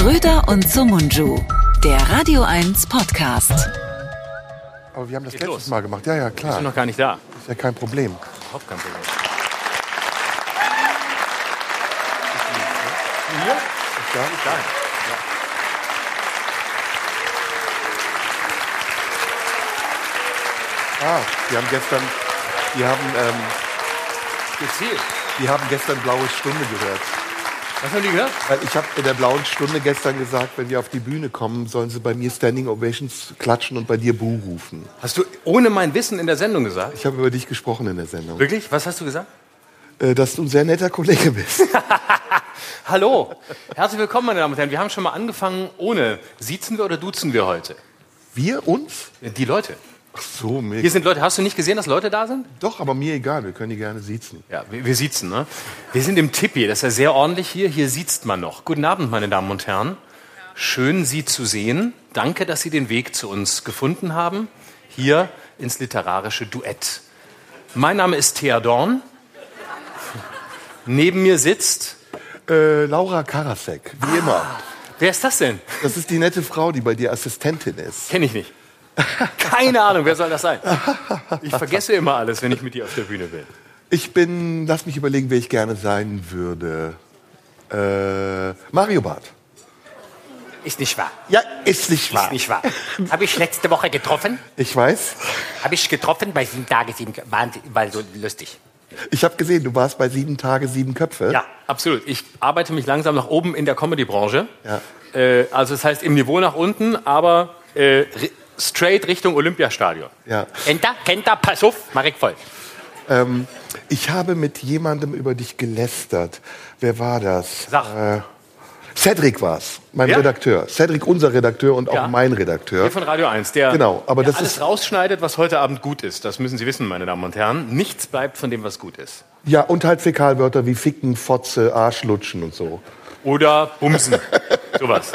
Schröder und Sumunju, der Radio 1 Podcast. Aber wir haben das Geht letztes los. Mal gemacht. Ja, ja, Ich klar. bin noch gar nicht da. Ist ja kein Problem. Überhaupt kein Problem. Ja? Ah, die haben gestern, die haben, ähm, Gezielt. die haben gestern Blaue Stunde gehört. Was haben die gehört? Weil ich habe in der Blauen Stunde gestern gesagt, wenn wir auf die Bühne kommen, sollen sie bei mir Standing Ovations klatschen und bei dir Buh rufen. Hast du ohne mein Wissen in der Sendung gesagt? Ich habe über dich gesprochen in der Sendung. Wirklich? Was hast du gesagt? Äh, dass du ein sehr netter Kollege bist. Hallo. Herzlich willkommen, meine Damen und Herren. Wir haben schon mal angefangen ohne. Siezen wir oder duzen wir heute? Wir uns? Die Leute. Ach so, mir. Hier sind Leute. Hast du nicht gesehen, dass Leute da sind? Doch, aber mir egal, wir können die gerne siezen. Ja, wir, wir siezen, ne? Wir sind im Tippi. Das ist ja sehr ordentlich hier. Hier siezt man noch. Guten Abend, meine Damen und Herren. Schön, Sie zu sehen. Danke, dass Sie den Weg zu uns gefunden haben. Hier ins literarische Duett. Mein Name ist Thea Dorn. Neben mir sitzt. Äh, Laura Karasek, wie immer. Wer ist das denn? Das ist die nette Frau, die bei dir Assistentin ist. Kenne ich nicht. Keine Ahnung, wer soll das sein? Ich vergesse immer alles, wenn ich mit dir auf der Bühne bin. Ich bin, lass mich überlegen, wer ich gerne sein würde. Äh, Mario Barth. Ist nicht wahr. Ja, ist nicht wahr. Ist nicht wahr. Habe ich letzte Woche getroffen. Ich weiß. Habe ich getroffen bei sieben Tage, sieben, waren, war so lustig. Ich habe gesehen, du warst bei sieben Tage, sieben Köpfe. Ja, absolut. Ich arbeite mich langsam nach oben in der Comedy-Branche. Ja. Äh, also das heißt im Niveau nach unten, aber äh, straight Richtung Olympiastadion. ja. Kennt er? Kennt er? Pass auf, mach ich voll. Ähm, ich habe mit jemandem über dich gelästert. Wer war das? Sag. Äh, Cedric war's, mein Wer? Redakteur. Cedric, unser Redakteur und auch Ja. mein Redakteur. Hier von Radio 1, der, Genau, aber der das alles ist- rausschneidet, was heute Abend gut ist. Das müssen Sie wissen, meine Damen und Herren. Nichts bleibt von dem, was gut ist. Ja, und halt Fäkalwörter wie Ficken, Fotze, Arschlutschen und so. Oder Bumsen. Sowas.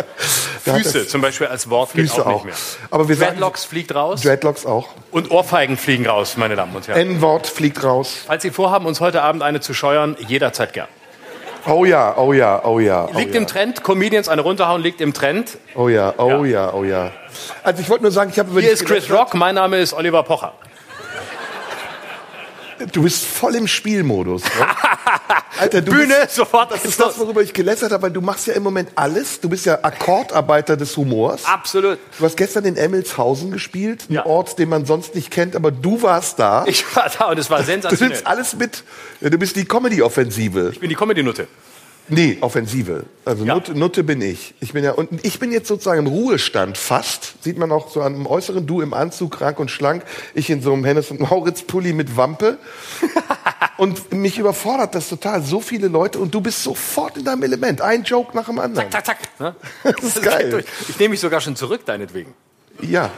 Füße zum Beispiel als Wort geht Füße auch nicht auch. mehr. Aber wir sagen- Dreadlocks fliegt raus Dreadlocks auch. und Ohrfeigen fliegen raus, meine Damen und Herren. N-Wort fliegt raus. Falls Sie vorhaben, uns heute Abend eine zu scheuern, jederzeit gern. Oh ja, oh ja, oh ja. Oh Liegt ja. im Trend, Comedians eine runterhauen, liegt im Trend. Oh ja, oh ja, oh ja. Also ich wollte nur sagen, ich habe über Hier ist Chris. Rock, mein Name ist Oliver Pocher. Du bist voll im Spielmodus. Ne? Alter, du Bühne, Bist, sofort das ist das, worüber ich gelästert habe, weil du machst ja im Moment alles. Du bist ja Akkordarbeiter des Humors. Absolut. Du hast gestern in Emmelshausen gespielt, ein Ja. Ort, den man sonst nicht kennt, aber du warst da. Ich war da und es war du sensationell. nimmst alles mit. Du bist die Comedy-Offensive. Ich bin die Comedy-Nutte. Nee, Offensive. Also Ja. Nutte, Nutte bin ich. Ich bin ja und ich bin jetzt sozusagen im Ruhestand fast. Sieht man auch so an dem Äußeren. Du im Anzug, rank und schlank. Ich in so einem Hennes und Mauritz Pulli mit Wampe. und mich überfordert das total. So viele Leute und du bist sofort in deinem Element. Ein Joke nach dem anderen. Zack, zack. Ne? Das ist geil. Ich nehme mich sogar schon zurück, deinetwegen. Ja.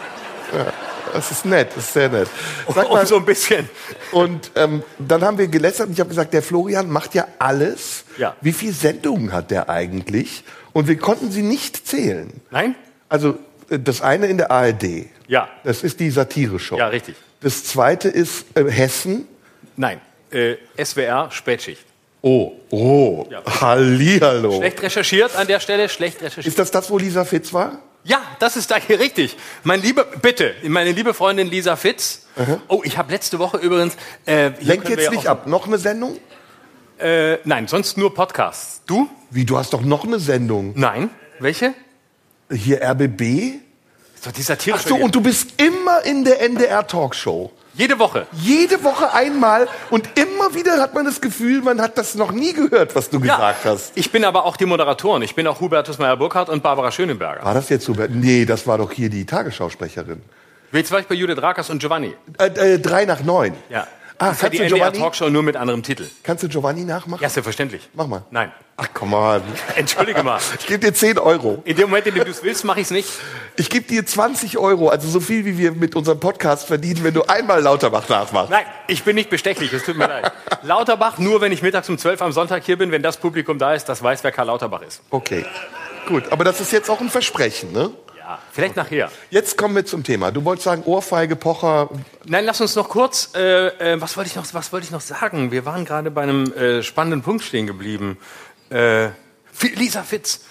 ja. Das ist nett, das ist sehr nett. Sag Um mal, so ein bisschen. und ähm, dann haben wir gelästert und ich habe gesagt, der Florian macht ja alles. Ja. Wie viele Sendungen hat der eigentlich? Und wir konnten sie nicht zählen. Nein? Also äh, das eine in der ARD. Ja. Das ist die Satire-Show. Ja, richtig. Das zweite ist äh, Hessen. Nein. Äh, SWR, Spätschicht. Oh, oh, Ja. Hallihallo. Schlecht recherchiert an der Stelle, schlecht recherchiert. Ist das das, wo Lisa Fitz war? Ja, das ist da hier richtig. Mein liebe, bitte, meine liebe Freundin Lisa Fitz. Oh, ich habe letzte Woche übrigens. Äh, Lenk jetzt ja nicht ab. Noch eine Sendung? Äh, nein, sonst nur Podcasts. Du? Wie, du hast doch noch eine Sendung. Nein. Welche? Hier RBB? Ist doch die Satire. Ach so, und du bist immer in der NDR-Talkshow. Jede Woche. Jede Woche einmal und immer wieder hat man das Gefühl, man hat das noch nie gehört, was du gesagt hast. Ich bin aber auch die Moderatorin. Ich bin auch Hubertus Meyer-Burkhardt und Barbara Schönenberger. War das jetzt Hubert? Nee, das war doch hier die Tagesschausprecherin. Jetzt war ich bei Judith Rakers und Giovanni. Äh, äh, drei nach neun. Ja. Ah, das kannst die du Giovanni? NDR-Talkshow nur mit anderem Titel. Kannst du Giovanni nachmachen? Ja, selbstverständlich. Mach mal. Nein. Ach, komm on. Entschuldige mal. Ich gebe dir 10 Euro. In dem Moment, in dem du es willst, mache ich es nicht. Ich gebe dir 20 Euro, also so viel, wie wir mit unserem Podcast verdienen, wenn du einmal Lauterbach nachmachst. Nein, ich bin nicht bestechlich, es tut mir leid. Lauterbach, nur wenn ich mittags um 12 am Sonntag hier bin, wenn das Publikum da ist, das weiß, wer Karl Lauterbach ist. Okay. Gut, aber das ist jetzt auch ein Versprechen, ne? Ja, vielleicht nachher. Jetzt kommen wir zum Thema. Du wolltest sagen, Ohrfeige, Pocher. Nein, lass uns noch kurz, äh, äh, was wollte ich noch, was wollte ich noch sagen? Wir waren gerade bei einem äh, spannenden Punkt stehen geblieben. Äh, Lisa Fitz.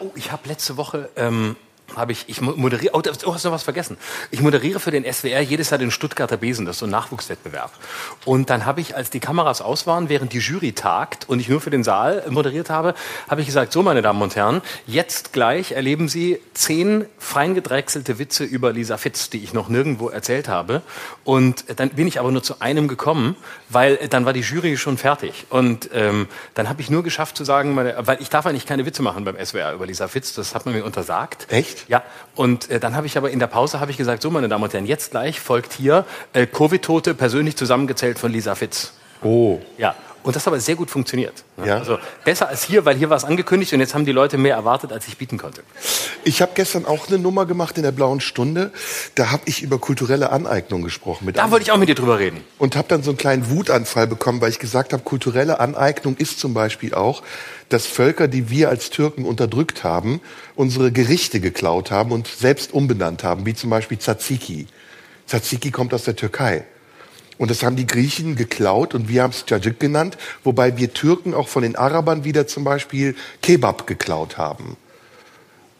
Oh, ich habe letzte Woche ähm, habe ich, ich mo- moderiere, oh, du hast noch was vergessen. Ich moderiere für den SWR jedes Jahr den Stuttgarter Besen, das ist so ein Nachwuchswettbewerb. Und dann habe ich, als die Kameras aus waren, während die Jury tagt und ich nur für den Saal moderiert habe, habe ich gesagt, so meine Damen und Herren, jetzt gleich erleben Sie zehn fein gedrechselte Witze über Lisa Fitz, die ich noch nirgendwo erzählt habe. Und dann bin ich aber nur zu einem gekommen, weil dann war die Jury schon fertig. Und ähm, dann habe ich nur geschafft zu sagen, meine, weil ich darf eigentlich keine Witze machen beim SWR über Lisa Fitz, das hat man mir untersagt. Echt? Ja, und äh, dann habe ich aber in der Pause habe ich gesagt, so meine Damen und Herren, jetzt gleich folgt hier äh, Covid-Tote persönlich zusammengezählt von Lisa Fitz. Oh. Ja, und das hat aber sehr gut funktioniert. ne? Ja. Also besser als hier, weil hier war es angekündigt und jetzt haben die Leute mehr erwartet, als ich bieten konnte. Ich habe gestern auch eine Nummer gemacht in der Blauen Stunde. Da habe ich über kulturelle Aneignung gesprochen. Mit Da wollte ich auch mit dir drüber reden. und habe dann so einen kleinen Wutanfall bekommen, weil ich gesagt habe, kulturelle Aneignung ist zum Beispiel auch, dass Völker, die wir als Türken unterdrückt haben, unsere Gerichte geklaut haben und selbst umbenannt haben, wie zum Beispiel Tzatziki. Tzatziki kommt aus der Türkei. Und das haben die Griechen geklaut und wir haben es Cacık genannt, wobei wir Türken auch von den Arabern wieder zum Beispiel Kebab geklaut haben.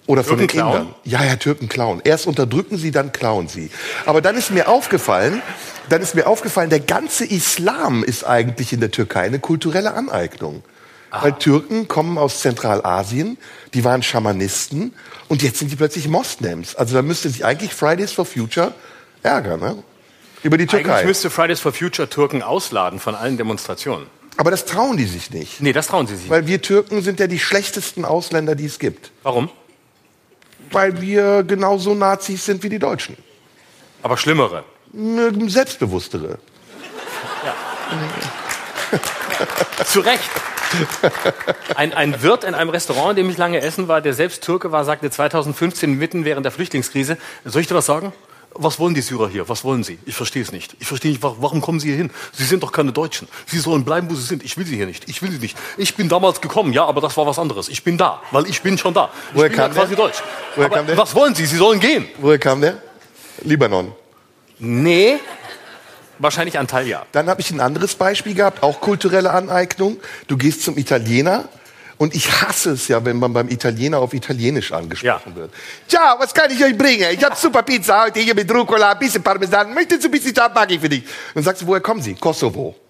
Oder von Türken den klauen? Ja, ja, Türken klauen. Erst unterdrücken sie, dann klauen sie. Aber dann ist mir aufgefallen, dann ist mir aufgefallen, der ganze Islam ist eigentlich in der Türkei eine kulturelle Aneignung. Weil Türken kommen aus Zentralasien, die waren Schamanisten und jetzt sind die plötzlich Moslems. Also da müsste sich eigentlich Fridays for Future ärgern, ne? Über die Eigentlich Türkei. müsste Fridays for Future Türken ausladen von allen Demonstrationen. Aber das trauen die sich nicht. Nee, das trauen sie sich. nicht. Weil wir Türken sind ja die schlechtesten Ausländer, die es gibt. Warum? Weil wir genauso Nazis sind wie die Deutschen. Aber schlimmere. Selbstbewusstere. Zu Recht. Ein, ein Wirt in einem Restaurant, in dem ich lange essen war, der selbst Türke war, sagte 2015 mitten während der Flüchtlingskrise, soll ich dir was sagen? Was wollen die Syrer hier? Was wollen sie? Ich verstehe es nicht. Ich verstehe nicht, wa- warum kommen sie hier hin? Sie sind doch keine Deutschen. Sie sollen bleiben, wo sie sind. Ich will sie hier nicht. Ich will sie nicht. Ich bin damals gekommen, ja, aber das war was anderes. Ich bin da, weil ich bin schon da. Ich Woher bin ja kam der? quasi deutsch. Woher aber kam der? was wollen sie? Sie sollen gehen. Woher kam der? Libanon. Nee, wahrscheinlich Antalya. Dann habe ich ein anderes Beispiel gehabt, auch kulturelle Aneignung. Du gehst zum Italiener und ich hasse es ja, wenn man beim Italiener auf Italienisch angesprochen Ja. wird. Ciao, was kann ich euch bringen? Ich habe super Pizza heute hier mit Rucola, ein bisschen Parmesan. Möchtest du ein bisschen Tabaki für dich? Und sagst du, woher kommen sie? Kosovo.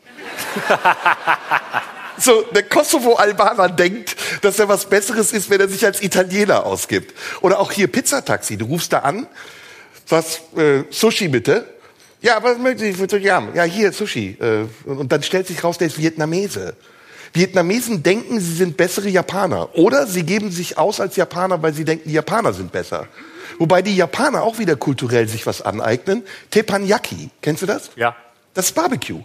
So, der Kosovo-Albaner denkt, dass er was Besseres ist, wenn er sich als Italiener ausgibt. Oder auch hier Pizzataxi. Du rufst da an, sagst, äh, Sushi bitte. Ja, was möchten Sie für Sushi haben? Ja, hier, Sushi. Äh, und, und dann stellt sich raus, der ist Vietnamese. Vietnamesen denken, sie sind bessere Japaner. Oder sie geben sich aus als Japaner, weil sie denken, die Japaner sind besser. Wobei die Japaner auch wieder kulturell sich was aneignen. Teppanyaki. Kennst du das? Ja. Das ist Barbecue.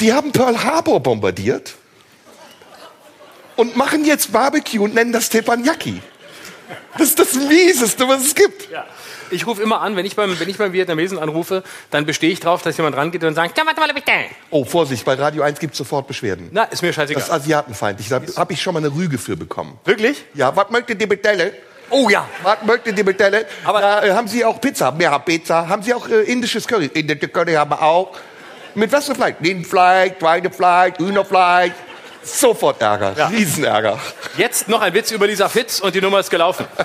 Die haben Pearl Harbor bombardiert und machen jetzt Barbecue und nennen das Teppanyaki. Das ist das Mieseste, was es gibt. Ja. Ich rufe immer an, wenn ich, beim, wenn ich beim Vietnamesen anrufe, dann bestehe ich darauf, dass jemand rangeht und sagt, warte mal bitte. Oh, Vorsicht, bei Radio 1 gibt es sofort Beschwerden. Na, ist mir scheißegal. Das ist asiatenfeindlich. Da habe ich schon mal eine Rüge für bekommen. Wirklich? Ja, was möchtet ihr bestellen? Oh ja. Was möchtet ihr bestellen? Aber- da, äh, haben Sie auch Pizza? Ja, Pizza. Haben Sie auch äh, indisches Curry? Indische Curry haben wir auch. Mit was für Fleisch? Rindfleisch, Schweinefleisch, Hühnerfleisch. Sofort Ärger, Ja. Riesenärger. Jetzt noch ein Witz über Lisa Fitz und die Nummer ist gelaufen.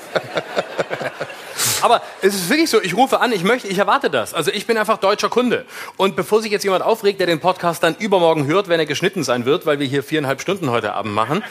Aber es ist wirklich so, ich rufe an, ich möchte, ich erwarte das. Also ich bin einfach deutscher Kunde. Und bevor sich jetzt jemand aufregt, der den Podcast dann übermorgen hört, wenn er geschnitten sein wird, weil wir hier viereinhalb Stunden heute Abend machen.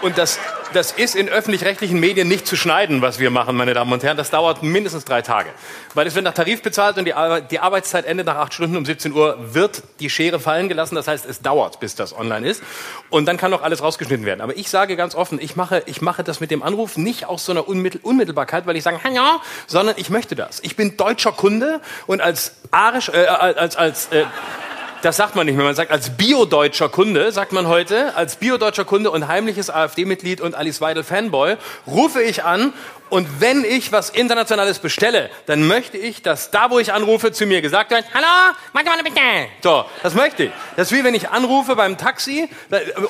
Und das, das ist in öffentlich-rechtlichen Medien nicht zu schneiden, was wir machen, meine Damen und Herren. Das dauert mindestens drei Tage. Weil es wird nach Tarif bezahlt und die, Ar- die Arbeitszeit endet nach acht Stunden um 17 Uhr, wird die Schere fallen gelassen. Das heißt, es dauert, bis das online ist. Und dann kann noch alles rausgeschnitten werden. Aber ich sage ganz offen, ich mache, ich mache das mit dem Anruf nicht aus so einer Unmittel Unmittelbarkeit, weil ich sage, hallo, sondern ich möchte das. Ich bin deutscher Kunde und als arisch, äh, als, als, äh, das sagt man nicht mehr. Man sagt als biodeutscher Kunde, sagt man heute, als biodeutscher Kunde und heimliches AfD-Mitglied und Alice Weidel Fanboy, rufe ich an und wenn ich was Internationales bestelle, dann möchte ich, dass da, wo ich anrufe, zu mir gesagt wird, hallo, warte mal bitte. So, das möchte ich. Das ist wie wenn ich anrufe beim Taxi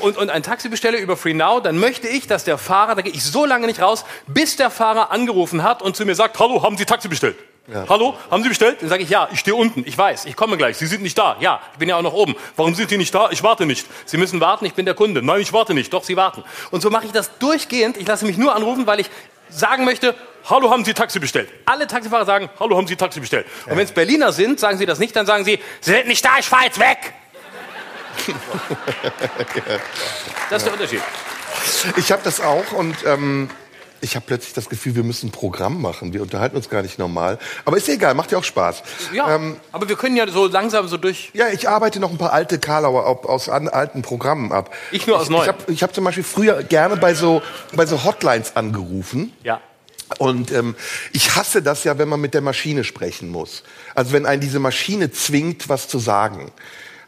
und, und ein Taxi bestelle über FreeNow, dann möchte ich, dass der Fahrer, da gehe ich so lange nicht raus, bis der Fahrer angerufen hat und zu mir sagt, hallo, haben Sie Taxi bestellt? Hallo, haben Sie bestellt? Dann sage ich, ja, ich stehe unten, ich weiß, ich komme gleich. Sie sind nicht da. Ja, ich bin ja auch noch oben. Warum sind Sie nicht da? Ich warte nicht. Sie müssen warten, ich bin der Kunde. Nein, ich warte nicht. Doch, Sie warten. Und so mache ich das durchgehend. Ich lasse mich nur anrufen, weil ich sagen möchte, hallo, haben Sie Taxi bestellt? Alle Taxifahrer sagen, hallo, haben Sie Taxi bestellt? Und wenn es Berliner sind, sagen sie das nicht, dann sagen sie, Sie sind nicht da, ich fahre jetzt weg. Das ist der Unterschied. Ich habe das auch und ähm, ich habe plötzlich das Gefühl, wir müssen ein Programm machen. Wir unterhalten uns gar nicht normal. Aber ist ja egal, macht ja auch Spaß. Ja, Ähm, aber wir können ja so langsam so durch. ja, ich arbeite noch ein paar alte Karlauer aus an, alten Programmen ab. Ich nur aus ich, neuen. Ich habe hab zum Beispiel früher gerne bei so, bei so Hotlines angerufen. Ja. Und ähm, ich hasse das ja, wenn man mit der Maschine sprechen muss. Also wenn einen diese Maschine zwingt, was zu sagen.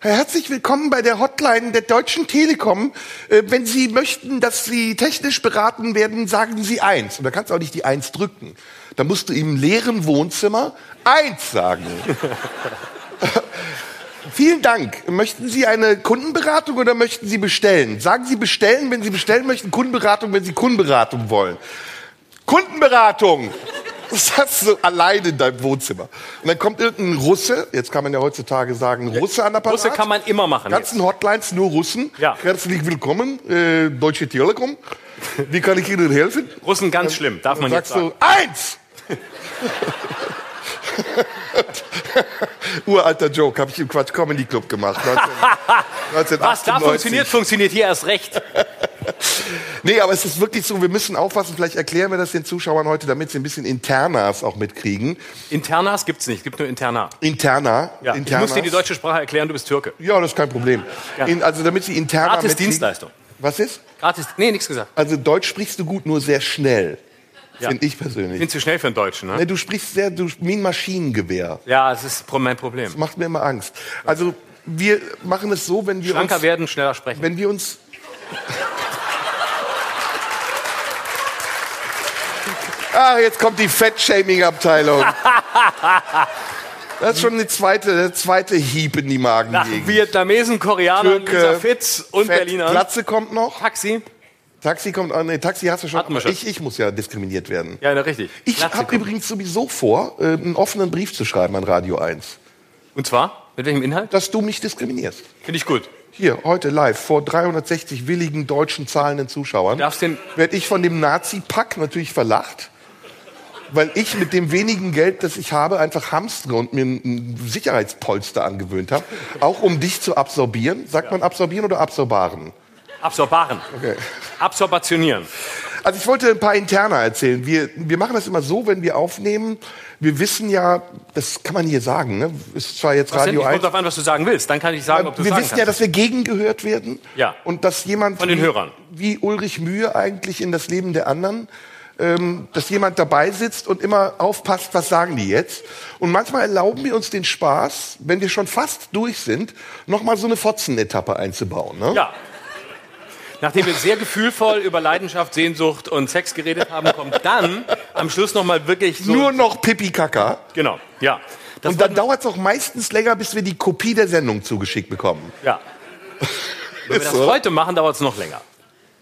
Herzlich willkommen bei der Hotline der Deutschen Telekom. Äh, wenn Sie möchten, dass Sie technisch beraten werden, sagen Sie eins. Und da kannst du auch nicht die eins drücken. Da musst du im leeren Wohnzimmer eins sagen. Vielen Dank. Möchten Sie eine Kundenberatung oder möchten Sie bestellen? Sagen Sie bestellen, wenn Sie bestellen möchten, Kundenberatung, wenn Sie Kundenberatung wollen. Kundenberatung. Das hast du alleine in deinem Wohnzimmer. Und dann kommt irgendein Russe, jetzt kann man ja heutzutage sagen, Russe an der Apparat. Russe kann man immer machen. Ganzen Hotlines nur Russen. Ja. Herzlich willkommen, äh, Deutsche Telekom. Wie kann ich Ihnen helfen? Jetzt. Russen ganz schlimm, darf man Dann jetzt sagst sagen. du, eins! Uralter Joke, habe ich im Quatsch Comedy Club gemacht. 19, 1998. Was da funktioniert, funktioniert hier erst recht. Nee, aber es ist wirklich so, wir müssen aufpassen, vielleicht erklären wir das den Zuschauern heute, damit sie ein bisschen Internas auch mitkriegen. Internas gibt's nicht, gibt nur Interna. Interna. Ja, ich Internas. muss dir die deutsche Sprache erklären, du bist Türke. Ja, das ist kein Problem. In, also damit sie interna Gratis mitkriegen- Dienstleistung. Was ist? Gratis, nee, nichts gesagt. Also Deutsch sprichst du gut, nur sehr schnell. Ja. Finde ich persönlich. Bin zu schnell für einen Deutschen, ne? Nee, du sprichst sehr, du wie ein Maschinengewehr. Ja, es ist mein Problem. Macht mir immer Angst. Also wir machen es so, wenn wir Schlanker uns, werden, schneller sprechen. wenn wir uns Ah, jetzt kommt die Fettshaming-Abteilung. Das ist schon eine zweite, der zweite Hieb in die Nach Magengegend. Vietnamesen, Koreanern, Türke, Fitz und Fett, Berlinern. Glatze kommt noch. Taxi. Taxi kommt auch. Nee, Taxi hast du schon. Hatten wir aber schon. Ich, ich muss ja diskriminiert werden. Ja, na, richtig. Ich Glatze habe kommt. übrigens sowieso vor, äh, einen offenen Brief zu schreiben an Radio 1, Und zwar? Mit welchem Inhalt? dass du mich diskriminierst. Finde ich gut. Hier, heute live, vor 360 willigen deutschen zahlenden Zuschauern, werde ich von dem Nazi-Pack natürlich verlacht, weil ich mit dem wenigen Geld, das ich habe, einfach hamstere und mir ein Sicherheitspolster angewöhnt habe, auch um dich zu absorbieren. Sagt man absorbieren oder absorbaren? Absorbaren. Okay. Absorbationieren. Also ich wollte ein paar Interna erzählen. Wir, wir machen das immer so, wenn wir aufnehmen. Wir wissen ja, das kann man hier sagen, ne? ist zwar jetzt Was denn? Ich Radio kommt 1. darauf an, was du sagen willst. Dann kann ich sagen, ob du wir sagen wissen ja, kannst. dass wir gegengehört werden. Ja. Und dass jemand Von den wie, Hörern. wie Ulrich Mühe eigentlich in das Leben der anderen, ähm, dass jemand dabei sitzt und immer aufpasst, was sagen die jetzt. Und manchmal erlauben wir uns den Spaß, wenn wir schon fast durch sind, nochmal so eine Fotzen-Etappe einzubauen. Ne? Ja. Nachdem wir sehr gefühlvoll über Leidenschaft, Sehnsucht und Sex geredet haben, kommt dann am Schluss nochmal wirklich so. Nur noch Pipi-Kaka. Genau, ja. Das Und dann dauert es auch meistens länger, bis wir die Kopie der Sendung zugeschickt bekommen. Ja. Wenn wir das so. heute machen, dauert es noch länger.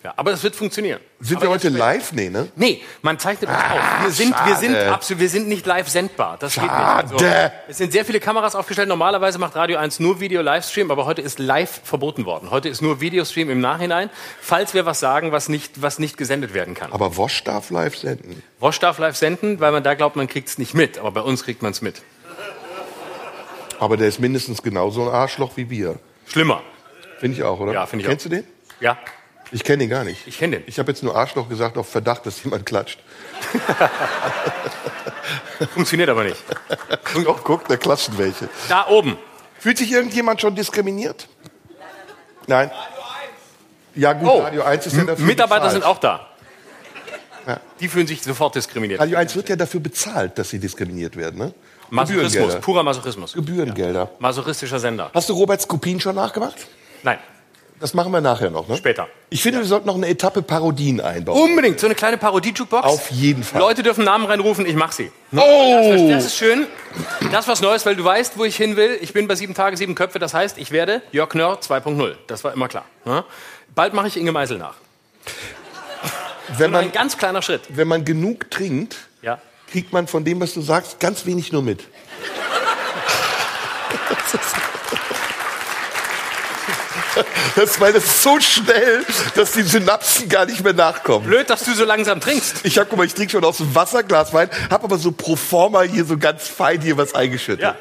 Ja, aber das wird funktionieren. Sind aber wir heute live? Nee, ne? Nee, man zeichnet uns Ah, auf. Wir sind, wir sind schade. absolut, wir sind nicht live sendbar. Das geht nicht. Schade. Also, es sind sehr viele Kameras aufgestellt. Normalerweise macht Radio 1 nur Video-Livestream, aber heute ist live verboten worden. Heute ist nur Videostream im Nachhinein, falls wir was sagen, was nicht, was nicht gesendet werden kann. Aber Wosch darf live senden. Wosch darf live senden, weil man da glaubt, man kriegt es nicht mit. Aber bei uns kriegt man es mit. Aber der ist mindestens genauso ein Arschloch wie wir. Schlimmer. Finde ich auch, oder? Ja, finde ich Kennst auch. du den? Ja, Ich kenne ihn gar nicht. ich kenne den. Ich habe jetzt nur Arschloch gesagt auf Verdacht, dass jemand klatscht. Funktioniert aber nicht. Doch, guck, da klatschen welche. Da oben. Fühlt sich irgendjemand schon diskriminiert? Nein? Ja gut, Oh, Radio 1 ist ja dafür Mitarbeiter bezahlt. sind auch da. Ja. Die fühlen sich sofort diskriminiert. Radio 1 wird ja dafür bezahlt, dass sie diskriminiert werden, ne? Masochismus, purer Masochismus. Gebührengelder. Masochistischer Sender. Hast du Robert Skopin schon nachgemacht? Nein, Das machen wir nachher noch, ne? später. Ich finde, wir sollten noch eine Etappe Parodien einbauen. Unbedingt, so eine kleine Parodie-Jukebox. Auf jeden Fall. Leute dürfen Namen reinrufen, ich mach sie. Oh! Das ist schön. Das ist was Neues, weil du weißt, wo ich hin will. Ich bin bei sieben Tage, sieben Köpfe. Das heißt, ich werde Jörg Knörr 2.0. Das war immer klar. ne? Bald mache ich Inge Meisel nach. Wenn Nur ein man, ganz kleiner Schritt. wenn man genug trinkt, Ja. kriegt man von dem, was du sagst, ganz wenig nur mit. Das, weil das ist so schnell, dass die Synapsen gar nicht mehr nachkommen. Blöd, dass du so langsam trinkst. Ich hab, guck mal, ich trinke schon aus dem Wasserglas Wein, hab aber so pro forma hier so ganz fein hier was eingeschüttet. Ja.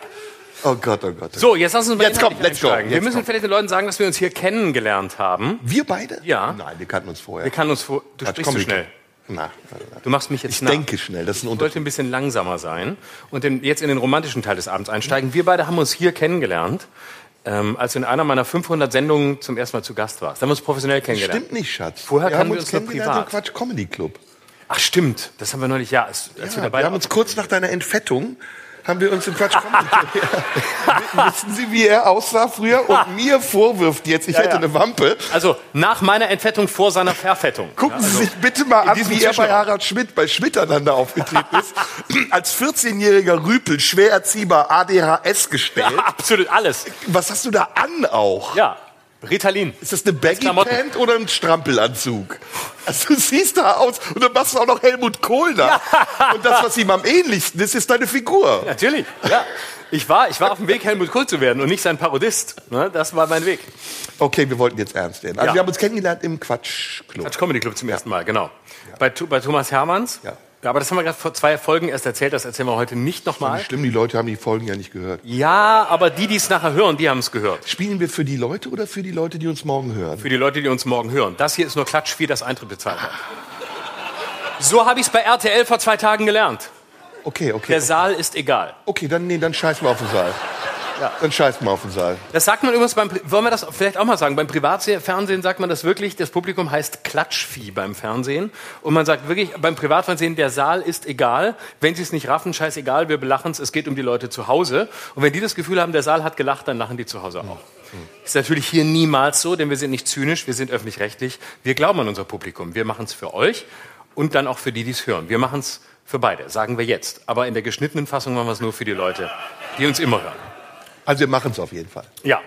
Oh Gott, oh Gott. So, jetzt lass uns mal Jetzt komm, let's go. einsteigen. Wir Jetzt müssen komm. vielleicht den Leuten sagen, dass wir uns hier kennengelernt haben. Wir beide? Ja. Nein, wir kannten uns vorher. Wir kann uns vor. Du Quatsch, sprichst komm, so schnell. Na, na, na. Du machst mich jetzt Ich nach. denke schnell, das ist ein Ich Unterschied. wollte ein bisschen langsamer sein und den, jetzt in den romantischen Teil des Abends einsteigen. Wir beide haben uns hier kennengelernt, ähm, als du in einer meiner 500 Sendungen zum ersten Mal zu Gast warst. Da haben wir uns professionell kennengelernt. Stimmt nicht, Schatz. Vorher wir haben wir uns uns kennengelernt privat. im Quatsch Comedy Club. Ach stimmt, das haben wir neulich, ja, als, als wir Ja, dabei wir haben uns kurz nach deiner Entfettung haben wir uns im Quatsch. Ja. Wissen Sie, wie er aussah früher und mir vorwirft jetzt, ich hätte ja. eine Wampe? Also nach meiner Entfettung vor seiner Verfettung. Gucken Ja, also, Sie sich bitte mal an, wie er bei. Harald Schmidt bei Schmidt einander aufgetreten ist. Als 14-jähriger Rüpel, schwer erziehbar, ADHS gestellt. ja, absolut alles. Was hast du da an auch? Ja, Ritalin. Ist das eine Baggy Klamotten. Pant oder ein Strampelanzug? Also du siehst da aus und dann machst du auch noch Helmut Kohl nach. Und das, was ihm am ähnlichsten ist, ist deine Figur. Natürlich, ja. Ich war, ich war auf dem Weg, Helmut Kohl zu werden und nicht sein Parodist. Ne? Das war mein Weg. Okay, wir wollten jetzt ernst werden. Also Ja. wir haben uns kennengelernt im Quatschclub. Quatsch Comedy Club zum ersten Mal, genau. Bei, bei Thomas Hermanns. Ja. Aber das haben wir gerade vor zwei Folgen erst erzählt, das erzählen wir heute nicht nochmal. Schlimm, die Leute haben die Folgen ja nicht gehört. Ja, aber die, die es nachher hören, die haben es gehört. Spielen wir für die Leute oder für die Leute, die uns morgen hören? Für die Leute, die uns morgen hören. Das hier ist nur Klatsch, wie das Eintritt bezahlt hat. So habe ich es bei RTL vor zwei Tagen gelernt. Okay, okay. Der Saal ist egal. Okay, dann, nee, dann scheiß mal auf den Saal. Ja. Dann scheiß mal auf den Saal. Das sagt man übrigens beim, wollen wir das vielleicht auch mal sagen, beim Privatfernsehen sagt man das wirklich, das Publikum heißt Klatschvieh beim Fernsehen. Und man sagt wirklich, beim Privatfernsehen, der Saal ist egal. Wenn sie es nicht raffen, scheißegal, wir belachen es, es geht um die Leute zu Hause. Und wenn die das Gefühl haben, der Saal hat gelacht, dann lachen die zu Hause auch. Ist natürlich hier niemals so, denn wir sind nicht zynisch, wir sind öffentlich-rechtlich. Wir glauben an unser Publikum. Wir machen es für euch und dann auch für die, die es hören. Wir machen es für beide, sagen wir jetzt. Aber in der geschnittenen Fassung machen wir es nur für die Leute, die uns immer hören. Also wir machen es auf jeden Fall. Ja,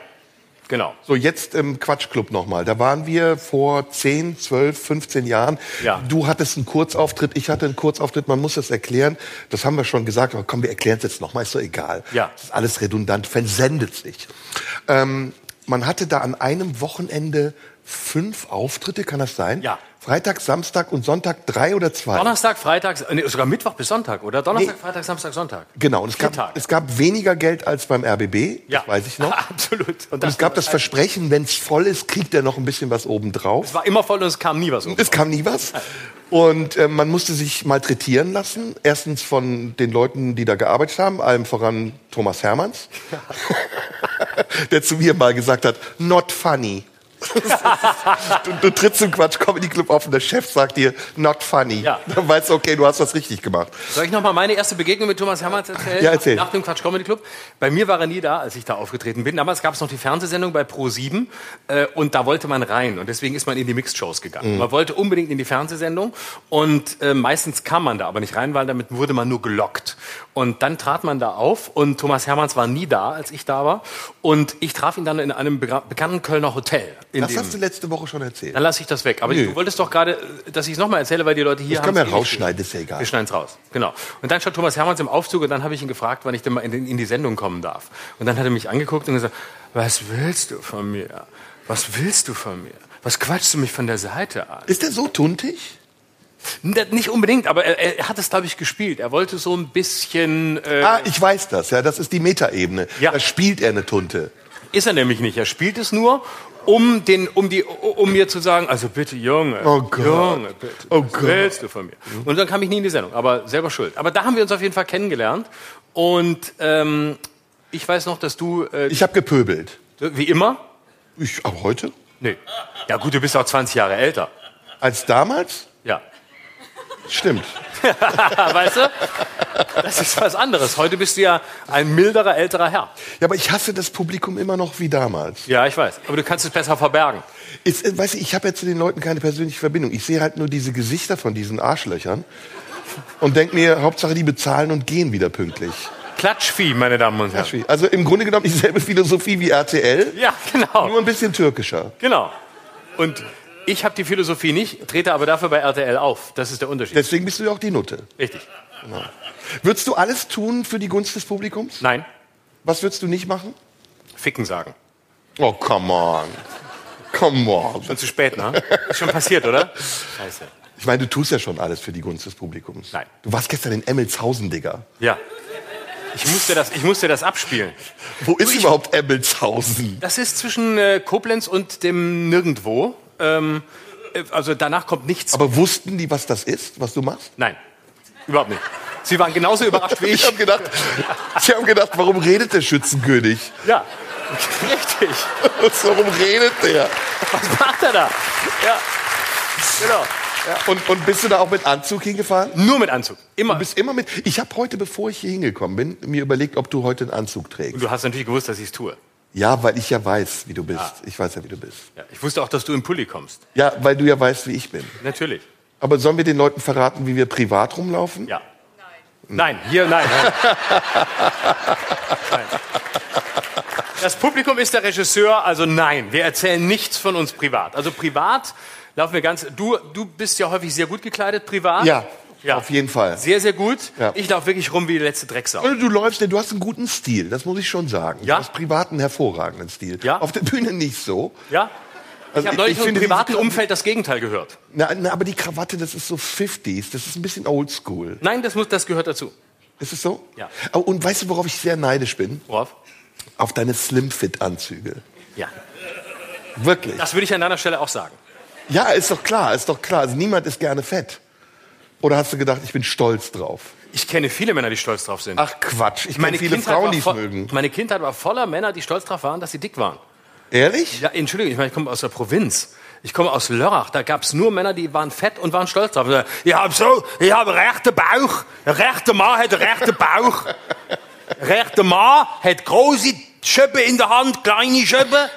genau. So, jetzt im Quatschclub nochmal. Da waren wir vor 10, 12, 15 Jahren. Ja. Du hattest einen Kurzauftritt, ich hatte einen Kurzauftritt. Man muss das erklären. Das haben wir schon gesagt, aber komm, wir erklären es jetzt nochmal. Ist doch egal. Ja. Das ist alles redundant, versendet sich. Ähm, man hatte da an einem Wochenende fünf Auftritte, kann das sein? Ja. Freitag, Samstag und Sonntag drei oder zwei? Donnerstag, Freitag, nee, sogar Mittwoch bis Sonntag, oder? Donnerstag, Nee. Freitag, Samstag, Sonntag. Genau, und es Vier gab, Tage. es gab weniger Geld als beim RBB, das weiß ich noch. Absolut. Und es gab das Versprechen, wenn es voll ist, kriegt er noch ein bisschen was obendrauf. Es war immer voll und es kam nie was um. Es kam nie was. Und äh, man musste sich malträtieren lassen. Erstens von den Leuten, die da gearbeitet haben, allem voran Thomas Hermanns, der zu mir mal gesagt hat, not funny. du, du trittst im Quatsch Comedy Club auf und der Chef sagt dir, not funny. Ja. Dann weißt du, okay, du hast was richtig gemacht. Soll ich noch mal meine erste Begegnung mit Thomas Hermanns erzählen? Ja, erzähl. Nach dem Quatsch Comedy Club. Bei mir war er nie da, als ich da aufgetreten bin. Damals gab es noch die Fernsehsendung bei Pro7 äh, und da wollte man rein und deswegen ist man in die Mixed Shows gegangen. Man wollte unbedingt in die Fernsehsendung und äh, meistens kam man da aber nicht rein, weil damit wurde man nur gelockt. Und dann trat man da auf und Thomas Hermanns war nie da, als ich da war und ich traf ihn dann in einem bekannten Kölner Hotel. In Das dem, hast du letzte Woche schon erzählt. dann lasse ich das weg. Aber Nö. du wolltest doch gerade, dass ich es nochmal erzähle, weil die Leute hier Das können wir haben's eh nicht rausschneiden, ist ja egal. wir schneiden es raus. Genau. Und dann stand Thomas Hermanns im Aufzug und dann habe ich ihn gefragt, wann ich denn mal in, in die Sendung kommen darf. Und dann hat er mich angeguckt und gesagt, was willst du von mir? Was willst du von mir? Was quatschst du mich von der Seite an? Ist der so tuntig? Nicht unbedingt, aber er, er hat es, glaube ich, gespielt. Er wollte so ein bisschen... Äh, Ah, ich weiß das. Ja, das ist die Metaebene. Ja. Da spielt er eine Tunte. Ist er nämlich nicht. Er spielt es nur, um, den, um, die, um mir zu sagen, also bitte, Junge, Oh Gott. Junge, bitte, Oh was Gott. willst du von mir? Und dann kam ich nie in die Sendung, aber selber schuld. Aber da haben wir uns auf jeden Fall kennengelernt. Und ähm, ich weiß noch, dass du, äh, Ich habe gepöbelt. wie immer, Ich, aber heute? nee. Ja gut, du bist auch 20 Jahre älter. Als damals? Ja. Stimmt. weißt du? Das ist was anderes. Heute bist du ja ein milderer, älterer Herr. Ja, aber ich hasse das Publikum immer noch wie damals. Ja, ich weiß. Aber du kannst es besser verbergen. Ist, äh, weißt du, ich habe ja zu den Leuten keine persönliche Verbindung. Ich sehe halt nur diese Gesichter von diesen Arschlöchern und denke mir, Hauptsache die bezahlen und gehen wieder pünktlich. Klatschvieh, meine Damen und Herren. Also im Grunde genommen dieselbe Philosophie wie RTL, Ja, genau. nur ein bisschen türkischer. Genau. Und ich habe die Philosophie nicht, trete aber dafür bei RTL auf. Das ist der Unterschied. Deswegen bist du ja auch die Nutte. Richtig. Würdest du alles tun für die Gunst des Publikums? Nein, Was würdest du nicht machen? ficken sagen. Oh, come on. Come on. Schon zu spät, ne? Ist schon passiert, oder? Scheiße. Ich meine, du tust ja schon alles für die Gunst des Publikums. Nein. Du warst gestern in Emmelshausen, Digga. Ja. Ich musste das, ich musste das abspielen. Wo ist überhaupt Emmelshausen? Das ist zwischen äh, Koblenz und dem Nirgendwo. Ähm, äh, also danach kommt nichts. Aber wussten die, was das ist, was du machst? Nein, überhaupt nicht. Sie waren genauso überrascht wie Ich ich. habe gedacht, ich hab gedacht, warum redet der Schützenkönig? Ja, richtig. warum redet der? Was macht er da? Ja, genau. Und, und bist du da auch mit Anzug hingefahren? Nur mit Anzug. Immer. Du bist immer mit. Ich habe heute, bevor ich hier hingekommen bin, mir überlegt, ob du heute einen Anzug trägst. Und du hast natürlich gewusst, dass ich es tue. Ja, weil ich ja weiß, wie du bist. Ich weiß ja, wie du bist. Ja, ich wusste auch, dass du im Pulli kommst. Ja, weil du ja weißt, wie ich bin. Natürlich. Aber sollen wir den Leuten verraten, wie wir privat rumlaufen? Ja. Nein, hier nein. nein. Das Publikum ist der Regisseur, also nein, wir erzählen nichts von uns privat. Also privat laufen wir ganz. Du, du bist ja häufig sehr gut gekleidet privat. Ja, Ja. auf jeden Fall. Sehr, sehr gut. Ja. Ich laufe wirklich rum wie die letzte Drecksau. Und du läufst, denn du hast einen guten Stil, das muss ich schon sagen. Ja? Du hast privat einen hervorragenden Stil. Ja? Auf der Bühne nicht so. Ja? Also ich habe neulich ich im privaten Umfeld das Gegenteil gehört. Na, na, aber die Krawatte, das ist so 50s, das ist ein bisschen oldschool. Nein, das, muss, das gehört dazu. Ist es so? Ja. Oh, und weißt du, worauf ich sehr neidisch bin? Worauf? Auf deine Slim-Fit-Anzüge. Ja. Wirklich. Das würde ich an deiner Stelle auch sagen. Ja, ist doch klar, ist doch klar. Also niemand ist gerne fett. Oder hast du gedacht, ich bin stolz drauf? Ich kenne viele Männer, die stolz drauf sind. Ach Quatsch, ich kenne meine, viele Kindheit Frauen, die es mögen. meine Kindheit war voller Männer, die stolz drauf waren, dass sie dick waren. Ehrlich? Ja, Entschuldigung, ich meine, ich komme aus der Provinz. Ich komme aus Lörrach, da gab es nur Männer, die waren fett und waren stolz drauf. Ich habe so, ich habe rechten Bauch. Ein rechter Mann hat einen rechten Bauch. Ein rechter Mann hat große Schöppe in der Hand, kleine Schöppe.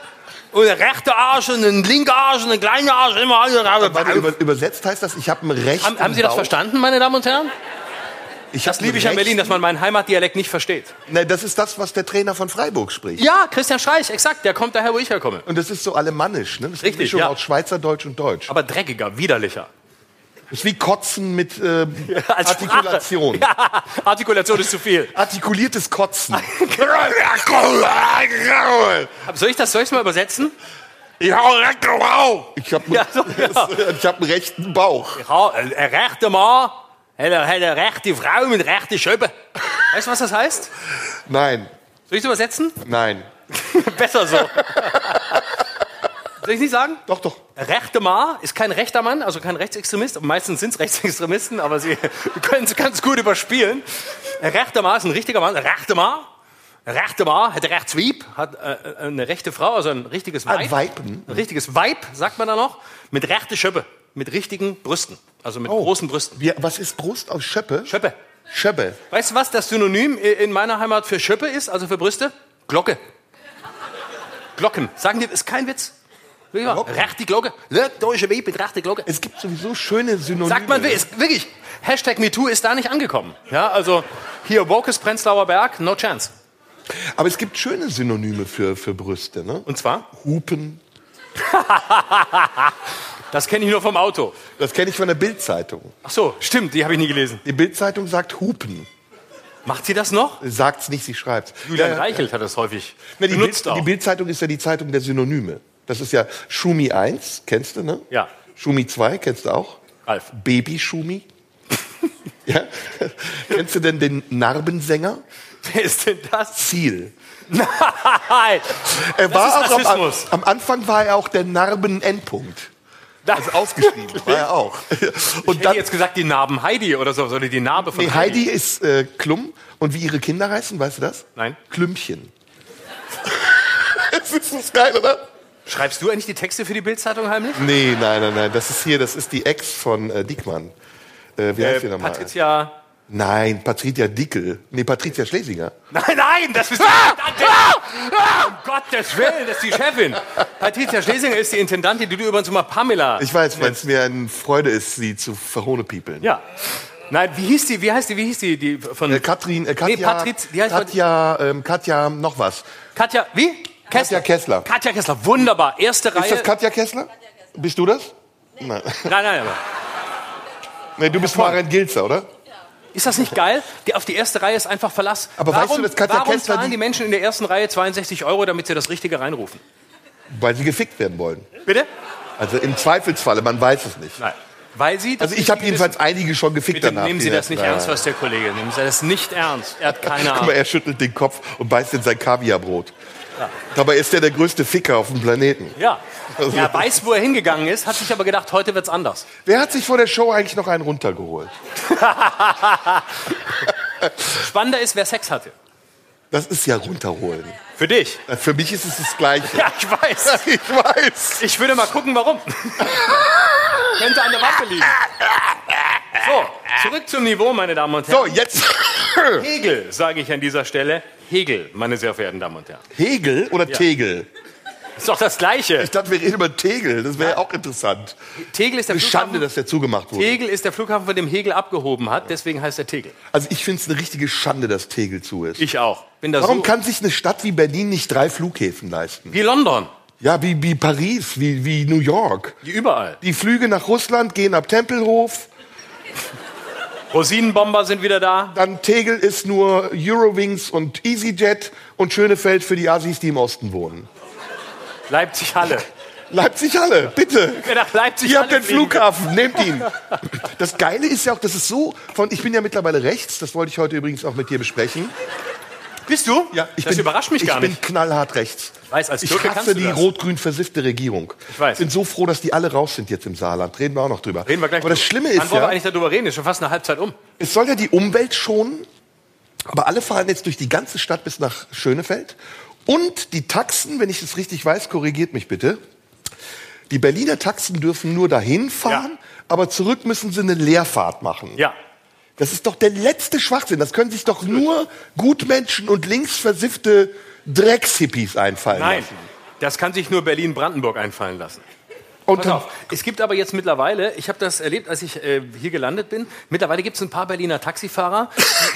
Und ein rechter Arsch und ein linker Arsch und ein kleiner Arsch, immer alle Warte, über, übersetzt heißt das, ich habe einen rechten Haben, haben Sie das Bauch. verstanden, meine Damen und Herren? Ich Das hab liebe ich an Berlin, dass man meinen Heimatdialekt nicht versteht. Nein, das ist das, was der Trainer von Freiburg spricht. Ja, Christian Streich, exakt, der kommt daher, wo ich herkomme. Und das ist so alemannisch, ne? Das ist Richtig, Mischung ja. aus Schweizerdeutsch und Deutsch. Aber dreckiger, widerlicher. Das ist wie Kotzen mit äh, Als Artikulation. Ja, Artikulation ist zu viel. Artikuliertes Kotzen. Soll ich das soll mal übersetzen? Ich habe Ja, so, ja. ich hab einen rechten Bauch. Ja, ein rechter Mann hat eine, hat eine rechte Frau mit rechten Schöppe. Weißt du, was das heißt? Nein, Soll ich es übersetzen? nein. Besser so. Soll ich nicht sagen? Doch, doch. Rechte Mann ist kein rechter Mann, also kein Rechtsextremist. Meistens sind es Rechtsextremisten, aber sie können es ganz gut überspielen. Ein rechter Mann ist ein richtiger Mann. Ein rechter Mann. Ein rechter Mann hat ein Rechtswieb, hat äh, eine rechte Frau, also ein richtiges Ein Weib. Weiben. Ein richtiges Weib, sagt man da noch, mit rechte Schöppe, mit richtigen Brüsten, also mit Oh. großen Brüsten. Wie, was ist Brust aus Schöppe? Schöppe. Schöppe. Weißt du, was das Synonym in meiner Heimat für Schöppe ist, also für Brüste? Glocke. Glocken. Sagen die, ist kein Witz. Ja, rechte Glocke. Ja, Deutsche Weib mit rechte Glocke. Es gibt sowieso schöne Synonyme. Sagt man, ist, wirklich, Hashtag MeToo ist da nicht angekommen. Ja, also hier Wokes Prenzlauer Berg, no chance. Aber es gibt schöne Synonyme für, für Brüste, ne? Und zwar, Hupen. das kenne ich nur vom Auto. Das kenne ich von der Bildzeitung. Ach so, stimmt, die habe ich nie gelesen. Die Bildzeitung sagt Hupen. Macht sie das noch? Sagt's nicht, sie schreibt's. Julian Ja. Reichelt hat das häufig Na, die benutzt Bild, die auch. Bildzeitung ist ja die Zeitung der Synonyme. Das ist ja Schumi 1, kennst du, ne? Ja. Schumi 2, kennst du auch? Ralf. Baby Schumi. ja? kennst du denn den Narbensänger? Wer ist denn das? Ziel. Nein! Er war auch am, am Anfang war er auch der Narben-Endpunkt. Das Also ausgeschrieben war er auch. Ich Und hätte dann, jetzt gesagt, die Narben Heidi oder so, oder die Narbe von nee, Heidi ist äh, Klum. Und wie ihre Kinder heißen, weißt du das? Nein. Klümpchen. das ist so geil, oder? Schreibst du eigentlich die Texte für die Bildzeitung heimlich? Nee, nein, nein, nein. Das ist hier, das ist die Ex von äh, Diekmann. Äh, wie heißt die nochmal? Patricia. Nein, Patricia Dickel. Nee, Patricia Schlesinger. Nein, nein, das ist die Intendantin. Um Gottes Willen, das ist die Chefin. Patricia Schlesinger ist die Intendantin, die du übrigens immer Pamela. Ich weiß, weil es mir eine Freude ist, sie zu verhohnepiepeln. Ja. Nein, wie hieß die? Wie heißt die? Wie hieß die? Die von Äh, Katrin, äh, Katja, Nee, Patriz, die heißt Katja, ähm, Katja, noch was. Katja. Wie? Katja Kessler. Katja Kessler. Wunderbar. Erste Reihe. Ist das Katja Kessler? Bist du das? Nein. nein, nein, nein. Nee, du bist Maren Gilzer, oder? Ist das nicht geil? Die, auf die erste Reihe ist einfach Verlass. Aber warum, weißt du, das Katja warum Kessler, zahlen die- die Menschen in der ersten Reihe 62 Euro, damit sie das Richtige reinrufen? Weil sie gefickt werden wollen. Bitte? Also im Zweifelsfalle, man weiß es nicht. Nein. Weil sie Also ich habe jedenfalls einige schon gefickt Bitte danach. nehmen Sie das nicht Ja, ernst, was der Kollege. Nehmen Sie das nicht ernst. Er hat keine Guck mal, Ahnung. er schüttelt den Kopf und beißt in sein Kaviarbrot. Dabei ist er der größte Ficker auf dem Planeten. Ja. Er weiß, wo er hingegangen ist, hat sich aber gedacht, heute wird's anders. Wer hat sich vor der Show eigentlich noch einen runtergeholt? Spannender ist, wer Sex hatte. Das ist ja runterholen. Für dich. Für mich ist es das Gleiche. Ja, ich weiß. Ich weiß. Ich würde mal gucken, warum. Könnte an der Waffe liegen. So, zurück zum Niveau, meine Damen und Herren. So, jetzt. Hegel, sage ich an dieser Stelle. Hegel, meine sehr verehrten Damen und Herren. Hegel oder Tegel? Ist doch das Gleiche. Ich dachte, wir reden über Tegel. Das wäre auch interessant. Tegel ist der Eine Schande, Flughafen. dass der zugemacht wurde. Tegel ist der Flughafen, von dem Hegel abgehoben hat, deswegen heißt er Tegel. Also ich finde es eine richtige Schande, dass Tegel zu ist. Ich auch. Bin da Warum so kann sich eine Stadt wie Berlin nicht drei Flughäfen leisten? wie London, Ja, wie, wie Paris, wie, wie New York. wie überall. Die Flüge nach Russland gehen ab Tempelhof. Rosinenbomber sind wieder da. Dann Tegel ist nur Eurowings und EasyJet und Schönefeld für die Asis, die im Osten wohnen. Leipzig Halle. Leipzig Halle, bitte. Leipzig Ihr habt den Flughafen, nehmt ihn. Das Geile ist ja auch, dass es so von, ich bin ja mittlerweile rechts, das wollte ich heute übrigens auch mit dir besprechen. Bist du? ich das bin, überrascht mich gar Ich nicht. bin knallhart rechts. Ich weiß, als Ich Türke kannst hasse die rot-grün versiffte Regierung. Ich weiß. bin so froh, dass die alle raus sind jetzt im Saarland. Reden wir auch noch drüber. Reden wir gleich Aber das. Schlimme Wann ist wollen wir ja, eigentlich darüber reden? Ist schon fast eine Halbzeit um. es soll ja die Umwelt schonen, aber alle fahren jetzt durch die ganze Stadt bis nach Schönefeld. Und die Taxen, wenn ich das richtig weiß, korrigiert mich bitte. Die Berliner Taxen dürfen nur dahin fahren, aber zurück müssen sie eine Leerfahrt machen. Ja. Das ist doch der letzte Schwachsinn. Das können sich doch nur Gutmenschen und linksversiffte Dreckshippies einfallen Nein. lassen. Das kann sich nur Berlin-Brandenburg einfallen lassen. Und Pass auf, es gibt aber jetzt mittlerweile, ich habe das erlebt, als ich äh, hier gelandet bin, mittlerweile gibt es ein paar Berliner Taxifahrer,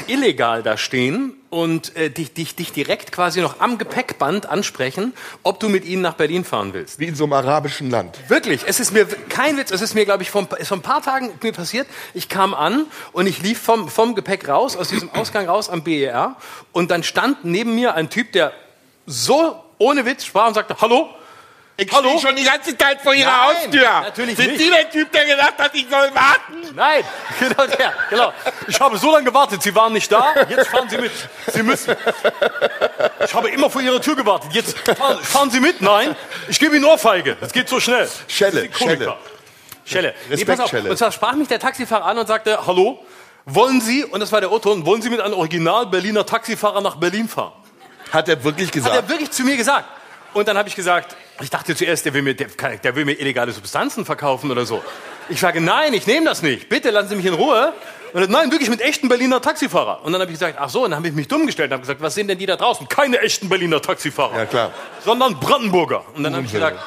die illegal da stehen und äh, dich, dich, dich direkt quasi noch am Gepäckband ansprechen, ob du mit ihnen nach Berlin fahren willst. wie in so einem arabischen Land. Wirklich, es ist mir kein Witz, es ist mir, glaube ich, vor, ein- vor ein paar Tagen mir passiert. Ich kam an und ich lief vom, vom Gepäck raus, aus diesem Ausgang raus am BER und dann stand neben mir ein Typ, der so ohne Witz sprach und sagte, hallo, Ich Hallo? stehe schon die ganze Zeit vor Ihrer Nein, Haustür. natürlich Sind nicht. Sie der Typ, der gesagt hat, ich soll warten? Nein, genau der. Genau. Ich habe so lange gewartet, Sie waren nicht da. Jetzt fahren Sie mit. Sie müssen. Ich habe immer vor Ihrer Tür gewartet. Jetzt fahren, fahren Sie mit. Nein, ich gebe Ihnen Ohrfeige. Das geht so schnell. Schelle. Schelle. Nee, Respekt, pass auf. Schelle. Und zwar sprach mich der Taxifahrer an und sagte, hallo, wollen Sie, und das war der Otto, wollen Sie mit einem Original Berliner Taxifahrer nach Berlin fahren? Hat er wirklich Hat gesagt? er wirklich zu mir gesagt. Und dann habe ich gesagt, ich dachte zuerst, der will, mir, der, der will mir illegale Substanzen verkaufen oder so. Ich sage, nein, ich nehme das nicht. Bitte lassen Sie mich in Ruhe. Und er, nein, wirklich mit echten Berliner Taxifahrer. Und dann habe ich gesagt, ach so, und dann habe ich mich dumm gestellt und habe gesagt, was sind denn die da draußen? Keine echten Berliner Taxifahrer. Ja, klar. Sondern Brandenburger. Und dann habe ich gesagt,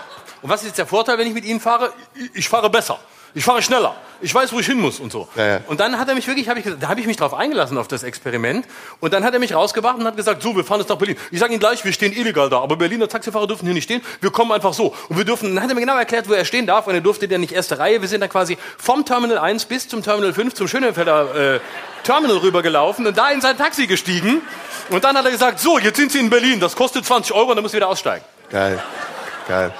und was ist jetzt der Vorteil, wenn ich mit Ihnen fahre? Ich fahre besser. Ich fahre schneller. Ich weiß, wo ich hin muss und so. Ja, ja. Und dann hat er mich wirklich, hab ich, da habe ich mich drauf eingelassen auf das Experiment. Und dann hat er mich rausgebracht und hat gesagt, so, wir fahren jetzt nach Berlin. Ich sage Ihnen gleich, wir stehen illegal da, aber Berliner Taxifahrer dürfen hier nicht stehen. Wir kommen einfach so. Und wir dürfen, dann hat er mir genau erklärt, wo er stehen darf. Und er durfte dann nicht erste Reihe. Wir sind dann quasi vom Terminal 1 bis zum Terminal 5 zum Schönefelder äh, Terminal rübergelaufen und da in sein Taxi gestiegen. Und dann hat er gesagt, so, jetzt sind Sie in Berlin. Das kostet 20 Euro und dann müssen Sie wieder aussteigen. Geil. Geil.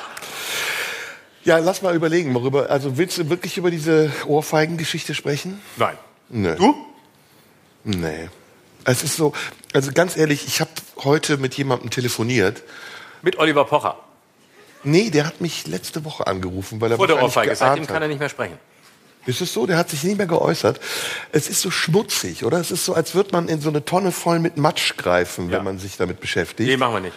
Ja, lass mal überlegen, worüber. Also willst du wirklich über diese Ohrfeigengeschichte sprechen? Nein. Nö. Du? Nee. Es ist so, also ganz ehrlich, ich habe heute mit jemandem telefoniert. Mit Oliver Pocher. Nee, der hat mich letzte Woche angerufen, weil er Vor der Ohrfeige. Seitdem kann er nicht mehr sprechen. Ist es so? Der hat sich nicht mehr geäußert. Es ist so schmutzig, oder? Es ist so, als würde man in so eine Tonne voll mit Matsch greifen, Ja. wenn man sich damit beschäftigt. Nee, machen wir nicht.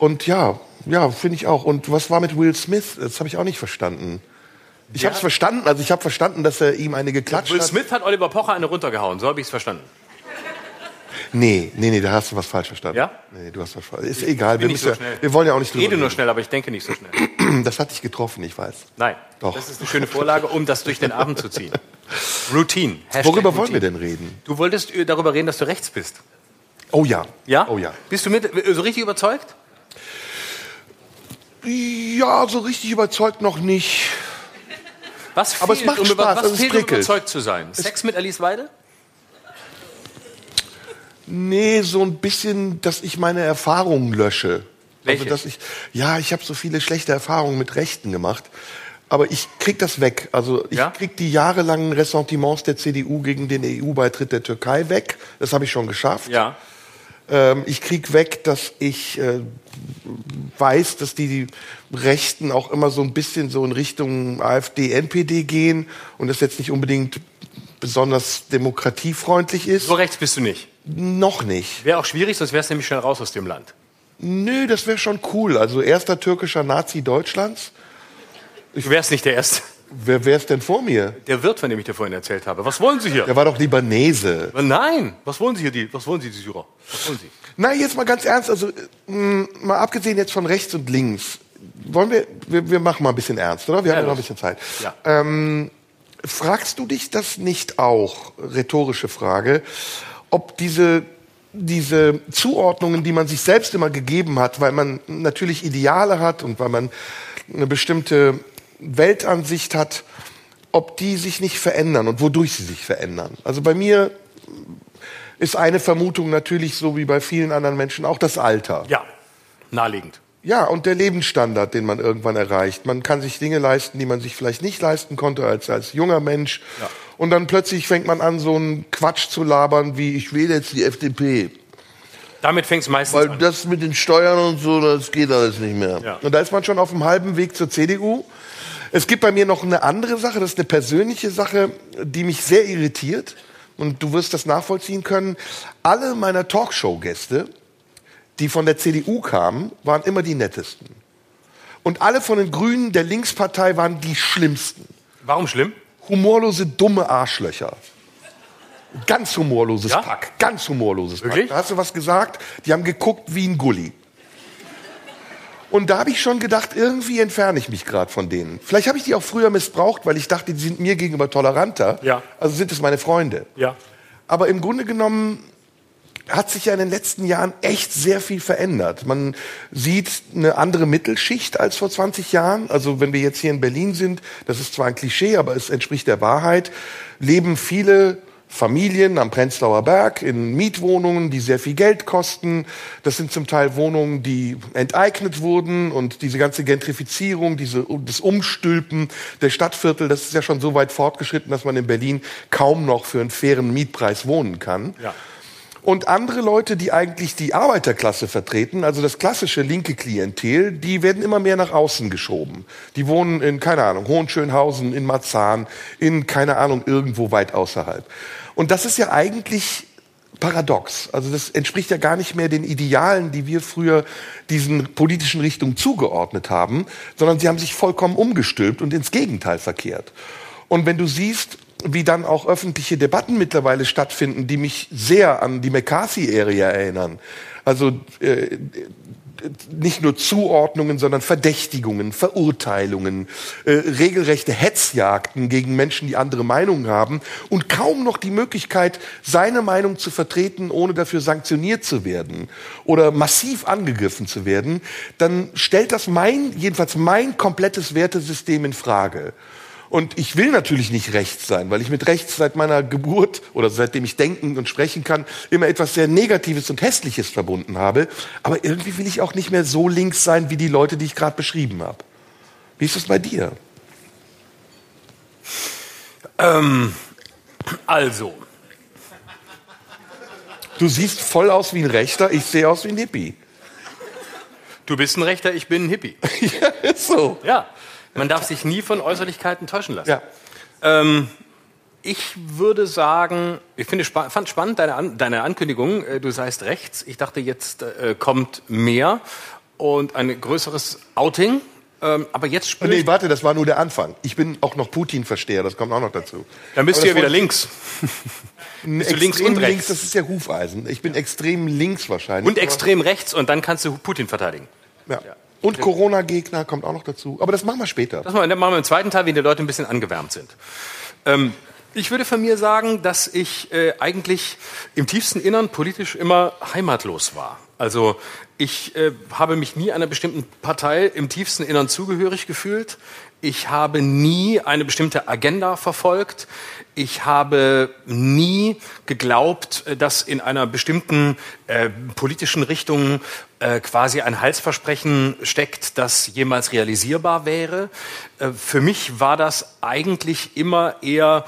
Und ja, ja, finde ich auch. Und was war mit Will Smith? Das habe ich auch nicht verstanden. Ich habe es verstanden, also ich habe verstanden, dass er ihm eine geklatscht Will hat. Smith hat Oliver Pocher eine runtergehauen, so habe ich es verstanden. Nee, nee, nee, da hast du was falsch verstanden. Ja? Nee, du hast was falsch. Ist egal, wir, nicht müssen so schnell. wir wollen ja auch nicht Ich rede drüber nur schnell, aber ich denke nicht so schnell. Das hat dich getroffen, ich weiß. Nein. Doch. Das ist eine schöne Vorlage, um das durch den Abend zu ziehen. Routine. Hashtag Worüber wollen Routine. wir denn reden? Du wolltest darüber reden, dass du rechts bist. Oh ja. Ja? Oh ja. Bist du mit, so richtig überzeugt? Ja, so richtig überzeugt noch nicht. Was Aber es fehlt, macht um, Spaß, was also es fehlt um überzeugt zu sein? Sex mit Alice Weide? Nee, so ein bisschen, dass ich meine Erfahrungen lösche. Welche? Also, dass ich, ja, ich habe so viele schlechte Erfahrungen mit Rechten gemacht. Aber ich krieg das weg. Also ich Ja? krieg die jahrelangen Ressentiments der CDU gegen den EU-Beitritt der Türkei weg. Das habe ich schon geschafft. Ja. Ähm, ich krieg weg, dass ich äh, weiß, dass die Rechten auch immer so ein bisschen so in Richtung AfD, NPD gehen und das jetzt nicht unbedingt besonders demokratiefreundlich ist. So rechts bist du nicht. Noch nicht. Wäre auch schwierig, sonst wärst du nämlich schnell raus aus dem Land. Nö, das wäre schon cool. Also erster türkischer Nazi Deutschlands. Du wärst nicht der Erste. Wer wär's denn vor mir? Der Wirt, von dem ich dir vorhin erzählt habe. Was wollen Sie hier? Der war doch Libanese. Nein, was wollen Sie hier, die, was wollen Sie, die Syrer? Was wollen Sie? Na, jetzt mal ganz ernst, also mh, mal abgesehen jetzt von rechts und links, wollen wir, wir, wir machen mal ein bisschen ernst, oder? Wir Ja, haben ja noch ein bisschen Zeit. Ja. Ähm, fragst du dich das nicht auch, rhetorische Frage, ob diese, diese Zuordnungen, die man sich selbst immer gegeben hat, weil man natürlich Ideale hat und weil man eine bestimmte Weltansicht hat, ob die sich nicht verändern und wodurch sie sich verändern? Also bei mir ist eine Vermutung natürlich so wie bei vielen anderen Menschen auch das Alter. Ja, naheliegend. Ja, und der Lebensstandard, den man irgendwann erreicht. Man kann sich Dinge leisten, die man sich vielleicht nicht leisten konnte als, als junger Mensch. Ja. Und dann plötzlich fängt man an, so einen Quatsch zu labern, wie ich wähle jetzt die FDP. Damit fängt es meistens Weil an. das mit den Steuern und so, das geht alles nicht mehr. Ja. Und da ist man schon auf dem halben Weg zur CDU. Es gibt bei mir noch eine andere Sache, das ist eine persönliche Sache, die mich sehr irritiert. Und du wirst das nachvollziehen können. Alle meiner Talkshow-Gäste, die von der CDU kamen, waren immer die nettesten. Und alle von den Grünen der Linkspartei waren die schlimmsten. Warum schlimm? Humorlose, dumme Arschlöcher. Ganz humorloses Ja? Pack. Ganz humorloses Wirklich? Pack. Da hast du was gesagt, die haben geguckt wie ein Gulli. Und da habe ich schon gedacht, irgendwie entferne ich mich gerade von denen. Vielleicht habe ich die auch früher missbraucht, weil ich dachte, die sind mir gegenüber toleranter. Ja. Also sind es meine Freunde. Ja. Aber im Grunde genommen hat sich ja in den letzten Jahren echt sehr viel verändert. Man sieht eine andere Mittelschicht als vor 20 Jahren. Also wenn wir jetzt hier in Berlin sind, das ist zwar ein Klischee, aber es entspricht der Wahrheit, leben viele Familien am Prenzlauer Berg in Mietwohnungen, die sehr viel Geld kosten. Das sind zum Teil Wohnungen, die enteignet wurden und diese ganze Gentrifizierung, diese, das Umstülpen der Stadtviertel, das ist ja schon so weit fortgeschritten, dass man in Berlin kaum noch für einen fairen Mietpreis wohnen kann. Ja. Und andere Leute, die eigentlich die Arbeiterklasse vertreten, also das klassische linke Klientel, die werden immer mehr nach außen geschoben. Die wohnen in, keine Ahnung, Hohenschönhausen, in Marzahn, in, keine Ahnung, irgendwo weit außerhalb. Und das ist ja eigentlich paradox. Also das entspricht ja gar nicht mehr den Idealen, die wir früher diesen politischen Richtungen zugeordnet haben, sondern sie haben sich vollkommen umgestülpt und ins Gegenteil verkehrt. Und wenn du siehst, wie dann auch öffentliche Debatten mittlerweile stattfinden, die mich sehr an die McCarthy-Area erinnern. Also äh, nicht nur Zuordnungen, sondern Verdächtigungen, Verurteilungen, äh, regelrechte Hetzjagden gegen Menschen, die andere Meinungen haben und kaum noch die Möglichkeit, seine Meinung zu vertreten, ohne dafür sanktioniert zu werden oder massiv angegriffen zu werden, dann stellt das mein, jedenfalls mein komplettes Wertesystem in Frage. Und ich will natürlich nicht rechts sein, weil ich mit rechts seit meiner Geburt oder seitdem ich denken und sprechen kann, immer etwas sehr Negatives und Hässliches verbunden habe. Aber irgendwie will ich auch nicht mehr so links sein wie die Leute, die ich gerade beschrieben habe. Wie ist es bei dir? Also, Du siehst voll aus wie ein Rechter, ich sehe aus wie ein Hippie. du bist ein Rechter, ich bin ein Hippie. ja, ist so. Ja, man darf sich nie von Äußerlichkeiten täuschen lassen. Ja. Ähm, ich würde sagen, ich finde, fand spannend deine, An deine Ankündigung, äh, du seist rechts. Ich dachte, jetzt äh, kommt mehr und ein größeres Outing. Ähm, aber jetzt spüre Nee, warte, das war nur der Anfang. Ich bin auch noch Putin-Versteher, das kommt auch noch dazu. dann bist Aber du ja wieder links. Bist du links und rechts? Das ist ja Hufeisen. Ich bin extrem links wahrscheinlich. Und extrem rechts und dann kannst du Putin verteidigen. Ja. Und Corona-Gegner kommt auch noch dazu. Aber das machen wir später. Das machen wir, im zweiten Teil, wenn die Leute ein bisschen angewärmt sind. Ähm, ich würde von mir sagen, dass ich äh, eigentlich im tiefsten Innern politisch immer heimatlos war. Also ich äh, habe mich nie einer bestimmten Partei im tiefsten Innern zugehörig gefühlt. Ich habe nie eine bestimmte Agenda verfolgt. Ich habe nie geglaubt, äh, dass in einer bestimmten äh, politischen Richtung äh, quasi ein Heilsversprechen steckt, das jemals realisierbar wäre. Äh, für mich war das eigentlich immer eher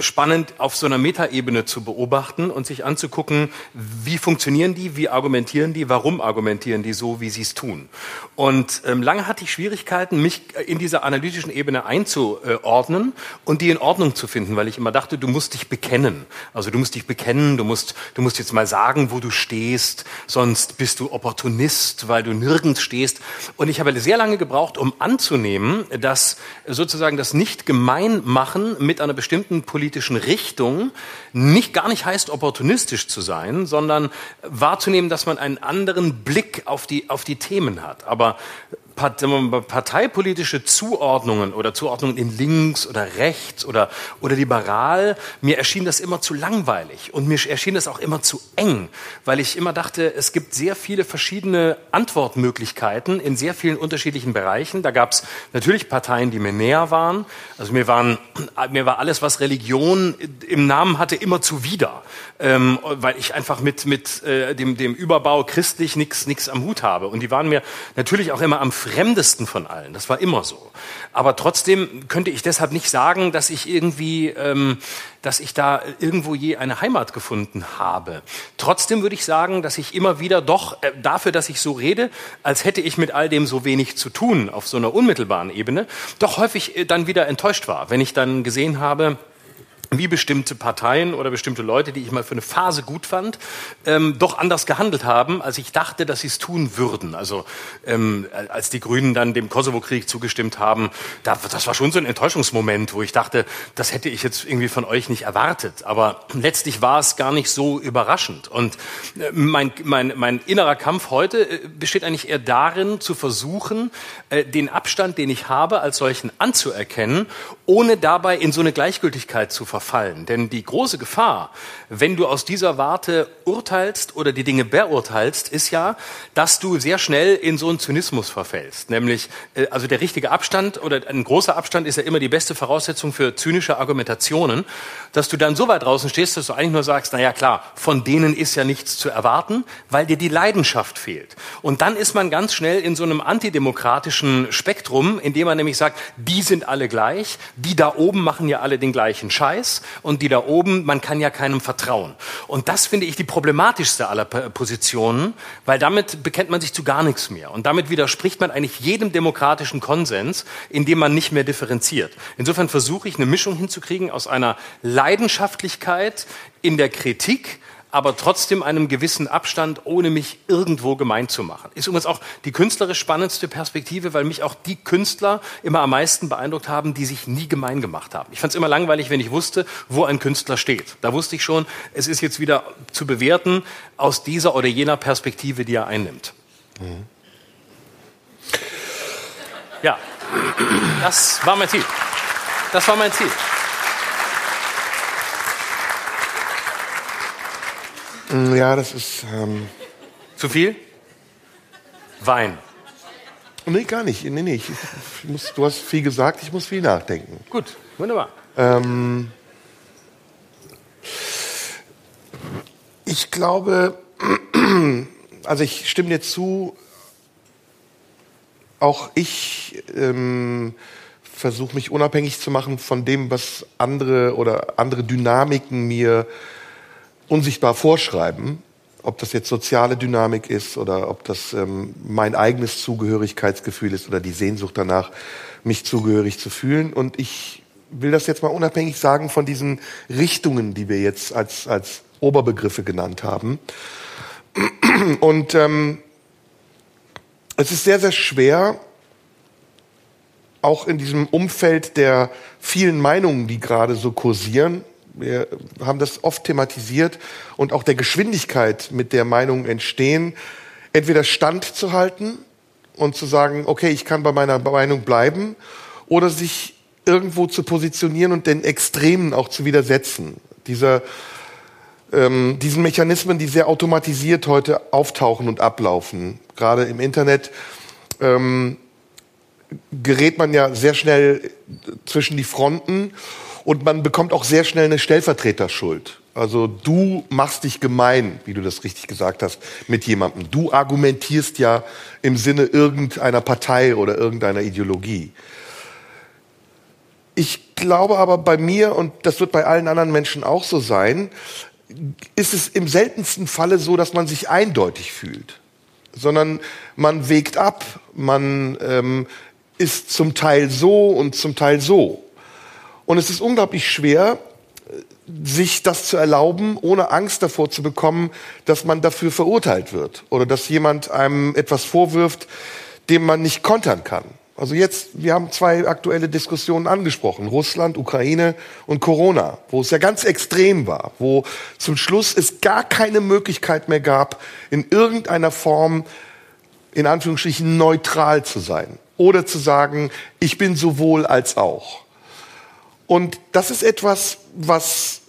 spannend auf so einer Metaebene zu beobachten und sich anzugucken, wie funktionieren die, wie argumentieren die, warum argumentieren die so, wie sie es tun. Und ähm, lange hatte ich Schwierigkeiten, mich in dieser analytischen Ebene einzuordnen und die in Ordnung zu finden, weil ich immer dachte, du musst dich bekennen. Also du musst dich bekennen, du musst, du musst jetzt mal sagen, wo du stehst, sonst bist du Opportunist, weil du nirgends stehst. Und ich habe sehr lange gebraucht, um anzunehmen, dass sozusagen das Nicht-Gemeinmachen mit einer bestimmten politischen Richtung nicht gar nicht heißt, opportunistisch zu sein, sondern wahrzunehmen, dass man einen anderen Blick auf die, auf die Themen hat. Aber parteipolitische Zuordnungen oder Zuordnungen in links oder rechts oder, oder liberal, mir erschien das immer zu langweilig und mir erschien das auch immer zu eng, weil ich immer dachte, es gibt sehr viele verschiedene Antwortmöglichkeiten in sehr vielen unterschiedlichen Bereichen. Da gab es natürlich Parteien, die mir näher waren. Also mir, waren, mir war alles, was Religion im Namen hatte, immer zuwider, ähm, weil ich einfach mit, mit äh, dem, dem Überbau christlich nichts am Hut habe. Und die waren mir natürlich auch immer am fremdesten von allen. Das war immer so. Aber trotzdem könnte ich deshalb nicht sagen, dass ich irgendwie, ähm, dass ich da irgendwo je eine Heimat gefunden habe. Trotzdem würde ich sagen, dass ich immer wieder doch äh, dafür, dass ich so rede, als hätte ich mit all dem so wenig zu tun auf so einer unmittelbaren Ebene, doch häufig äh, dann wieder enttäuscht war, wenn ich dann gesehen habe, wie bestimmte Parteien oder bestimmte Leute, die ich mal für eine Phase gut fand, ähm, doch anders gehandelt haben, als ich dachte, dass sie es tun würden. Also ähm, als die Grünen dann dem Kosovo-Krieg zugestimmt haben, da, das war schon so ein Enttäuschungsmoment, wo ich dachte, das hätte ich jetzt irgendwie von euch nicht erwartet. Aber letztlich war es gar nicht so überraschend. Und äh, mein, mein, mein innerer Kampf heute äh, besteht eigentlich eher darin, zu versuchen, äh, den Abstand, den ich habe, als solchen anzuerkennen, ohne dabei in so eine Gleichgültigkeit zu verfallen verfallen. Denn die große Gefahr, wenn du aus dieser Warte urteilst oder die Dinge beurteilst, ist ja, dass du sehr schnell in so einen Zynismus verfällst. Nämlich, äh, also der richtige Abstand oder ein großer Abstand ist ja immer die beste Voraussetzung für zynische Argumentationen, dass du dann so weit draußen stehst, dass du eigentlich nur sagst, na ja klar, von denen ist ja nichts zu erwarten, weil dir die Leidenschaft fehlt. Und dann ist man ganz schnell in so einem antidemokratischen Spektrum, in dem man nämlich sagt, die sind alle gleich, die da oben machen ja alle den gleichen Scheiß und die da oben, man kann ja keinem vertrauen. Und das finde ich die problematischste aller Positionen, weil damit bekennt man sich zu gar nichts mehr. Und damit widerspricht man eigentlich jedem demokratischen Konsens, indem man nicht mehr differenziert. Insofern versuche ich eine Mischung hinzukriegen aus einer Leidenschaftlichkeit in der Kritik, aber trotzdem einem gewissen Abstand, ohne mich irgendwo gemein zu machen. Ist übrigens auch die künstlerisch spannendste Perspektive, weil mich auch die Künstler immer am meisten beeindruckt haben, die sich nie gemein gemacht haben. Ich fand es immer langweilig, wenn ich wusste, wo ein Künstler steht. Da wusste ich schon, es ist jetzt wieder zu bewerten aus dieser oder jener Perspektive, die er einnimmt. Mhm. Ja, das war mein Ziel. Das war mein Ziel. Ja, das ist. Ähm Zu viel? Wein. Nee, gar nicht. Nee, nee. Ich, ich muss, du hast viel gesagt, ich muss viel nachdenken. Gut, wunderbar. Ähm ich glaube, also ich stimme dir zu, auch ich ähm, versuche mich unabhängig zu machen von dem, was andere oder andere Dynamiken mir unsichtbar vorschreiben, ob das jetzt soziale Dynamik ist oder ob das ähm, mein eigenes Zugehörigkeitsgefühl ist oder die Sehnsucht danach, mich zugehörig zu fühlen. Und ich will das jetzt mal unabhängig sagen von diesen Richtungen, die wir jetzt als, als Oberbegriffe genannt haben. Und ähm, es ist sehr, sehr schwer, auch in diesem Umfeld der vielen Meinungen, die gerade so kursieren, wir haben das oft thematisiert und auch der Geschwindigkeit, mit der Meinungen entstehen, entweder standzuhalten und zu sagen, okay, ich kann bei meiner Meinung bleiben, oder sich irgendwo zu positionieren und den Extremen auch zu widersetzen. Dieser ähm, diesen Mechanismen, die sehr automatisiert heute auftauchen und ablaufen. Gerade im Internet ähm, gerät man ja sehr schnell zwischen die Fronten und man bekommt auch sehr schnell eine Stellvertreterschuld. Also du machst dich gemein, wie du das richtig gesagt hast, mit jemandem. Du argumentierst ja im Sinne irgendeiner Partei oder irgendeiner Ideologie. Ich glaube aber bei mir, und das wird bei allen anderen Menschen auch so sein, ist es im seltensten Falle so, dass man sich eindeutig fühlt, sondern man wägt ab, man ähm, ist zum Teil so und zum Teil so. Und es ist unglaublich schwer, sich das zu erlauben, ohne Angst davor zu bekommen, dass man dafür verurteilt wird oder dass jemand einem etwas vorwirft, dem man nicht kontern kann. Also jetzt, wir haben zwei aktuelle Diskussionen angesprochen, Russland, Ukraine und Corona, wo es ja ganz extrem war, wo zum Schluss es gar keine Möglichkeit mehr gab, in irgendeiner Form, in Anführungsstrichen, neutral zu sein oder zu sagen, ich bin sowohl als auch. Und das ist etwas, was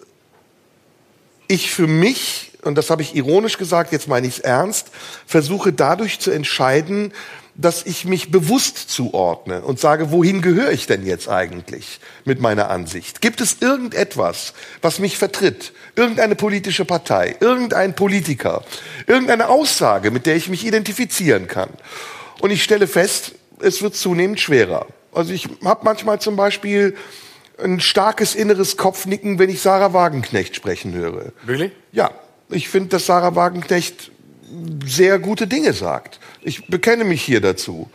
ich für mich, und das habe ich ironisch gesagt, jetzt meine ich es ernst, versuche dadurch zu entscheiden, dass ich mich bewusst zuordne und sage, wohin gehöre ich denn jetzt eigentlich mit meiner Ansicht? Gibt es irgendetwas, was mich vertritt? Irgendeine politische Partei, irgendein Politiker, irgendeine Aussage, mit der ich mich identifizieren kann? Und ich stelle fest, es wird zunehmend schwerer. Also ich habe manchmal zum Beispiel ein starkes inneres Kopfnicken, wenn ich Sarah Wagenknecht sprechen höre. Wirklich? Ja, ich finde, dass Sarah Wagenknecht sehr gute Dinge sagt. Ich bekenne mich hier dazu.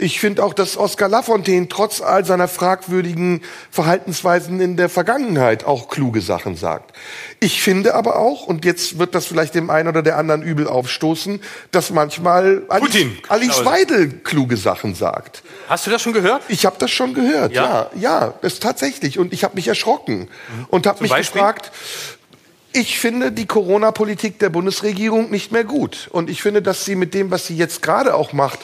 Ich finde auch, dass Oskar Lafontaine trotz all seiner fragwürdigen Verhaltensweisen in der Vergangenheit auch kluge Sachen sagt. Ich finde aber auch, und jetzt wird das vielleicht dem einen oder der anderen übel aufstoßen, dass manchmal Alice. Alice Weidel kluge Sachen sagt. Hast du das schon gehört? Ich habe das schon gehört, Ja? ja, ja, das tatsächlich. Und ich habe mich erschrocken und habe mich Beispiel? gefragt, ich finde die Corona-Politik der Bundesregierung nicht mehr gut. Und ich finde, dass sie mit dem, was sie jetzt gerade auch macht,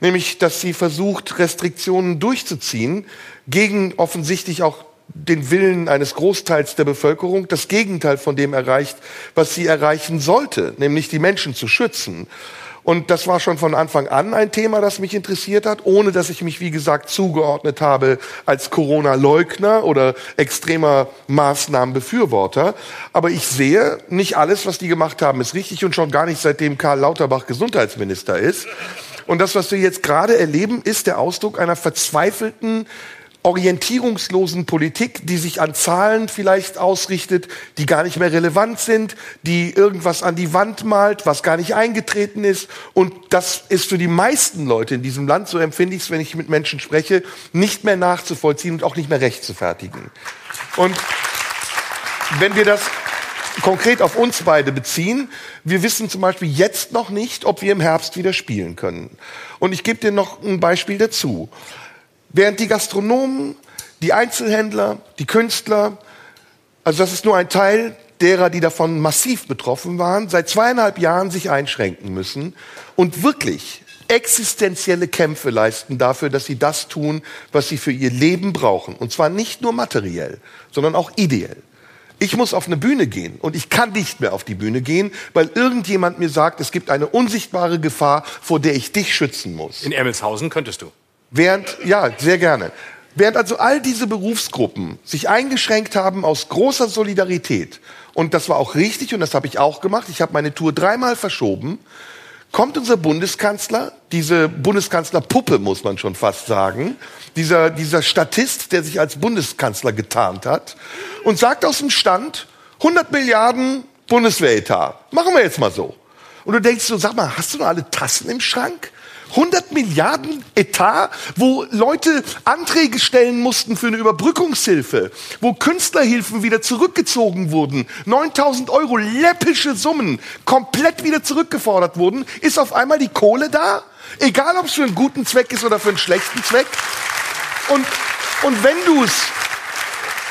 nämlich, dass sie versucht, Restriktionen durchzuziehen, gegen offensichtlich auch den Willen eines Großteils der Bevölkerung, das Gegenteil von dem erreicht, was sie erreichen sollte, nämlich die Menschen zu schützen. Und das war schon von Anfang an ein Thema, das mich interessiert hat, ohne dass ich mich, wie gesagt, zugeordnet habe als Corona-Leugner oder extremer Maßnahmenbefürworter. Aber ich sehe, nicht alles, was die gemacht haben, ist richtig und schon gar nicht seitdem Karl Lauterbach Gesundheitsminister ist. Und das, was wir jetzt gerade erleben, ist der Ausdruck einer verzweifelten, orientierungslosen Politik, die sich an Zahlen vielleicht ausrichtet, die gar nicht mehr relevant sind, die irgendwas an die Wand malt, was gar nicht eingetreten ist. Und das ist für die meisten Leute in diesem Land, so empfinde ich es, wenn ich mit Menschen spreche, nicht mehr nachzuvollziehen und auch nicht mehr recht zu fertigen. Und wenn wir das konkret auf uns beide beziehen, wir wissen zum Beispiel jetzt noch nicht, ob wir im Herbst wieder spielen können. Und ich gebe dir noch ein Beispiel dazu. Während die Gastronomen, die Einzelhändler, die Künstler, also das ist nur ein Teil derer, die davon massiv betroffen waren, seit zweieinhalb Jahren sich einschränken müssen und wirklich existenzielle Kämpfe leisten dafür, dass sie das tun, was sie für ihr Leben brauchen. Und zwar nicht nur materiell, sondern auch ideell. Ich muss auf eine Bühne gehen und ich kann nicht mehr auf die Bühne gehen, weil irgendjemand mir sagt, es gibt eine unsichtbare Gefahr, vor der ich dich schützen muss. In Ermelshausen könntest du. Während, ja, sehr gerne. Während also all diese Berufsgruppen sich eingeschränkt haben aus großer Solidarität, und das war auch richtig und das habe ich auch gemacht, ich habe meine Tour dreimal verschoben, kommt unser Bundeskanzler, diese Bundeskanzlerpuppe muss man schon fast sagen, dieser, dieser Statist, der sich als Bundeskanzler getarnt hat, und sagt aus dem Stand, 100 Milliarden Bundeswehretat, machen wir jetzt mal so. Und du denkst so, sag mal, hast du noch alle Tassen im Schrank? 100 Milliarden Etat, wo Leute Anträge stellen mussten für eine Überbrückungshilfe, wo Künstlerhilfen wieder zurückgezogen wurden, 9000 Euro läppische Summen komplett wieder zurückgefordert wurden, ist auf einmal die Kohle da? Egal, ob es für einen guten Zweck ist oder für einen schlechten Zweck. Und, und wenn du es,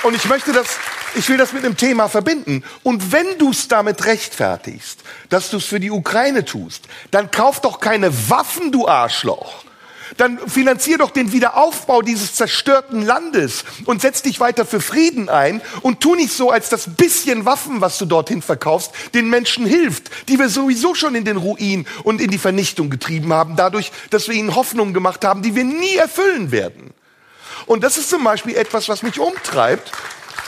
und ich möchte das, ich will das mit einem Thema verbinden. Und wenn du es damit rechtfertigst, dass du es für die Ukraine tust, dann kauf doch keine Waffen, du Arschloch. Dann finanzier doch den Wiederaufbau dieses zerstörten Landes und setz dich weiter für Frieden ein und tu nicht so, als das bisschen Waffen, was du dorthin verkaufst, den Menschen hilft, die wir sowieso schon in den Ruin und in die Vernichtung getrieben haben, dadurch, dass wir ihnen Hoffnungen gemacht haben, die wir nie erfüllen werden. Und das ist zum Beispiel etwas, was mich umtreibt.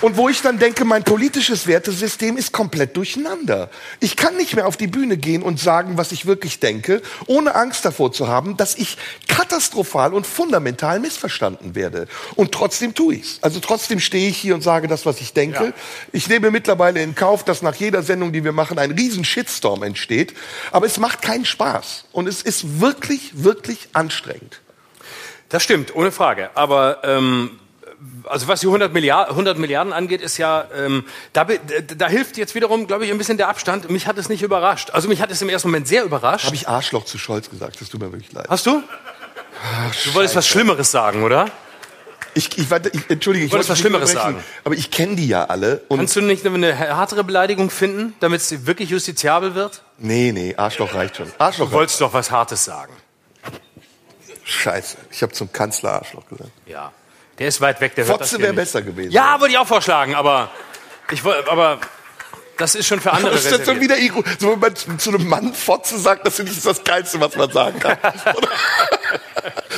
Und wo ich dann denke, mein politisches Wertesystem ist komplett durcheinander. Ich kann nicht mehr auf die Bühne gehen und sagen, was ich wirklich denke, ohne Angst davor zu haben, dass ich katastrophal und fundamental missverstanden werde. Und trotzdem tue ich's. Also trotzdem stehe ich hier und sage das, was ich denke. Ja. Ich nehme mittlerweile in Kauf, dass nach jeder Sendung, die wir machen, ein riesen Shitstorm entsteht. Aber es macht keinen Spaß. Und es ist wirklich, wirklich anstrengend. Das stimmt, ohne Frage. Aber ähm, also was die 100 Milliarden, 100 Milliarden angeht, ist ja, ähm, da, da, hilft jetzt wiederum, glaube ich, ein bisschen der Abstand. Mich hat es nicht überrascht. Also mich hat es im ersten Moment sehr überrascht. Habe ich Arschloch zu Scholz gesagt? Das tut mir wirklich leid. Hast du? Du wolltest was Schlimmeres sagen, oder? Ich, ich, warte, ich entschuldige, ich wollte was Schlimmeres sagen. Aber ich kenne die ja alle. Und Kannst du nicht eine härtere Beleidigung finden, damit es wirklich justiziabel wird? nee, nee, Arschloch reicht schon. Arschloch Du wolltest doch was Hartes sagen. Scheiße, ich habe zum Kanzler Arschloch gesagt. Ja. Der ist weit weg, der hört das Fotze wäre besser gewesen. Ja, würde ich auch vorschlagen, aber ich aber das ist schon für andere Das ist jetzt schon wieder Ego. So, wenn man zu einem Mann Fotze sagt, das finde ich das Geilste, was man sagen kann.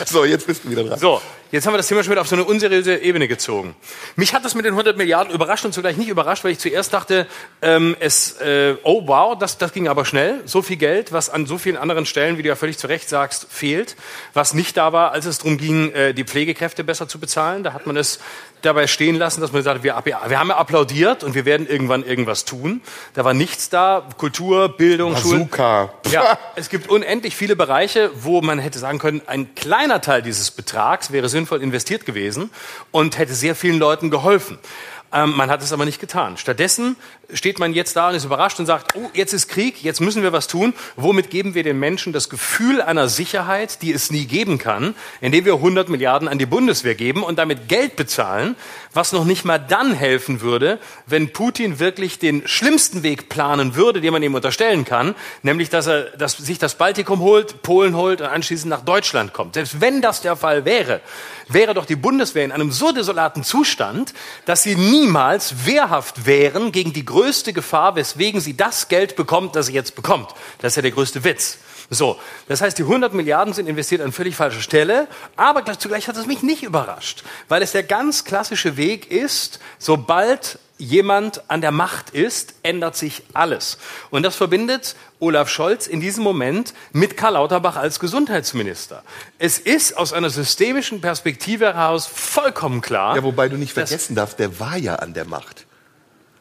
So, jetzt bist du wieder dran. So, jetzt haben wir das Thema schon wieder auf so eine unseriöse Ebene gezogen. Mich hat das mit den 100 Milliarden überrascht und zugleich nicht überrascht, weil ich zuerst dachte, ähm, es, äh, oh wow, das, das ging aber schnell. So viel Geld, was an so vielen anderen Stellen, wie du ja völlig zu Recht sagst, fehlt, was nicht da war, als es darum ging, äh, die Pflegekräfte besser zu bezahlen. Da hat man es dabei stehen lassen, dass man hat, wir, wir haben ja applaudiert und wir werden irgendwann irgendwas tun. Da war nichts da, Kultur, Bildung, Schulen. Bazooka. Ja, es gibt unendlich viele Bereiche, wo man hätte sagen können, ein kleiner Teil dieses Betrags wäre sinnvoll investiert gewesen und hätte sehr vielen Leuten geholfen. Ähm, man hat es aber nicht getan. Stattdessen steht man jetzt da und ist überrascht und sagt, oh, jetzt ist Krieg, jetzt müssen wir was tun. Womit geben wir den Menschen das Gefühl einer Sicherheit, die es nie geben kann, indem wir 100 Milliarden an die Bundeswehr geben und damit Geld bezahlen, was noch nicht mal dann helfen würde, wenn Putin wirklich den schlimmsten Weg planen würde, den man ihm unterstellen kann, nämlich dass er dass sich das Baltikum holt, Polen holt und anschließend nach Deutschland kommt. Selbst wenn das der Fall wäre, wäre doch die Bundeswehr in einem so desolaten Zustand, dass sie niemals wehrhaft wären gegen die größte Gefahr, weswegen sie das Geld bekommt, das sie jetzt bekommt. Das ist ja der größte Witz. So, das heißt, die 100 Milliarden sind investiert an völlig falscher Stelle, aber gleich- zugleich hat es mich nicht überrascht, weil es der ganz klassische Weg ist, sobald jemand an der Macht ist, ändert sich alles. Und das verbindet Olaf Scholz in diesem Moment mit Karl Lauterbach als Gesundheitsminister. Es ist aus einer systemischen Perspektive heraus vollkommen klar. Ja, wobei du nicht vergessen darfst, der war ja an der Macht.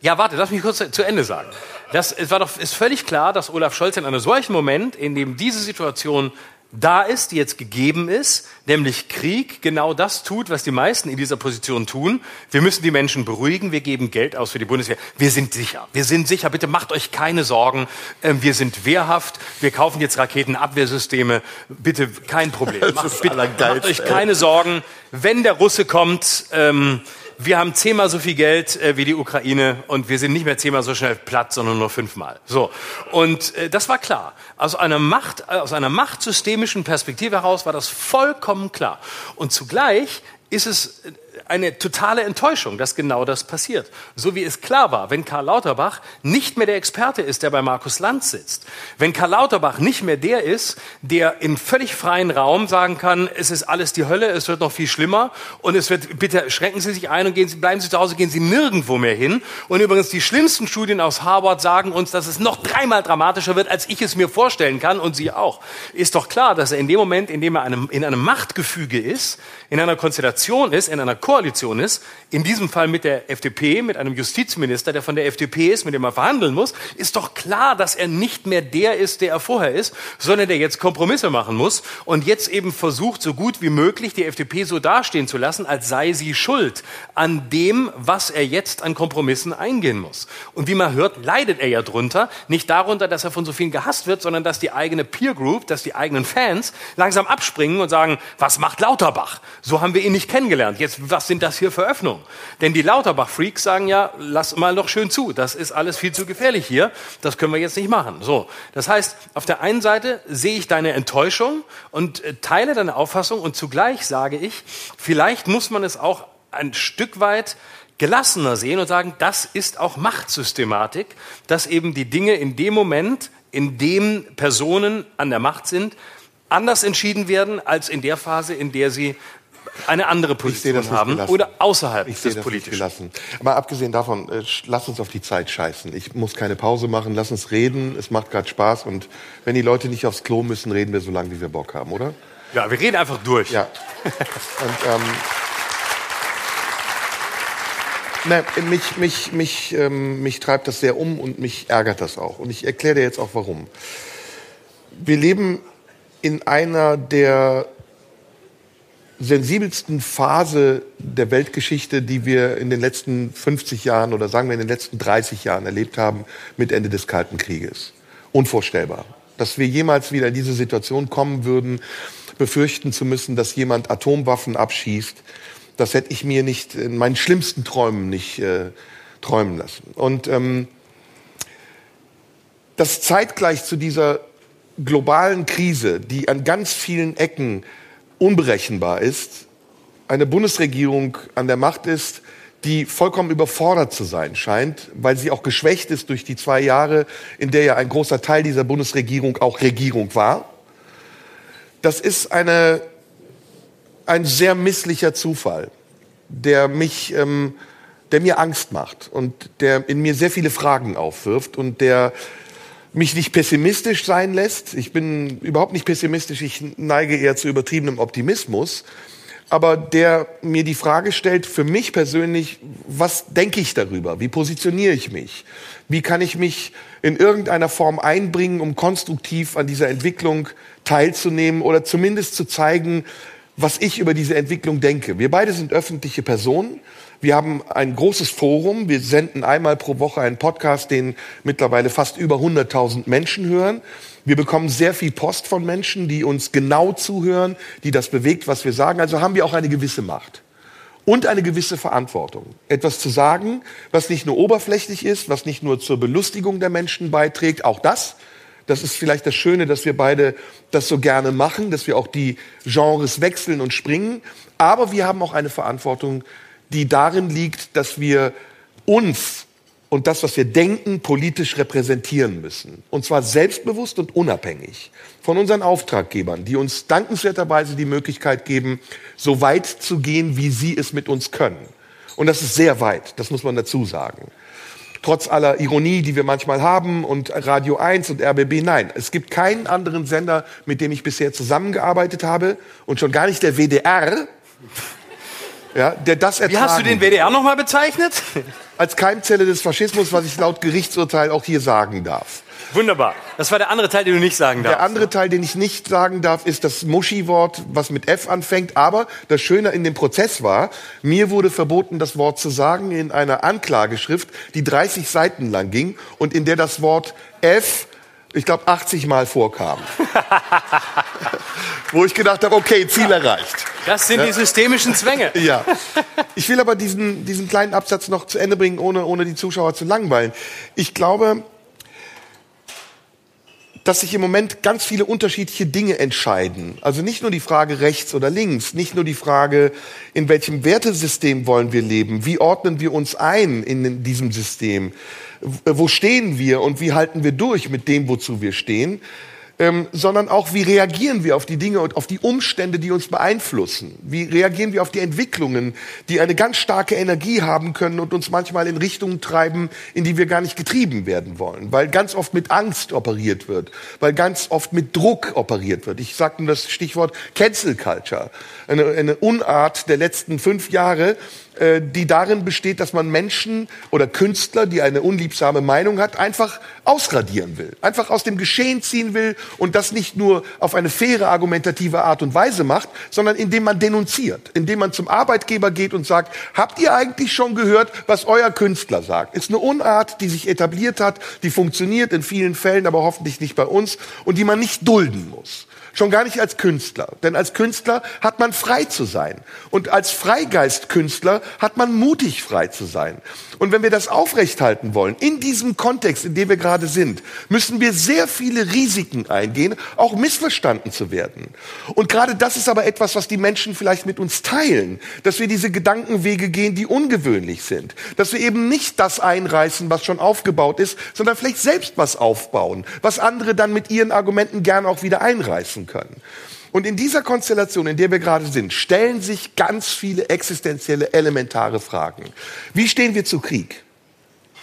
Ja, warte, lass mich kurz zu- Ende sagen. Das, es war doch, ist völlig klar, dass Olaf Scholz in einem solchen Moment, in dem diese Situation da ist, die jetzt gegeben ist, nämlich Krieg, genau das tut, was die meisten in dieser Position tun. Wir müssen die Menschen beruhigen, wir geben Geld aus für die Bundeswehr. Wir sind sicher, wir sind sicher, bitte macht euch keine Sorgen, Ähm, wir sind wehrhaft, wir kaufen jetzt Raketenabwehrsysteme, bitte kein Problem. Macht, bitte, macht euch keine Sorgen, wenn der Russe kommt, ähm, wir haben zehnmal so viel Geld äh, wie die Ukraine und wir sind nicht mehr zehnmal so schnell platt, sondern nur fünfmal. So. Und äh, das war klar. Aus einer Macht, äh, aus einer machtsystemischen Perspektive heraus war das vollkommen klar. Und zugleich ist es äh, eine totale Enttäuschung, dass genau das passiert. So wie es klar war, wenn Karl Lauterbach nicht mehr der Experte ist, der bei Markus Lanz sitzt, wenn Karl Lauterbach nicht mehr der ist, der im völlig freien Raum sagen kann, es ist alles die Hölle, es wird noch viel schlimmer und es wird, bitte schränken Sie sich ein und gehen Sie, bleiben Sie zu Hause, gehen Sie nirgendwo mehr hin. Und übrigens, die schlimmsten Studien aus Harvard sagen uns, dass es noch dreimal dramatischer wird, als ich es mir vorstellen kann und Sie auch. Ist doch klar, dass er in dem Moment, in dem er einem, in einem Machtgefüge ist, in einer Konstellation ist, in einer Koalition ist, in diesem Fall mit der FDP, mit einem Justizminister, der von der FDP ist, mit dem er verhandeln muss, ist doch klar, dass er nicht mehr der ist, der er vorher ist, sondern der jetzt Kompromisse machen muss und jetzt eben versucht, so gut wie möglich die FDP so dastehen zu lassen, als sei sie schuld an dem, was er jetzt an Kompromissen eingehen muss. Und wie man hört, leidet er ja drunter, nicht darunter, dass er von so vielen gehasst wird, sondern dass die eigene Peer Group, dass die eigenen Fans langsam abspringen und sagen, was macht Lauterbach? So haben wir ihn nicht nicht kennengelernt. Jetzt, was sind das hier für Öffnungen? Denn die Lauterbach-Freaks sagen ja, lass mal noch schön zu. Das ist alles viel zu gefährlich hier. Das können wir jetzt nicht machen. So. Das heißt, auf der einen Seite sehe ich deine Enttäuschung und äh, teile deine Auffassung und zugleich sage ich, vielleicht muss man es auch ein Stück weit gelassener sehen und sagen, das ist auch Machtsystematik, dass eben die Dinge in dem Moment, in dem Personen an der Macht sind, anders entschieden werden als in der Phase, in der sie eine andere Position haben oder außerhalb Ich des das nicht Politischen. gelassen. Aber abgesehen davon, äh, lass uns auf die Zeit scheißen. Ich muss keine Pause machen, lass uns reden. Es macht gerade Spaß und wenn die Leute nicht aufs Klo müssen, reden wir so lange, wie wir Bock haben, oder? Ja, wir reden einfach durch. Ja. Und, ähm, ne, mich, mich, mich, ähm, mich treibt das sehr um und mich ärgert das auch. Und ich erkläre dir jetzt auch warum. Wir leben in einer der sensibelsten Phase der Weltgeschichte, die wir in den letzten 50 Jahren oder sagen wir in den letzten 30 Jahren erlebt haben mit Ende des Kalten Krieges. Unvorstellbar. Dass wir jemals wieder in diese Situation kommen würden, befürchten zu müssen, dass jemand Atomwaffen abschießt, das hätte ich mir nicht in meinen schlimmsten Träumen nicht äh, träumen lassen. Und ähm, dass zeitgleich zu dieser globalen Krise, die an ganz vielen Ecken unberechenbar ist, eine Bundesregierung an der Macht ist, die vollkommen überfordert zu sein scheint, weil sie auch geschwächt ist durch die zwei Jahre, in der ja ein großer Teil dieser Bundesregierung auch Regierung war. Das ist eine, ein sehr misslicher Zufall, der mich, ähm, der mir Angst macht und der in mir sehr viele Fragen aufwirft und der mich nicht pessimistisch sein lässt. Ich bin überhaupt nicht pessimistisch, ich neige eher zu übertriebenem Optimismus. Aber der mir die Frage stellt, für mich persönlich, was denke ich darüber? Wie positioniere ich mich? Wie kann ich mich in irgendeiner Form einbringen, um konstruktiv an dieser Entwicklung teilzunehmen oder zumindest zu zeigen, was ich über diese Entwicklung denke. Wir beide sind öffentliche Personen. Wir haben ein großes Forum. Wir senden einmal pro Woche einen Podcast, den mittlerweile fast über 100.000 Menschen hören. Wir bekommen sehr viel Post von Menschen, die uns genau zuhören, die das bewegt, was wir sagen. Also haben wir auch eine gewisse Macht und eine gewisse Verantwortung. Etwas zu sagen, was nicht nur oberflächlich ist, was nicht nur zur Belustigung der Menschen beiträgt, auch das. Das ist vielleicht das Schöne, dass wir beide das so gerne machen, dass wir auch die Genres wechseln und springen. Aber wir haben auch eine Verantwortung, die darin liegt, dass wir uns und das, was wir denken, politisch repräsentieren müssen. Und zwar selbstbewusst und unabhängig von unseren Auftraggebern, die uns dankenswerterweise die Möglichkeit geben, so weit zu gehen, wie sie es mit uns können. Und das ist sehr weit, das muss man dazu sagen. Trotz aller Ironie, die wir manchmal haben und Radio 1 und RBB, nein, es gibt keinen anderen Sender, mit dem ich bisher zusammengearbeitet habe und schon gar nicht der WDR, ja, der das ertragen Wie hast du den WDR nochmal bezeichnet? als Keimzelle des Faschismus, was ich laut Gerichtsurteil auch hier sagen darf. Wunderbar. Das war der andere Teil, den du nicht sagen Der darfst. andere Teil, den ich nicht sagen darf, ist das Muschi-Wort, was mit F anfängt. Aber das Schöne in dem Prozess war, mir wurde verboten, das Wort zu sagen in einer Anklageschrift, die 30 Seiten lang ging und in der das Wort F, ich glaube, 80 Mal vorkam. Wo ich gedacht habe, okay, Ziel erreicht. Das sind die systemischen Zwänge. Ja. Ich will aber diesen, diesen kleinen Absatz noch zu Ende bringen, ohne, ohne die Zuschauer zu langweilen. Ich glaube, dass sich im Moment ganz viele unterschiedliche Dinge entscheiden. Also nicht nur die Frage rechts oder links, nicht nur die Frage, in welchem Wertesystem wollen wir leben, wie ordnen wir uns ein in diesem System, wo stehen wir und wie halten wir durch mit dem, wozu wir stehen, ähm, sondern auch, wie reagieren wir auf die Dinge und auf die Umstände, die uns beeinflussen? Wie reagieren wir auf die Entwicklungen, die eine ganz starke Energie haben können und uns manchmal in Richtungen treiben, in die wir gar nicht getrieben werden wollen? Weil ganz oft mit Angst operiert wird, weil ganz oft mit Druck operiert wird. Ich nur das Stichwort Cancel Culture, eine, eine Unart der letzten fünf Jahre, äh, die darin besteht, dass man Menschen oder Künstler, die eine unliebsame Meinung hat, einfach ausradieren will, einfach aus dem Geschehen ziehen will und das nicht nur auf eine faire, argumentative Art und Weise macht, sondern indem man denunziert, indem man zum Arbeitgeber geht und sagt, habt ihr eigentlich schon gehört, was euer Künstler sagt? Ist eine Unart, die sich etabliert hat, die funktioniert in vielen Fällen, aber hoffentlich nicht bei uns und die man nicht dulden muss. Schon gar nicht als Künstler. Denn als Künstler hat man frei zu sein. Und als Freigeistkünstler hat man mutig frei zu sein. Und wenn wir das aufrechthalten wollen, in diesem Kontext, in dem wir gerade sind, müssen wir sehr viele Risiken eingehen, auch missverstanden zu werden. Und gerade das ist aber etwas, was die Menschen vielleicht mit uns teilen, dass wir diese Gedankenwege gehen, die ungewöhnlich sind. Dass wir eben nicht das einreißen, was schon aufgebaut ist, sondern vielleicht selbst was aufbauen, was andere dann mit ihren Argumenten gern auch wieder einreißen können. Und in dieser Konstellation, in der wir gerade sind, stellen sich ganz viele existenzielle, elementare Fragen. Wie stehen wir zu Krieg?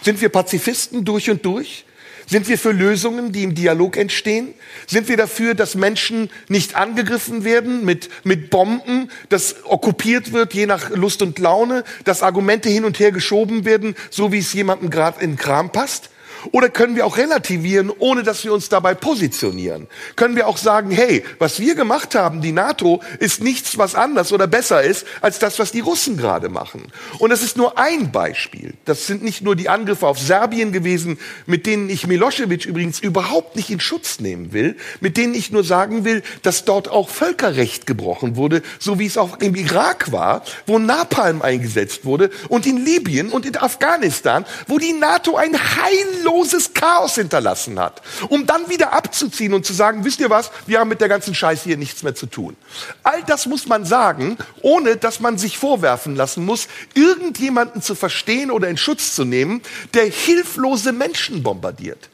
Sind wir Pazifisten durch und durch? Sind wir für Lösungen, die im Dialog entstehen? Sind wir dafür, dass Menschen nicht angegriffen werden mit, mit Bomben, dass okkupiert wird, je nach Lust und Laune, dass Argumente hin und her geschoben werden, so wie es jemandem gerade in Kram passt? Oder können wir auch relativieren, ohne dass wir uns dabei positionieren? Können wir auch sagen, hey, was wir gemacht haben, die NATO, ist nichts, was anders oder besser ist, als das, was die Russen gerade machen. Und das ist nur ein Beispiel. Das sind nicht nur die Angriffe auf Serbien gewesen, mit denen ich Milosevic übrigens überhaupt nicht in Schutz nehmen will, mit denen ich nur sagen will, dass dort auch Völkerrecht gebrochen wurde, so wie es auch im Irak war, wo Napalm eingesetzt wurde und in Libyen und in Afghanistan, wo die NATO ein heillos großes Chaos hinterlassen hat, um dann wieder abzuziehen und zu sagen, wisst ihr was, wir haben mit der ganzen Scheiße hier nichts mehr zu tun. All das muss man sagen, ohne dass man sich vorwerfen lassen muss, irgendjemanden zu verstehen oder in Schutz zu nehmen, der hilflose Menschen bombardiert.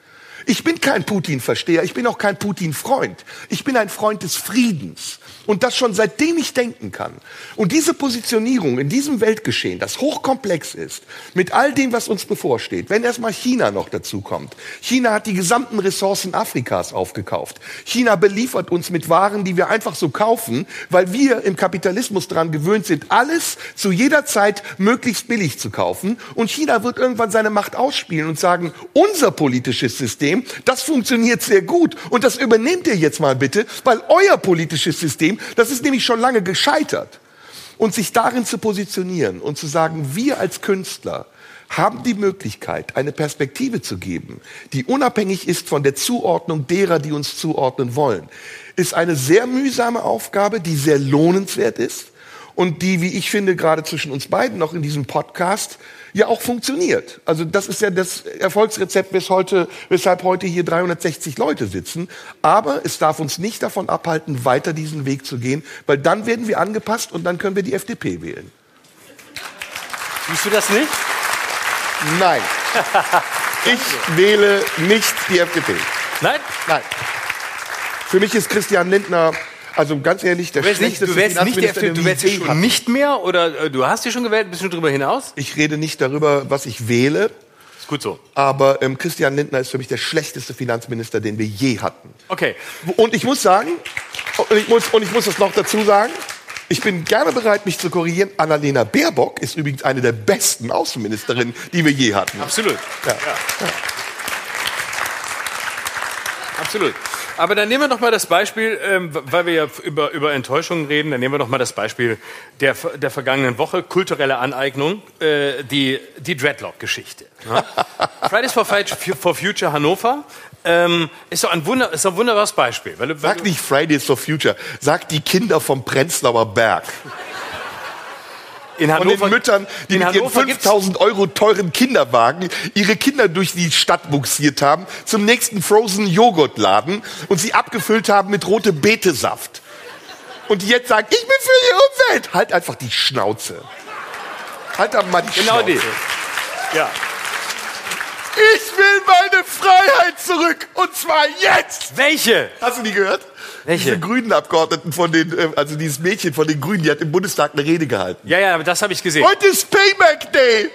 Ich bin kein Putin-Versteher, ich bin auch kein Putin-Freund. Ich bin ein Freund des Friedens. Und das schon seitdem ich denken kann. Und diese Positionierung in diesem Weltgeschehen, das hochkomplex ist, mit all dem, was uns bevorsteht, wenn erstmal China noch dazu kommt. China hat die gesamten Ressourcen Afrikas aufgekauft. China beliefert uns mit Waren, die wir einfach so kaufen, weil wir im Kapitalismus daran gewöhnt sind, alles zu jeder Zeit möglichst billig zu kaufen. Und China wird irgendwann seine Macht ausspielen und sagen, unser politisches System, das funktioniert sehr gut. Und das übernehmt ihr jetzt mal bitte, weil euer politisches System System, das ist nämlich schon lange gescheitert. Und sich darin zu positionieren und zu sagen, wir als Künstler haben die Möglichkeit, eine Perspektive zu geben, die unabhängig ist von der Zuordnung derer, die uns zuordnen wollen, ist eine sehr mühsame Aufgabe, die sehr lohnenswert ist und die, wie ich finde, gerade zwischen uns beiden noch in diesem Podcast ja auch funktioniert. Also das ist ja das Erfolgsrezept, bis heute, weshalb heute hier 360 Leute sitzen. Aber es darf uns nicht davon abhalten, weiter diesen Weg zu gehen, weil dann werden wir angepasst und dann können wir die FDP wählen. Siehst du das nicht? Nein. Ich wähle nicht die FDP. Nein? Nein. Für mich ist Christian Lindner also ganz ehrlich, der Du wärst nicht, schlechteste du wärst nicht der Finanzminister, du schon hatten. nicht mehr oder äh, du hast sie schon gewählt, bist du darüber hinaus? Ich rede nicht darüber, was ich wähle, Ist gut so. aber ähm, Christian Lindner ist für mich der schlechteste Finanzminister, den wir je hatten. Okay. Und ich muss sagen, und ich muss, und ich muss das noch dazu sagen, ich bin gerne bereit, mich zu korrigieren. Annalena Baerbock ist übrigens eine der besten Außenministerinnen, die wir je hatten. Absolut. Ja. Absolut. Aber dann nehmen wir doch mal das Beispiel, ähm, weil wir ja über, über Enttäuschungen reden, dann nehmen wir doch mal das Beispiel der, der vergangenen Woche, kulturelle Aneignung, äh, die, die Dreadlock-Geschichte. Ne? Fridays for, for Future Hannover ähm, ist, doch ein Wunder, ist ein wunderbares Beispiel. Weil, weil, Sag nicht Fridays for Future, sag die Kinder vom Prenzlauer Berg. In Von den Müttern, die mit ihren Hannover gibt's- 5000 Euro teuren Kinderwagen ihre Kinder durch die Stadt buxiert haben, zum nächsten Frozen Joghurtladen und sie abgefüllt haben mit rote Betesaft. Und die jetzt sagen, ich bin für die Umwelt. Halt einfach die Schnauze. Halt da mal die Genau Schnauze. die. Ja. Ich will meine Freiheit zurück. Und zwar jetzt. Welche? Hast du die gehört? Welche? Diese grünen Abgeordneten von den, äh, also dieses Mädchen von den Grünen, die hat im Bundestag eine Rede gehalten. Ja, ja, aber das habe ich gesehen. Heute ist Payback Day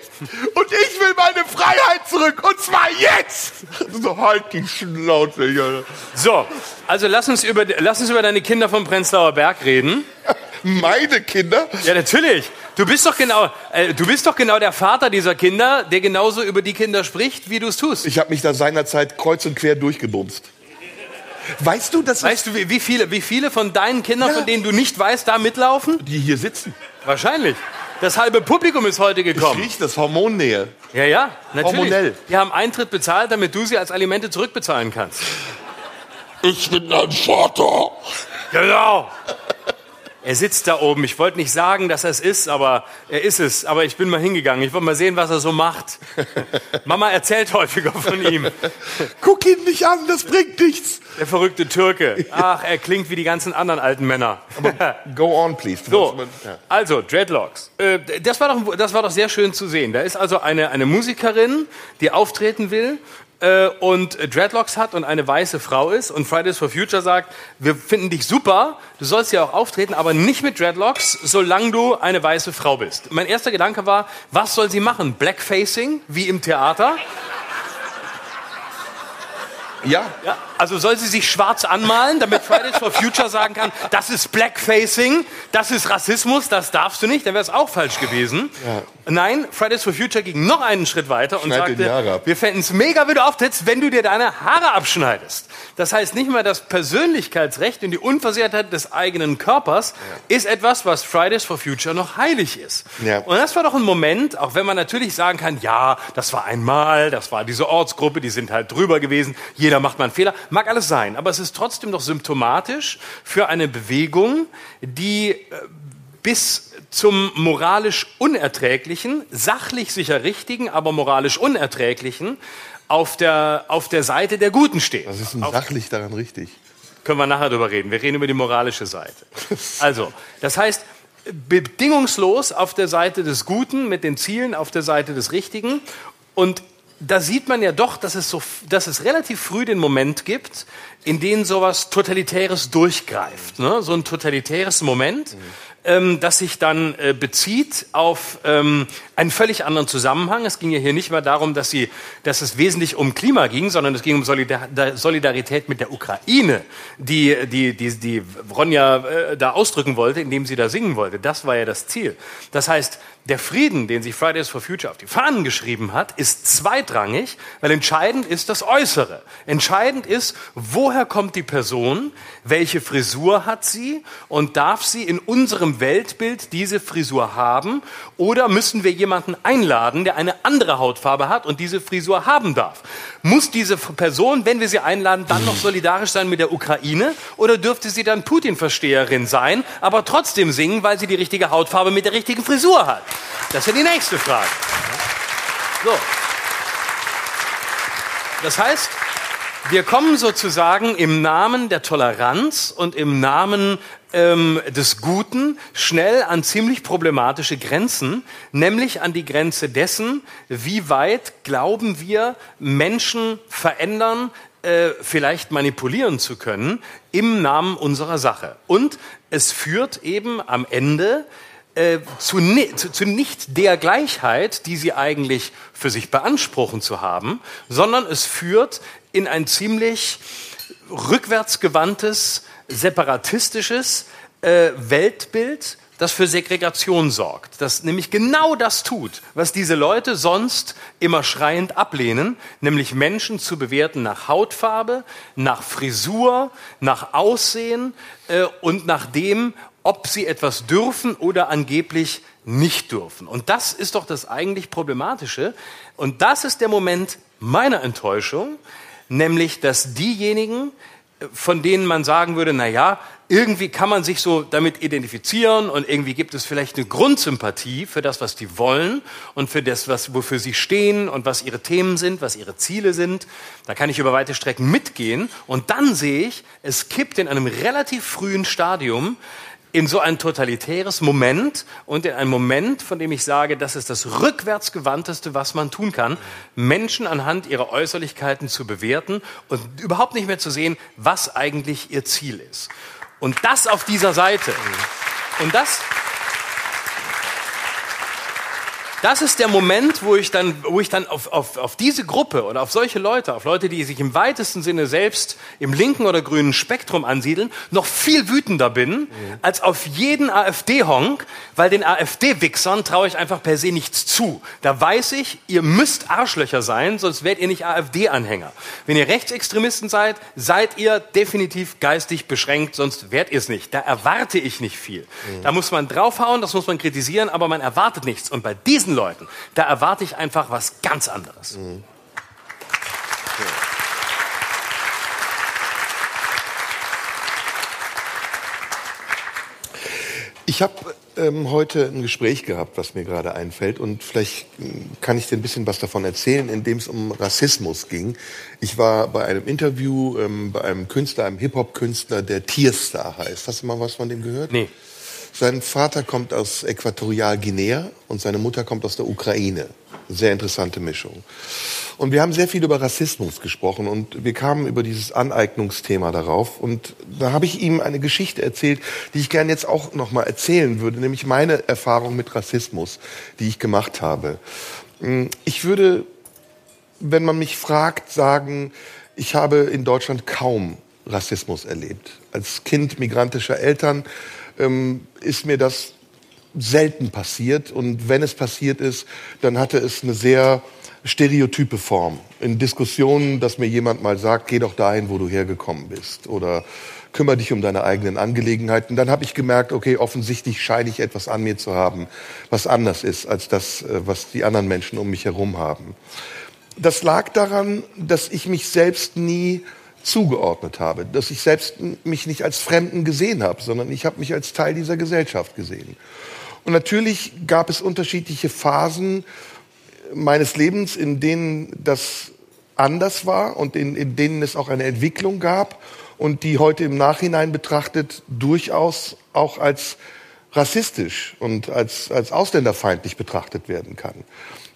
und ich will meine Freiheit zurück und zwar jetzt. So halt die Schnauze. Ja. So, also lass uns über, lass uns über deine Kinder vom Prenzlauer Berg reden. Meine Kinder. Ja, natürlich. Du bist doch genau, äh, du bist doch genau der Vater dieser Kinder, der genauso über die Kinder spricht, wie du es tust. Ich habe mich da seinerzeit kreuz und quer durchgebumst. Weißt du, dass Weißt du, wie, wie viele, wie viele von deinen Kindern, Ja. von denen du nicht weißt, da mitlaufen? die hier sitzen? Wahrscheinlich. Das halbe Publikum ist heute Ich gekommen. riech das Hormonnähe. Ja, ja, natürlich. Hormonell. Die haben Eintritt bezahlt, damit du sie als Alimente zurückbezahlen kannst. Ich bin dein Vater. Genau. Er sitzt da oben. Ich wollte nicht sagen, dass er es ist, aber er ist es. Aber ich bin mal hingegangen. Ich wollte mal sehen, was er so macht. Mama erzählt häufiger von ihm. Guck ihn nicht an, das bringt nichts. Der verrückte Türke. Ach, er klingt wie die ganzen anderen alten Männer. Go on, please. So, also Dreadlocks. Äh, das, war doch, das war doch sehr schön zu sehen. Da ist also eine, eine Musikerin, die auftreten will äh, und Dreadlocks hat und eine weiße Frau ist und Fridays for Future sagt, wir finden dich super, du sollst ja auch auftreten, aber nicht mit Dreadlocks, solange du eine weiße Frau bist. Mein erster Gedanke war, was soll sie machen? Blackfacing, wie im Theater? Ja, Ja, also soll sie sich schwarz anmalen, damit Fridays for Future sagen kann, das ist Blackfacing, das ist Rassismus, das darfst du nicht, dann wäre es auch falsch gewesen. Nein, Fridays for Future ging noch einen Schritt weiter und Schneid sagte, wir fänden es mega, wenn du auftrittst, wenn du dir deine Haare abschneidest. Das heißt nicht mal das Persönlichkeitsrecht und die Unversehrtheit des eigenen Körpers ist etwas, was Fridays for Future noch heilig ist. Ja. Und das war doch ein Moment, auch wenn man natürlich sagen kann, ja, das war einmal, das war diese Ortsgruppe, die sind halt drüber gewesen, jeder macht mal einen Fehler, mag alles sein, aber es ist trotzdem doch symptomatisch für eine Bewegung, die äh, bis zum moralisch Unerträglichen, sachlich sicher richtigen, aber moralisch Unerträglichen auf der, auf der Seite der Guten steht. was ist denn sachlich daran richtig? Können wir nachher drüber reden. Wir reden über die moralische Seite. Also, das heißt, bedingungslos auf der Seite des Guten, mit den Zielen auf der Seite des Richtigen. Und da sieht man ja doch, dass es, so, dass es relativ früh den Moment gibt, in dem sowas Totalitäres durchgreift. Ne? So ein totalitäres Moment, ähm, das sich dann äh, bezieht auf ähm, einen völlig anderen Zusammenhang. Es ging ja hier nicht mehr darum, dass, sie, dass es wesentlich um Klima ging, sondern es ging um Solidar Solidarität mit der Ukraine, die, die, die, die Ronja äh, da ausdrücken wollte, indem sie da singen wollte. Das war ja das Ziel. Das heißt, der Frieden, den sich Fridays for Future auf die Fahnen geschrieben hat, ist zweitrangig, weil entscheidend ist das Äußere. Entscheidend ist, woher kommt die Person, welche Frisur hat sie und darf sie in unserem Weltbild diese Frisur haben oder müssen wir jemanden einladen, der eine andere Hautfarbe hat und diese Frisur haben darf? Muss diese Person, wenn wir sie einladen, dann noch solidarisch sein mit der Ukraine oder dürfte sie dann Putin-Versteherin sein, aber trotzdem singen, weil sie die richtige Hautfarbe mit der richtigen Frisur hat? Das ist ja die nächste Frage. So. Das heißt, wir kommen sozusagen im Namen der Toleranz und im Namen ähm, des Guten schnell an ziemlich problematische Grenzen, nämlich an die Grenze dessen, wie weit glauben wir, Menschen verändern, äh, vielleicht manipulieren zu können im Namen unserer Sache. Und es führt eben am Ende äh, zu, zu, zu nicht der Gleichheit, die sie eigentlich für sich beanspruchen zu haben, sondern es führt in ein ziemlich rückwärtsgewandtes, separatistisches äh, Weltbild, das für Segregation sorgt, das nämlich genau das tut, was diese Leute sonst immer schreiend ablehnen, nämlich Menschen zu bewerten nach Hautfarbe, nach Frisur, nach Aussehen äh, und nach dem, ob sie etwas dürfen oder angeblich nicht dürfen. Und das ist doch das eigentlich Problematische. Und das ist der Moment meiner Enttäuschung, nämlich dass diejenigen, von denen man sagen würde, na ja, irgendwie kann man sich so damit identifizieren und irgendwie gibt es vielleicht eine Grundsympathie für das, was die wollen und für das, was, wofür sie stehen und was ihre Themen sind, was ihre Ziele sind. Da kann ich über weite Strecken mitgehen und dann sehe ich, es kippt in einem relativ frühen Stadium in so ein totalitäres Moment und in einem Moment, von dem ich sage, das ist das rückwärtsgewandteste, was man tun kann, Menschen anhand ihrer Äußerlichkeiten zu bewerten und überhaupt nicht mehr zu sehen, was eigentlich ihr Ziel ist. Und das auf dieser Seite. Und das, das ist der Moment, wo ich dann, wo ich dann auf, auf, auf diese Gruppe oder auf solche Leute, auf Leute, die sich im weitesten Sinne selbst im linken oder grünen Spektrum ansiedeln, noch viel wütender bin als auf jeden AfD-Honk, weil den AfD-Wichsern traue ich einfach per se nichts zu. Da weiß ich, ihr müsst Arschlöcher sein, sonst werdet ihr nicht AfD-Anhänger. Wenn ihr Rechtsextremisten seid, seid ihr definitiv geistig beschränkt, sonst werdet ihr es nicht. Da erwarte ich nicht viel. Da muss man draufhauen, das muss man kritisieren, aber man erwartet nichts. Und bei diesen Leuten, da erwarte ich einfach was ganz anderes. Ich habe ähm, heute ein Gespräch gehabt, was mir gerade einfällt und vielleicht ähm, kann ich dir ein bisschen was davon erzählen, indem es um Rassismus ging. Ich war bei einem Interview ähm, bei einem Künstler, einem Hip-Hop-Künstler, der Tierstar heißt. Hast du mal was von dem gehört? Nee. Sein Vater kommt aus Äquatorialguinea und seine Mutter kommt aus der Ukraine. Sehr interessante Mischung. Und wir haben sehr viel über Rassismus gesprochen und wir kamen über dieses Aneignungsthema darauf. Und da habe ich ihm eine Geschichte erzählt, die ich gerne jetzt auch noch mal erzählen würde, nämlich meine Erfahrung mit Rassismus, die ich gemacht habe. Ich würde, wenn man mich fragt, sagen, ich habe in Deutschland kaum Rassismus erlebt. Als Kind migrantischer Eltern ähm, ist mir das selten passiert. Und wenn es passiert ist, dann hatte es eine sehr stereotype Form. In Diskussionen, dass mir jemand mal sagt, geh doch dahin, wo du hergekommen bist. Oder kümmere dich um deine eigenen Angelegenheiten. Dann habe ich gemerkt, okay, offensichtlich scheine ich etwas an mir zu haben, was anders ist als das, äh, was die anderen Menschen um mich herum haben. Das lag daran, dass ich mich selbst nie zugeordnet habe, dass ich selbst mich nicht als Fremden gesehen habe, sondern ich habe mich als Teil dieser Gesellschaft gesehen. Und natürlich gab es unterschiedliche Phasen meines Lebens, in denen das anders war und in, in denen es auch eine Entwicklung gab und die heute im Nachhinein betrachtet durchaus auch als rassistisch und als, als ausländerfeindlich betrachtet werden kann.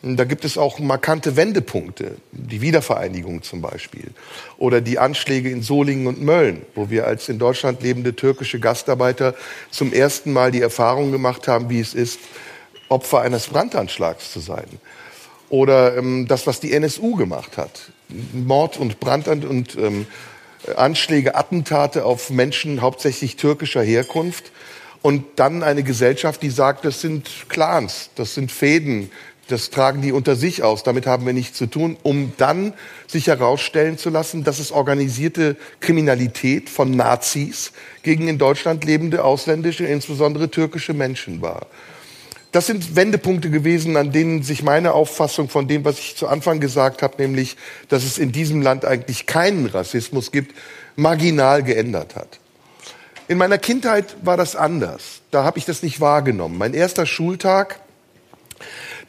Da gibt es auch markante Wendepunkte, die Wiedervereinigung zum Beispiel oder die Anschläge in Solingen und Mölln, wo wir als in Deutschland lebende türkische Gastarbeiter zum ersten Mal die Erfahrung gemacht haben, wie es ist, Opfer eines Brandanschlags zu sein. Oder ähm, das, was die NSU gemacht hat. Mord und Brand und ähm, Anschläge, Attentate auf Menschen hauptsächlich türkischer Herkunft. Und dann eine Gesellschaft, die sagt, das sind Clans, das sind Fäden, das tragen die unter sich aus, damit haben wir nichts zu tun, um dann sich herausstellen zu lassen, dass es organisierte Kriminalität von Nazis gegen in Deutschland lebende ausländische, insbesondere türkische Menschen war. Das sind Wendepunkte gewesen, an denen sich meine Auffassung von dem, was ich zu Anfang gesagt habe, nämlich, dass es in diesem Land eigentlich keinen Rassismus gibt, marginal geändert hat. In meiner Kindheit war das anders. Da habe ich das nicht wahrgenommen. Mein erster Schultag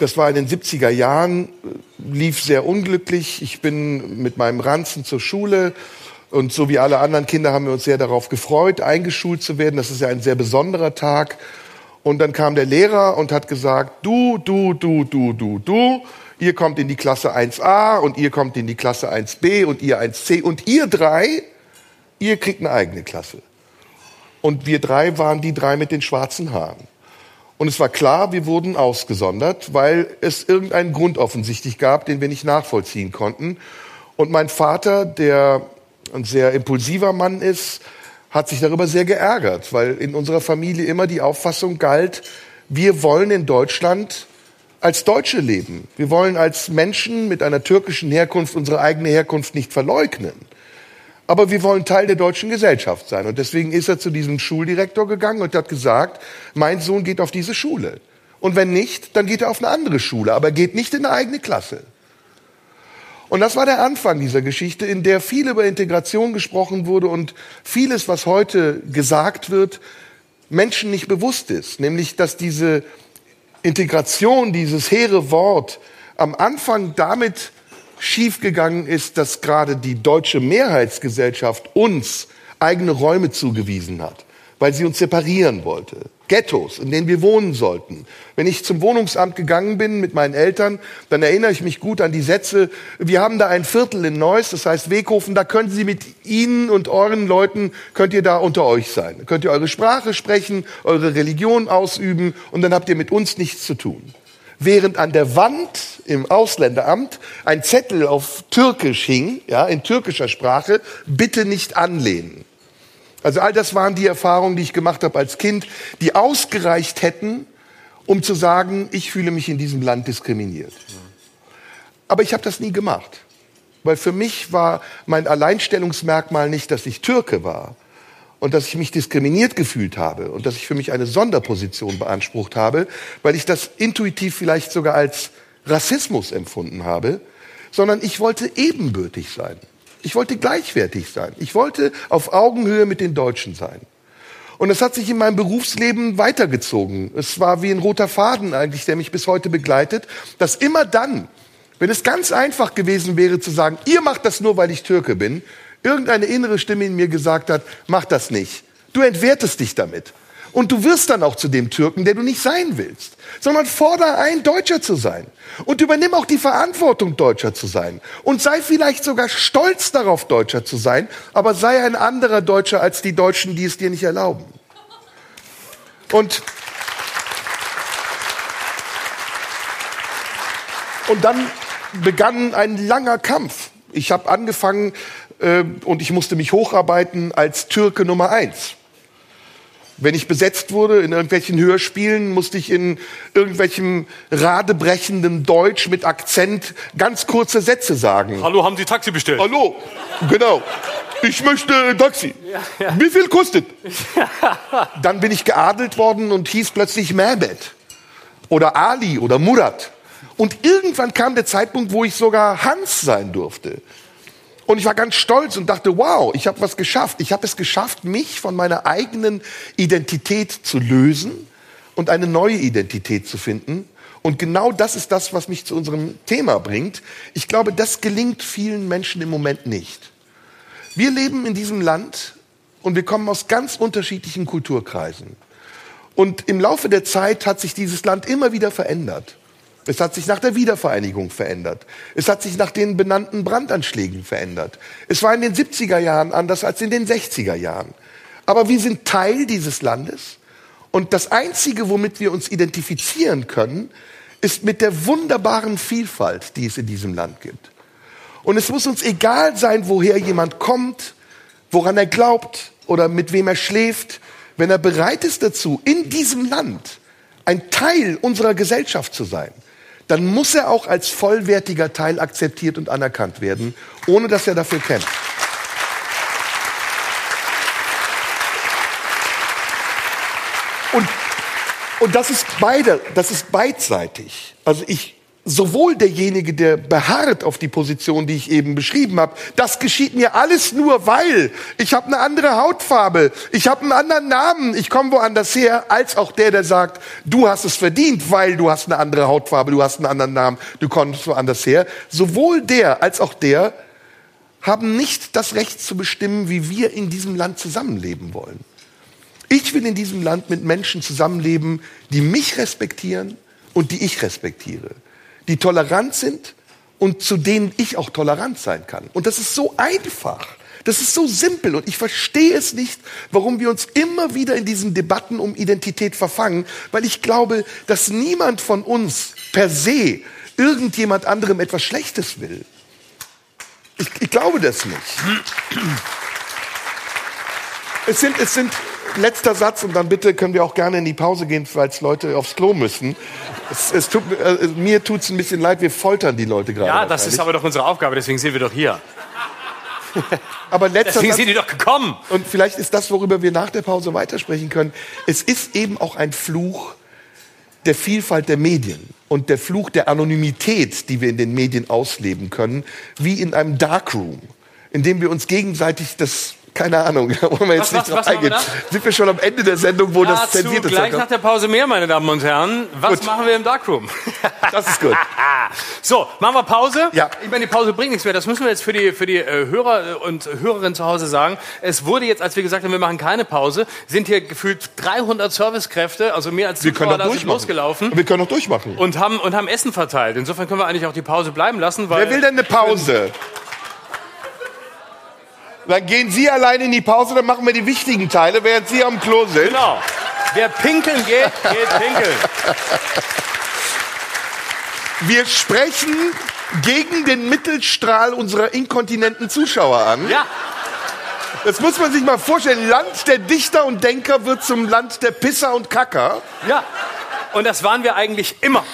das war in den 70er Jahren, lief sehr unglücklich. Ich bin mit meinem Ranzen zur Schule und so wie alle anderen Kinder haben wir uns sehr darauf gefreut, eingeschult zu werden. Das ist ja ein sehr besonderer Tag. Und dann kam der Lehrer und hat gesagt, du, du, du, du, du, du, ihr kommt in die Klasse 1a und ihr kommt in die Klasse 1b und ihr 1c und ihr drei, ihr kriegt eine eigene Klasse. Und wir drei waren die drei mit den schwarzen Haaren. Und es war klar, wir wurden ausgesondert, weil es irgendeinen Grund offensichtlich gab, den wir nicht nachvollziehen konnten. Und mein Vater, der ein sehr impulsiver Mann ist, hat sich darüber sehr geärgert, weil in unserer Familie immer die Auffassung galt, wir wollen in Deutschland als Deutsche leben. Wir wollen als Menschen mit einer türkischen Herkunft unsere eigene Herkunft nicht verleugnen aber wir wollen Teil der deutschen Gesellschaft sein. Und deswegen ist er zu diesem Schuldirektor gegangen und hat gesagt, mein Sohn geht auf diese Schule. Und wenn nicht, dann geht er auf eine andere Schule, aber geht nicht in eine eigene Klasse. Und das war der Anfang dieser Geschichte, in der viel über Integration gesprochen wurde und vieles, was heute gesagt wird, Menschen nicht bewusst ist. Nämlich, dass diese Integration, dieses hehre Wort am Anfang damit schiefgegangen ist, dass gerade die deutsche Mehrheitsgesellschaft uns eigene Räume zugewiesen hat, weil sie uns separieren wollte. Ghettos, in denen wir wohnen sollten. Wenn ich zum Wohnungsamt gegangen bin mit meinen Eltern, dann erinnere ich mich gut an die Sätze, wir haben da ein Viertel in Neuss, das heißt Weghofen, da können Sie mit Ihnen und euren Leuten, könnt ihr da unter euch sein. Könnt ihr eure Sprache sprechen, eure Religion ausüben und dann habt ihr mit uns nichts zu tun während an der Wand im Ausländeramt ein Zettel auf Türkisch hing, ja, in türkischer Sprache, bitte nicht anlehnen. Also all das waren die Erfahrungen, die ich gemacht habe als Kind, die ausgereicht hätten, um zu sagen, ich fühle mich in diesem Land diskriminiert. Aber ich habe das nie gemacht, weil für mich war mein Alleinstellungsmerkmal nicht, dass ich Türke war, und dass ich mich diskriminiert gefühlt habe und dass ich für mich eine Sonderposition beansprucht habe, weil ich das intuitiv vielleicht sogar als Rassismus empfunden habe, sondern ich wollte ebenbürtig sein. Ich wollte gleichwertig sein. Ich wollte auf Augenhöhe mit den Deutschen sein. Und es hat sich in meinem Berufsleben weitergezogen. Es war wie ein roter Faden eigentlich, der mich bis heute begleitet, dass immer dann, wenn es ganz einfach gewesen wäre zu sagen, ihr macht das nur, weil ich Türke bin, irgendeine innere Stimme in mir gesagt hat, mach das nicht. Du entwertest dich damit. Und du wirst dann auch zu dem Türken, der du nicht sein willst, sondern fordere ein, Deutscher zu sein. Und übernimm auch die Verantwortung, Deutscher zu sein. Und sei vielleicht sogar stolz darauf, Deutscher zu sein, aber sei ein anderer Deutscher als die Deutschen, die es dir nicht erlauben. Und, und dann begann ein langer Kampf. Ich habe angefangen äh, und ich musste mich hocharbeiten als Türke Nummer eins. Wenn ich besetzt wurde in irgendwelchen Hörspielen, musste ich in irgendwelchem radebrechenden Deutsch mit Akzent ganz kurze Sätze sagen. Hallo, haben Sie Taxi bestellt? Hallo, genau. Ich möchte Taxi. Wie viel kostet? Dann bin ich geadelt worden und hieß plötzlich Mehmet oder Ali oder Murat. Und irgendwann kam der Zeitpunkt, wo ich sogar Hans sein durfte. Und ich war ganz stolz und dachte, wow, ich habe was geschafft. Ich habe es geschafft, mich von meiner eigenen Identität zu lösen und eine neue Identität zu finden. Und genau das ist das, was mich zu unserem Thema bringt. Ich glaube, das gelingt vielen Menschen im Moment nicht. Wir leben in diesem Land und wir kommen aus ganz unterschiedlichen Kulturkreisen. Und im Laufe der Zeit hat sich dieses Land immer wieder verändert. Es hat sich nach der Wiedervereinigung verändert. Es hat sich nach den benannten Brandanschlägen verändert. Es war in den 70er Jahren anders als in den 60er Jahren. Aber wir sind Teil dieses Landes. Und das Einzige, womit wir uns identifizieren können, ist mit der wunderbaren Vielfalt, die es in diesem Land gibt. Und es muss uns egal sein, woher jemand kommt, woran er glaubt oder mit wem er schläft, wenn er bereit ist dazu, in diesem Land ein Teil unserer Gesellschaft zu sein, dann muss er auch als vollwertiger Teil akzeptiert und anerkannt werden, ohne dass er dafür kämpft. Und, und das ist beide, das ist beidseitig. Also ich, sowohl derjenige, der beharrt auf die Position, die ich eben beschrieben habe, das geschieht mir alles nur, weil ich habe eine andere Hautfarbe, ich habe einen anderen Namen, ich komme woanders her, als auch der, der sagt, du hast es verdient, weil du hast eine andere Hautfarbe, du hast einen anderen Namen, du kommst woanders her. Sowohl der als auch der haben nicht das Recht zu bestimmen, wie wir in diesem Land zusammenleben wollen. Ich will in diesem Land mit Menschen zusammenleben, die mich respektieren und die ich respektiere die tolerant sind und zu denen ich auch tolerant sein kann. Und das ist so einfach. Das ist so simpel und ich verstehe es nicht, warum wir uns immer wieder in diesen Debatten um Identität verfangen, weil ich glaube, dass niemand von uns per se irgendjemand anderem etwas Schlechtes will. Ich, ich glaube das nicht. Es sind, es sind, letzter Satz und dann bitte können wir auch gerne in die Pause gehen, falls Leute aufs Klo müssen. Es, es tut, äh, mir tut es ein bisschen leid, wir foltern die Leute gerade. Ja, das ist aber doch unsere Aufgabe, deswegen sind wir doch hier. aber letzter Deswegen Satz, sind die doch gekommen. und vielleicht ist das, worüber wir nach der Pause weitersprechen können. Es ist eben auch ein Fluch der Vielfalt der Medien und der Fluch der Anonymität, die wir in den Medien ausleben können, wie in einem Darkroom, in dem wir uns gegenseitig das keine Ahnung, da wollen wir jetzt Was- nicht was- drauf was eingehen. Sind wir schon am Ende der Sendung, wo das Dazu zensierte gleich nach der Pause mehr, meine Damen und Herren. Was Gut. machen wir im Darkroom? Das ist gut. So, machen wir Pause. Ja. Ich meine, die Pause bringt nichts mehr. Das müssen wir jetzt für die, für die äh, Hörer und Hörerinnen zu Hause sagen. Es wurde jetzt, als wir gesagt haben, wir machen keine Pause, sind hier gefühlt 300 Servicekräfte, also mehr als Wir können Zuschauer da durchmachen. losgelaufen Wir können noch durchmachen. und haben, und haben Essen verteilt. Insofern können wir eigentlich auch die Pause bleiben lassen, weil... Wer will denn eine Pause? Dann gehen Sie alleine in die Pause, dann machen wir die wichtigen Teile, während Sie am Klo sind. Genau. Wer pinkeln geht, geht pinkeln. Wir sprechen gegen den Mittelstrahl unserer inkontinenten Zuschauer an. Ja. Das muss man sich mal vorstellen. Land der Dichter und Denker wird zum Land der Pisser und Kacker. Ja. Und das waren wir eigentlich immer.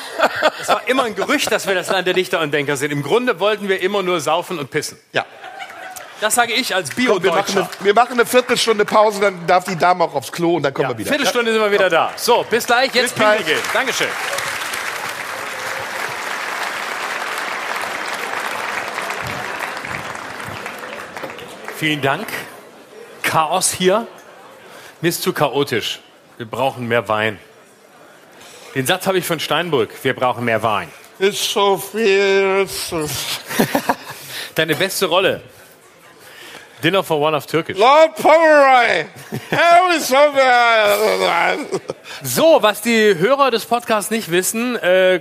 Es war immer ein Gerücht, dass wir das Land der Dichter und Denker sind. Im Grunde wollten wir immer nur saufen und pissen. Ja. Das sage ich als Komm, wir, machen eine, wir machen eine Viertelstunde Pause, dann darf die Dame auch aufs Klo und dann kommen Ja, wir wieder. Viertelstunde sind wir wieder da. So, bis gleich. Jetzt Bis gleich. gehen. Dankeschön. Vielen Dank. Chaos hier. Mir ist zu chaotisch. Wir brauchen mehr Wein. Den Satz habe ich von Steinbrück. Wir brauchen mehr Wein. Ist so viel. Deine beste Rolle. Dinner for One auf Türkisch. Lord Pomeroy. So, was die Hörer des Podcasts nicht wissen, äh,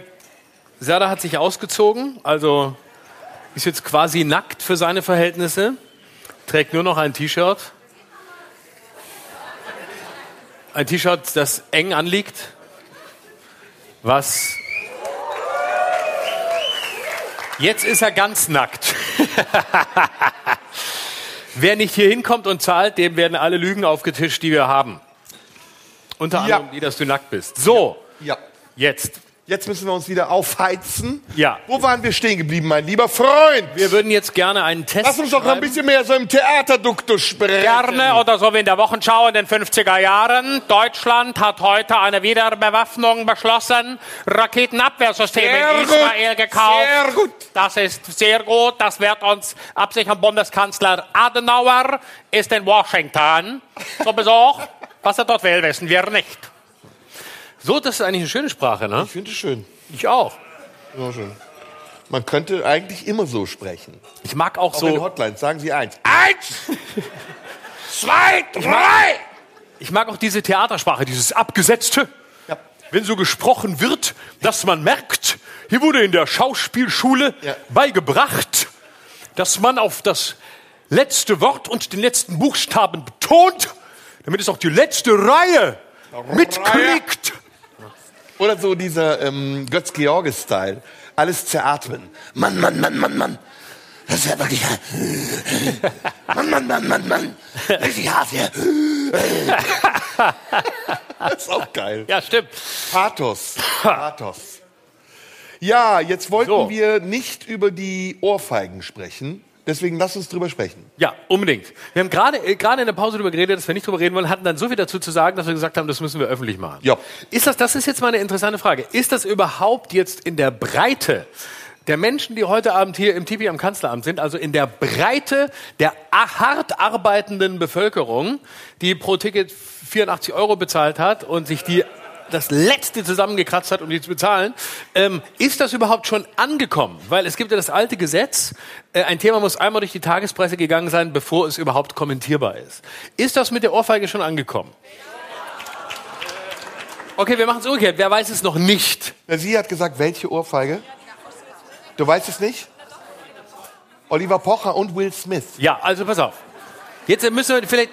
Serda hat sich ausgezogen, also ist jetzt quasi nackt für seine Verhältnisse, trägt nur noch ein T-Shirt. Ein T-Shirt, das eng anliegt, was... Jetzt ist er ganz nackt. Wer nicht hier hinkommt und zahlt, dem werden alle Lügen aufgetischt, die wir haben. Unter Ja. anderem die, dass du nackt bist. So, Ja. jetzt. Jetzt müssen wir uns wieder aufheizen. Ja. Wo waren wir stehen geblieben, mein lieber Freund? Wir würden jetzt gerne einen Test Lass uns doch ein schreiben. bisschen mehr so im Theaterduktus sprechen. Gerne oder so wie in der Wochenschau in den 50er Jahren. Deutschland hat heute eine Wiederbewaffnung beschlossen. Raketenabwehrsysteme Sehr in gut, Israel gekauft. sehr gut. Das ist sehr gut. Das wird uns absichern. Bundeskanzler Adenauer ist in Washington zu Besuch. Was er dort will, wissen wir nicht. So, das ist eigentlich eine schöne Sprache, ne? Ich finde es schön. Ich auch. So schön. Man könnte eigentlich immer so sprechen. Ich mag auch Auch in so, Hotlines sagen Sie eins. Eins, zwei, drei. ich mag auch diese Theatersprache, dieses Abgesetzte. Wenn so gesprochen wird, dass man merkt, hier wurde in der Schauspielschule Ja. beigebracht, dass man auf das letzte Wort und den letzten Buchstaben betont, damit es auch die letzte Reihe mitkriegt. Oder so dieser ähm, Götz-Georges-Style. Alles zeratmen. Mann, Mann, Mann, Mann, Mann. Das ist ja wirklich... Mann, Mann, Mann, Mann, Mann. Richtig hart hier. Das ist auch geil. Ja, stimmt. Pathos. Pathos. Ja, jetzt wollten So. wir nicht über die Ohrfeigen sprechen. Deswegen lass uns drüber sprechen. Ja, unbedingt. Wir haben gerade äh, gerade in der Pause darüber geredet, dass wir nicht drüber reden wollen, hatten dann so viel dazu zu sagen, dass wir gesagt haben, das müssen wir öffentlich machen. Ja. Ist das, das ist jetzt mal eine interessante Frage. Ist das überhaupt jetzt in der Breite der Menschen, die heute Abend hier im Tipi am Kanzleramt sind, also in der Breite der hart arbeitenden Bevölkerung, die pro Ticket 84 Euro bezahlt hat und sich die das letzte zusammengekratzt hat, um die zu bezahlen. Ähm, ist das überhaupt schon angekommen? Weil es gibt ja das alte Gesetz, äh, ein Thema muss einmal durch die Tagespresse gegangen sein, bevor es überhaupt kommentierbar ist. Ist das mit der Ohrfeige schon angekommen? Okay, wir machen es umgekehrt. Wer weiß es noch nicht? Na, Sie hat gesagt, welche Ohrfeige? Du weißt es nicht? Oliver Pocher und Will Smith. Ja, also pass auf. Jetzt müssen wir vielleicht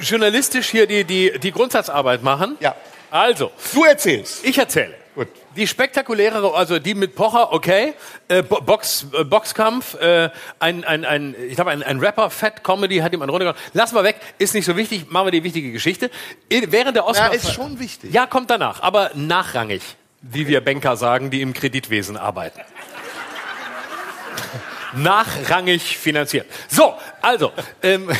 journalistisch hier die, die, die Grundsatzarbeit machen. Ja. Also, Du erzählst. ich erzähle. Gut. Die spektakuläre, also die mit Pocher, okay, äh, Bo- Box, äh, Boxkampf, äh, ein, ein, ein, ich glaube, ein, ein Rapper, Fat Comedy hat ihm einen runtergehauen. Lass mal weg, ist nicht so wichtig, machen wir die wichtige Geschichte. In, während der Oscar... Ja, ist schon wichtig. Ja, kommt danach, aber nachrangig, wie wir Banker sagen, die im Kreditwesen arbeiten. Nachrangig finanziert. So, also, ähm,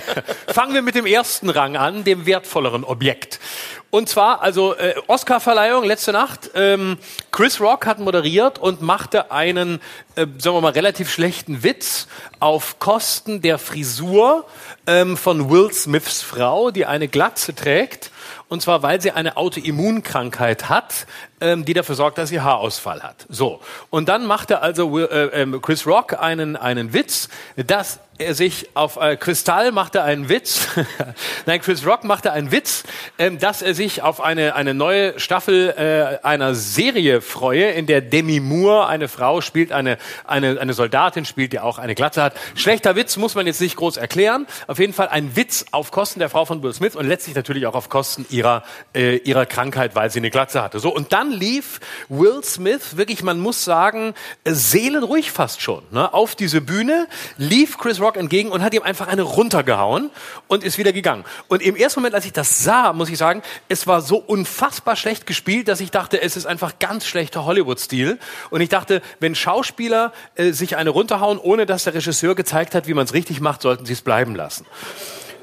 fangen wir mit dem ersten Rang an, dem wertvolleren Objekt. Und zwar, also äh, Oscar-Verleihung letzte Nacht. Ähm, Chris Rock hat moderiert und machte einen, äh, sagen wir mal, relativ schlechten Witz auf Kosten der Frisur ähm, von Will Smiths Frau, die eine Glatze trägt. Und zwar, weil sie eine Autoimmunkrankheit hat, ähm, die dafür sorgt, dass sie Haarausfall hat. So. Und dann machte also Will, äh, ähm, Chris Rock einen, einen Witz, dass er sich auf äh, Kristall machte einen Witz. Nein, Chris Rock machte einen Witz, ähm, dass er sich auf eine, eine neue Staffel äh, einer Serie freue, in der Demi Moore, eine Frau, spielt eine, eine, eine Soldatin, spielt, die auch eine Glatze hat. Schlechter Witz muss man jetzt nicht groß erklären. Auf jeden Fall ein Witz auf Kosten der Frau von Will Smith und letztlich natürlich auch auf Kosten ihrer, äh, ihrer Krankheit, weil sie eine Glatze hatte. So, und dann lief Will Smith, wirklich, man muss sagen, äh, seelenruhig fast schon, ne, auf diese Bühne, lief Chris Rock entgegen und hat ihm einfach eine runtergehauen und ist wieder gegangen. Und im ersten Moment, als ich das sah, muss ich sagen, es war so unfassbar schlecht gespielt, dass ich dachte, es ist einfach ganz schlechter Hollywood-Stil. Und ich dachte, wenn Schauspieler äh, sich eine runterhauen, ohne dass der Regisseur gezeigt hat, wie man es richtig macht, sollten sie es bleiben lassen.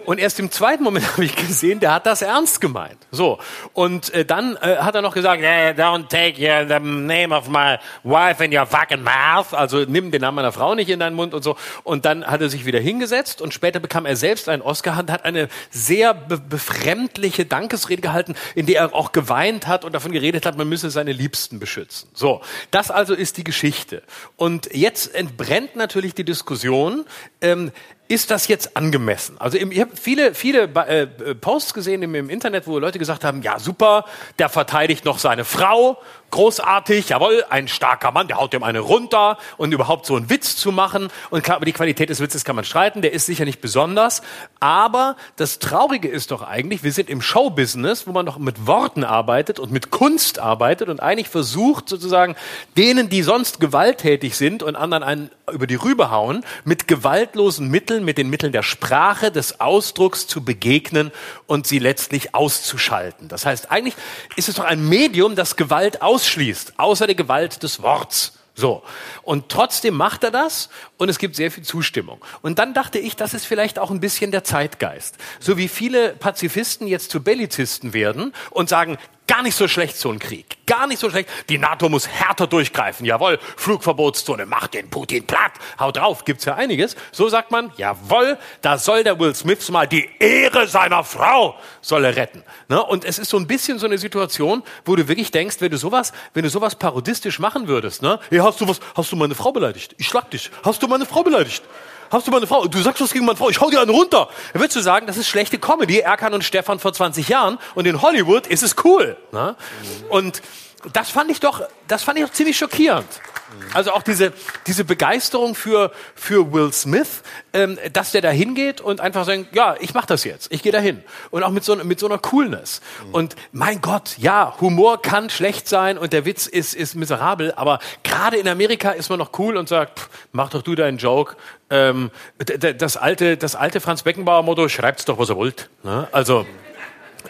Und erst im zweiten Moment habe ich gesehen, der hat das ernst gemeint. So. Und äh, dann äh, hat er noch gesagt, Yeah, don't take uh, the name of my wife in your fucking mouth. also nimm den Namen meiner Frau nicht in deinen Mund und so. Und dann hat er sich wieder hingesetzt und später bekam er selbst einen Oscar und hat eine sehr be befremdliche Dankesrede gehalten, in der er auch geweint hat und davon geredet hat, man müsse seine Liebsten beschützen. So. Das also ist die Geschichte. Und jetzt entbrennt natürlich die Diskussion, ähm, ist das jetzt angemessen? Also ich habe viele, viele äh, Posts gesehen im, im, Internet, wo Leute gesagt haben, ja super, der verteidigt noch seine Frau, großartig, jawohl, ein starker Mann, der haut dem eine runter und überhaupt so einen Witz zu machen. Und klar, über die Qualität des Witzes kann man streiten, der ist sicher nicht besonders. Aber das Traurige ist doch eigentlich, wir sind im Showbusiness, wo man doch mit Worten arbeitet und mit Kunst arbeitet und eigentlich versucht sozusagen denen, die sonst gewalttätig sind und anderen einen über die Rübe hauen, mit gewaltlosen Mitteln, mit den Mitteln der Sprache, des Ausdrucks zu begegnen und sie letztlich auszuschalten. Das heißt, eigentlich ist es doch ein Medium, das Gewalt aus ausschließt, außer der Gewalt des Worts. So. Und trotzdem macht er das und es gibt sehr viel Zustimmung. Und dann dachte ich, das ist vielleicht auch ein bisschen der Zeitgeist. So wie viele Pazifisten jetzt zu Bellizisten werden und sagen, Gar nicht so schlecht, so ein Krieg. Gar nicht so schlecht. Die NATO muss härter durchgreifen. Jawohl, Flugverbotszone, macht den Putin platt. Hau drauf, gibt's ja einiges. So sagt man, jawohl, da soll der Will Smith mal die Ehre seiner Frau soll er retten. Ne? Und es ist so ein bisschen so eine Situation, wo du wirklich denkst, wenn du sowas, wenn du sowas parodistisch machen würdest, ne? Hey, hast du was, hast du meine Frau beleidigt? Ich schlag dich. Hast du meine Frau beleidigt? Hast du meine Frau? Du sagst was gegen meine Frau. Ich hau dir einen runter. Dann würdest du sagen, das ist schlechte Comedy. Erkan und Stefan vor 20 Jahren. Und in Hollywood ist es cool. Ne? Und das fand ich doch, das fand ich doch ziemlich schockierend. Also auch diese, diese Begeisterung für, für Will Smith, ähm, dass der da hingeht und einfach sagt, ja, ich mach das jetzt, ich gehe da hin. Und auch mit so, mit so einer Coolness. Und mein Gott, ja, Humor kann schlecht sein und der Witz ist, ist miserabel, aber gerade in Amerika ist man noch cool und sagt, pff, mach doch du deinen Joke. Ähm, das alte, das alte Franz Beckenbauer Motto, schreibt's doch, was ihr wollt. Ne? Also,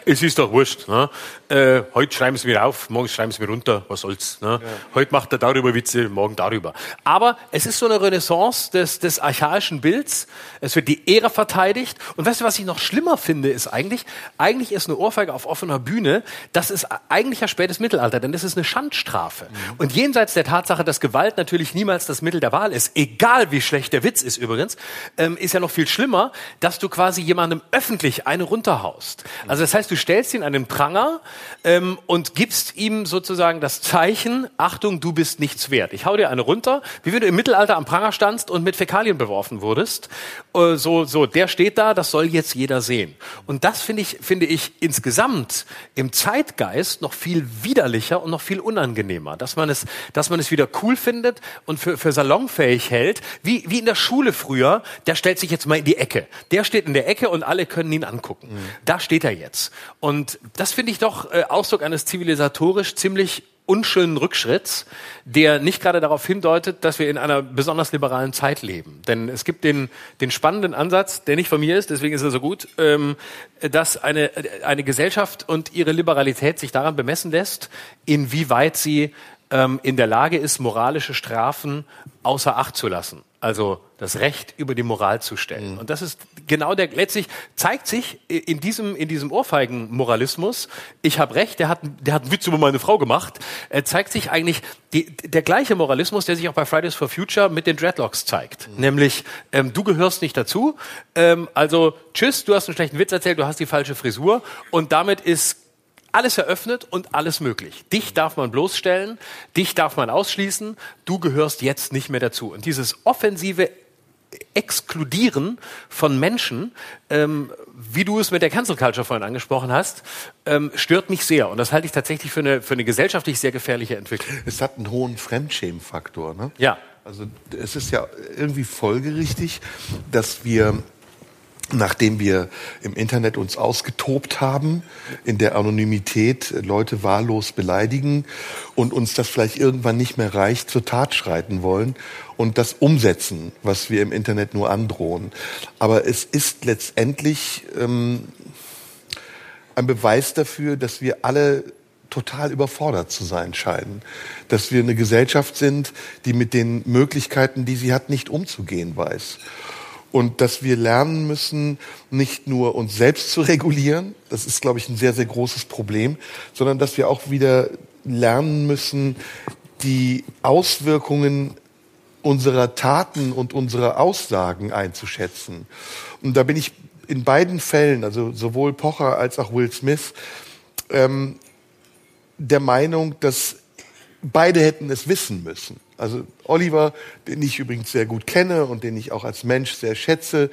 es ist doch wurscht. Ne? Äh, heute schreiben sie mir auf, morgen schreiben sie mir runter, was soll's. Ne? Ja. Heute macht er darüber Witze, morgen darüber. Aber es ist so eine Renaissance des, des archaischen Bilds. Es wird die Ehre verteidigt. Und weißt du, was ich noch schlimmer finde, ist eigentlich, eigentlich ist eine Ohrfeige auf offener Bühne, das ist eigentlich ja spätes Mittelalter, denn das ist eine Schandstrafe. Mhm. Und jenseits der Tatsache, dass Gewalt natürlich niemals das Mittel der Wahl ist, egal wie schlecht der Witz ist übrigens, ähm, ist ja noch viel schlimmer, dass du quasi jemandem öffentlich eine runterhaust. Also das heißt, du stellst ihn an den Pranger ähm, und gibst ihm sozusagen das Zeichen, Achtung, du bist nichts wert. Ich hau dir eine runter, wie wenn du im Mittelalter am Pranger standst und mit Fäkalien beworfen wurdest. Äh, so, so, der steht da, das soll jetzt jeder sehen. Und das finde ich, finde ich insgesamt im Zeitgeist noch viel widerlicher und noch viel unangenehmer, dass man es, dass man es wieder cool findet und für, für salonfähig hält, wie, wie in der Schule früher, der stellt sich jetzt mal in die Ecke. Der steht in der Ecke und alle können ihn angucken. Mhm. Da steht er jetzt. Und das finde ich doch äh, Ausdruck eines zivilisatorisch ziemlich unschönen Rückschritts, der nicht gerade darauf hindeutet, dass wir in einer besonders liberalen Zeit leben. Denn es gibt den, den spannenden Ansatz, der nicht von mir ist, deswegen ist er so gut, ähm, dass eine, eine Gesellschaft und ihre Liberalität sich daran bemessen lässt, inwieweit sie ähm, in der Lage ist, moralische Strafen außer Acht zu lassen. Also das Recht über die Moral zu stellen. Mhm. Und das ist genau der, letztlich zeigt sich in diesem, in diesem Ohrfeigen-Moralismus, ich habe Recht, der hat, der hat einen Witz über meine Frau gemacht, er zeigt sich eigentlich die, der gleiche Moralismus, der sich auch bei Fridays for Future mit den Dreadlocks zeigt. Mhm. Nämlich, ähm, du gehörst nicht dazu, ähm, also tschüss, du hast einen schlechten Witz erzählt, du hast die falsche Frisur und damit ist alles eröffnet und alles möglich. Dich darf man bloßstellen, dich darf man ausschließen, du gehörst jetzt nicht mehr dazu. Und dieses offensive Exkludieren von Menschen, ähm, wie du es mit der Cancel Culture vorhin angesprochen hast, ähm, stört mich sehr. Und das halte ich tatsächlich für eine, für eine gesellschaftlich sehr gefährliche Entwicklung. Es hat einen hohen Fremdschämfaktor. Ne? Ja. Also es ist ja irgendwie folgerichtig, dass wir nachdem wir im Internet uns ausgetobt haben, in der Anonymität Leute wahllos beleidigen und uns das vielleicht irgendwann nicht mehr reicht, zur Tat schreiten wollen und das umsetzen, was wir im Internet nur androhen. Aber es ist letztendlich ähm, ein Beweis dafür, dass wir alle total überfordert zu sein scheinen. Dass wir eine Gesellschaft sind, die mit den Möglichkeiten, die sie hat, nicht umzugehen weiß. Und dass wir lernen müssen, nicht nur uns selbst zu regulieren, das ist, glaube ich, ein sehr, sehr großes Problem, sondern dass wir auch wieder lernen müssen, die Auswirkungen unserer Taten und unserer Aussagen einzuschätzen. Und da bin ich in beiden Fällen, also sowohl Pocher als auch Will Smith, ähm, der Meinung, dass beide hätten es wissen müssen. Also Oliver, den ich übrigens sehr gut kenne und den ich auch als Mensch sehr schätze,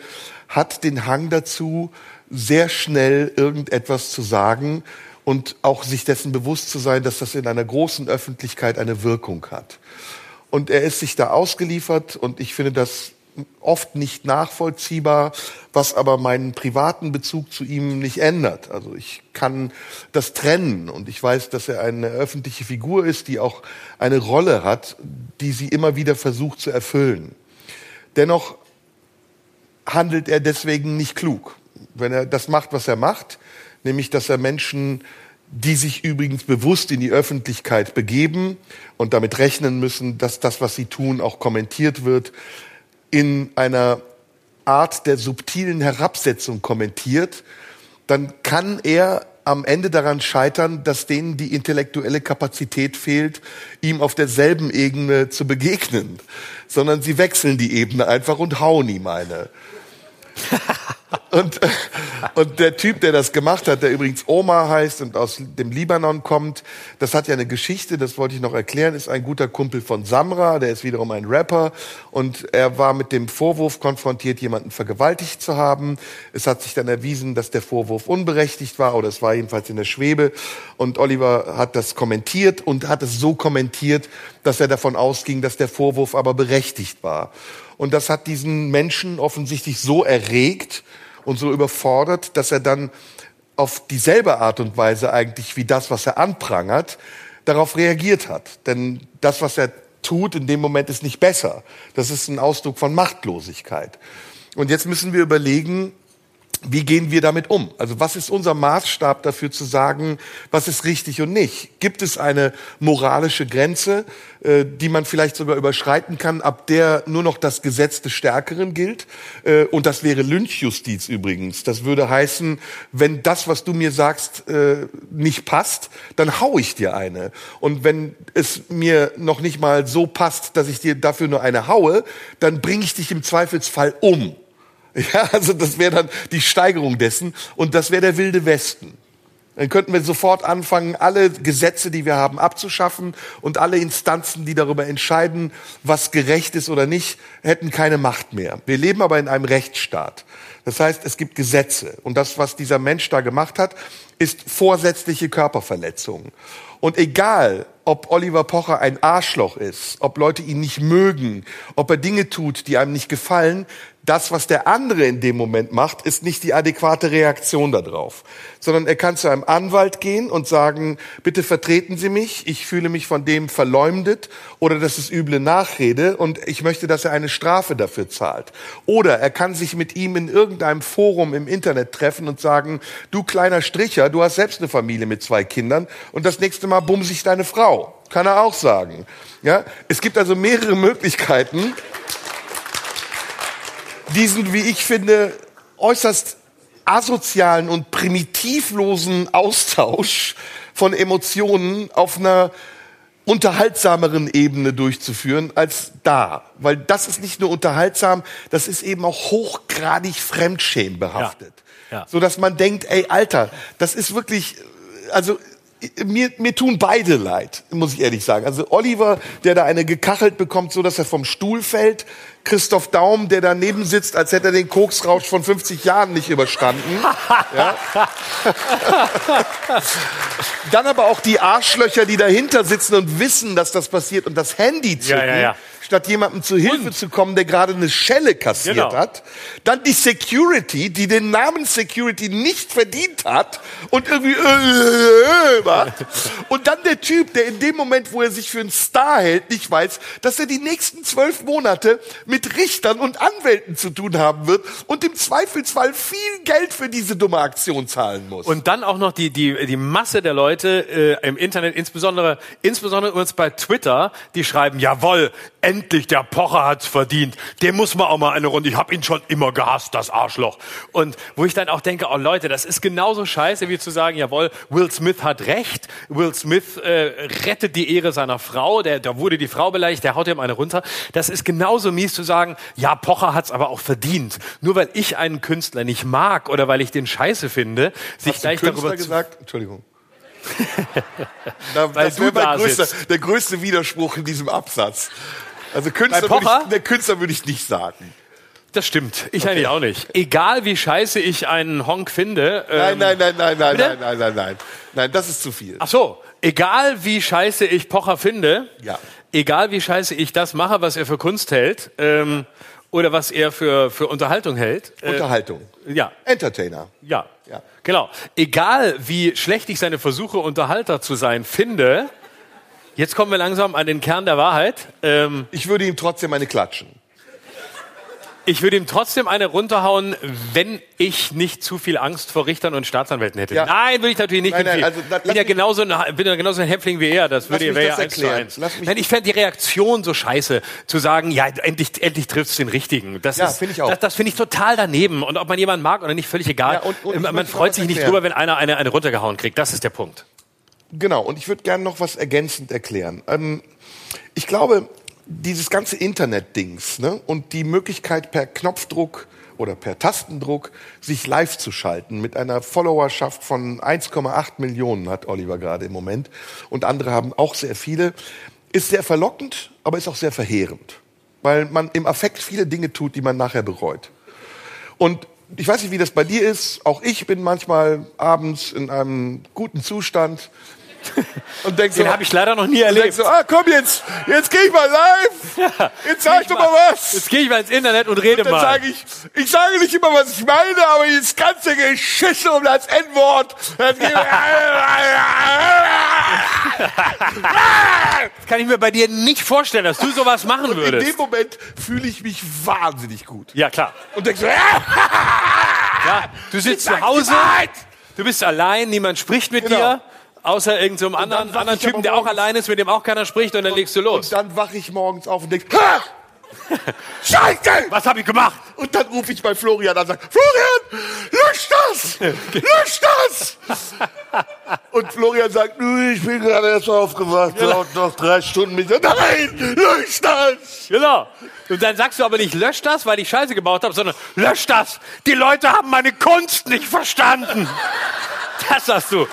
hat den Hang dazu, sehr schnell irgendetwas zu sagen und auch sich dessen bewusst zu sein, dass das in einer großen Öffentlichkeit eine Wirkung hat. Und er ist sich da ausgeliefert und ich finde das oft nicht nachvollziehbar, was aber meinen privaten Bezug zu ihm nicht ändert. Also ich kann das trennen und ich weiß, dass er eine öffentliche Figur ist, die auch eine Rolle hat, die sie immer wieder versucht zu erfüllen. Dennoch handelt er deswegen nicht klug. Wenn er das macht, was er macht, nämlich dass er Menschen die sich übrigens bewusst in die Öffentlichkeit begeben und damit rechnen müssen, dass das, was sie tun, auch kommentiert wird, in einer Art der subtilen Herabsetzung kommentiert, dann kann er am Ende daran scheitern, dass denen die intellektuelle Kapazität fehlt, ihm auf derselben Ebene zu begegnen, sondern sie wechseln die Ebene einfach und hauen ihm eine. Und, und der Typ, der das gemacht hat, der übrigens Omar heißt und aus dem Libanon kommt, das hat ja eine Geschichte, das wollte ich noch erklären, ist ein guter Kumpel von Samra, der ist wiederum ein Rapper und er war mit dem Vorwurf konfrontiert, jemanden vergewaltigt zu haben. Es hat sich dann erwiesen, dass der Vorwurf unberechtigt war oder es war jedenfalls in der Schwebe und Oliver hat das kommentiert und hat es so kommentiert, dass er davon ausging, dass der Vorwurf aber berechtigt war. Und das hat diesen Menschen offensichtlich so erregt und so überfordert, dass er dann auf dieselbe Art und Weise eigentlich wie das, was er anprangert, darauf reagiert hat. Denn das, was er tut, in dem Moment ist nicht besser. Das ist ein Ausdruck von Machtlosigkeit. Und jetzt müssen wir überlegen, wie gehen wir damit um? Also was ist unser Maßstab dafür zu sagen, was ist richtig und nicht? Gibt es eine moralische Grenze, äh, die man vielleicht sogar überschreiten kann, ab der nur noch das Gesetz des Stärkeren gilt? Äh, und das wäre Lynchjustiz übrigens. Das würde heißen, wenn das, was du mir sagst, äh, nicht passt, dann hau ich dir eine. Und wenn es mir noch nicht mal so passt, dass ich dir dafür nur eine haue, dann bringe ich dich im Zweifelsfall um. Ja, also das wäre dann die Steigerung dessen und das wäre der wilde Westen. Dann könnten wir sofort anfangen, alle Gesetze, die wir haben, abzuschaffen und alle Instanzen, die darüber entscheiden, was gerecht ist oder nicht, hätten keine Macht mehr. Wir leben aber in einem Rechtsstaat. Das heißt, es gibt Gesetze und das, was dieser Mensch da gemacht hat, ist vorsätzliche Körperverletzung. Und egal, ob Oliver Pocher ein Arschloch ist, ob Leute ihn nicht mögen, ob er Dinge tut, die einem nicht gefallen, das, was der andere in dem Moment macht, ist nicht die adäquate Reaktion darauf, sondern er kann zu einem Anwalt gehen und sagen, bitte vertreten Sie mich, ich fühle mich von dem verleumdet oder das ist üble Nachrede und ich möchte, dass er eine Strafe dafür zahlt. Oder er kann sich mit ihm in irgendeinem Forum im Internet treffen und sagen, du kleiner Stricher, du hast selbst eine Familie mit zwei Kindern und das nächste Mal bumse ich deine Frau. Kann er auch sagen. Ja? Es gibt also mehrere Möglichkeiten, diesen, wie ich finde, äußerst asozialen und primitivlosen Austausch von Emotionen auf einer unterhaltsameren Ebene durchzuführen als da. Weil das ist nicht nur unterhaltsam, das ist eben auch hochgradig fremdschämbehaftet. Ja, ja. So dass man denkt, ey, Alter, das ist wirklich, also mir, mir tun beide leid, muss ich ehrlich sagen. Also Oliver, der da eine gekachelt bekommt, so dass er vom Stuhl fällt. Christoph Daum, der daneben sitzt, als hätte er den Koksrausch von 50 Jahren nicht überstanden. Ja. Dann aber auch die Arschlöcher, die dahinter sitzen und wissen, dass das passiert und das Handy zücken. Ja, ja, ja statt jemandem zu Hilfe und? zu kommen, der gerade eine Schelle kassiert genau. hat. Dann die Security, die den Namen Security nicht verdient hat und irgendwie äh, äh, macht. Und dann der Typ, der in dem Moment, wo er sich für einen Star hält, nicht weiß, dass er die nächsten zwölf Monate mit Richtern und Anwälten zu tun haben wird und im Zweifelsfall viel Geld für diese dumme Aktion zahlen muss. Und dann auch noch die, die, die Masse der Leute äh, im Internet, insbesondere, insbesondere uns bei Twitter, die schreiben, jawohl, endlich endlich, der Pocher hat's verdient. Dem muss man auch mal eine Runde. Ich hab ihn schon immer gehasst, das Arschloch. Und wo ich dann auch denke, oh Leute, das ist genauso scheiße, wie zu sagen, jawohl, Will Smith hat recht. Will Smith äh, rettet die Ehre seiner Frau. Der, da wurde die Frau beleidigt, der haut ihm eine runter. Das ist genauso mies zu sagen, ja, Pocher hat's aber auch verdient. Nur weil ich einen Künstler nicht mag oder weil ich den scheiße finde, sich Hast du gleich Künstler darüber gesagt? Entschuldigung. Da, Weil das wäre da größter, der größte Widerspruch in diesem Absatz. Also Künstler würde ich, der Künstler würde ich nicht sagen. Das stimmt. Ich eigentlich auch nicht. Egal wie scheiße ich einen Honk finde. Nein, ähm, nein, nein, nein, nein, bitte? nein, nein, nein, nein. Nein, das ist zu viel. Ach so, egal wie scheiße ich Pocher finde, Ja. egal wie scheiße ich das mache, was er für Kunst hält, ähm, oder was er für, für Unterhaltung hält. Äh, Unterhaltung. ja, Entertainer. ja, Ja. Genau. Egal wie schlecht ich seine Versuche, Unterhalter zu sein, finde, jetzt kommen wir langsam an den Kern der Wahrheit. Ähm, Ich würde ihm trotzdem eine klatschen. ich würde ihm trotzdem eine runterhauen, wenn ich nicht zu viel Angst vor Richtern und Staatsanwälten hätte. Ja. Nein, würde ich natürlich nicht. Nein, nein, Ich also, la- bin ja genauso ein, bin ja genauso ein Häftling wie er. Das würde wäre ja eins zu eins. Nein, ich fände die Reaktion so scheiße, zu sagen, ja, endlich, endlich triffst du den Richtigen. Das Ja, finde ich auch. Das, das finde ich total daneben. Und ob man jemanden mag oder nicht, völlig egal. Ja, und- und ich man freut sich nicht drüber, wenn einer eine, eine runtergehauen kriegt. Das ist der Punkt. Genau, und ich würde gerne noch was ergänzend erklären. Ähm, ich glaube, dieses ganze Internet-Dings ne, und die Möglichkeit per Knopfdruck oder per Tastendruck sich live zu schalten mit einer Followerschaft von 1,8 Millionen hat Oliver gerade im Moment und andere haben auch sehr viele, ist sehr verlockend, aber ist auch sehr verheerend, weil man im Affekt viele Dinge tut, die man nachher bereut. Und ich weiß nicht, wie das bei dir ist. Auch ich bin manchmal abends in einem guten Zustand und denk Den so, habe ich leider noch nie und erlebt. so, ah, komm jetzt, jetzt gehe ich mal live. Jetzt sag ich doch mal was. Jetzt gehe ich mal ins Internet und rede Dann mal. sage ich, ich sage nicht immer, was ich meine, aber dieses ganze Geschisse um das N-Wort, das Das kann ich mir bei dir nicht vorstellen, dass du sowas machen Und in würdest. dem Moment fühle ich mich wahnsinnig gut. Ja, klar. Und denk so, Ja, du sitzt zu sag Hause, du bist allein, niemand spricht mit Genau. dir, außer irgendeinem so anderen, anderen Typen, der auch allein ist, mit dem auch keiner spricht und dann legst du los. Und dann wache ich morgens auf und denk, ha! Scheiße! Was habe ich gemacht? Und dann rufe ich bei Florian an und sage, Florian, lösch das! Lösch das! Und Florian sagt, "Du, ich bin gerade erst aufgewacht, dauert noch drei Stunden. Ich sage, nein, lösch das! Genau. Und dann sagst du aber nicht, lösch das, weil ich Scheiße gebaut habe, sondern lösch das. Die Leute haben meine Kunst nicht verstanden. Das sagst du.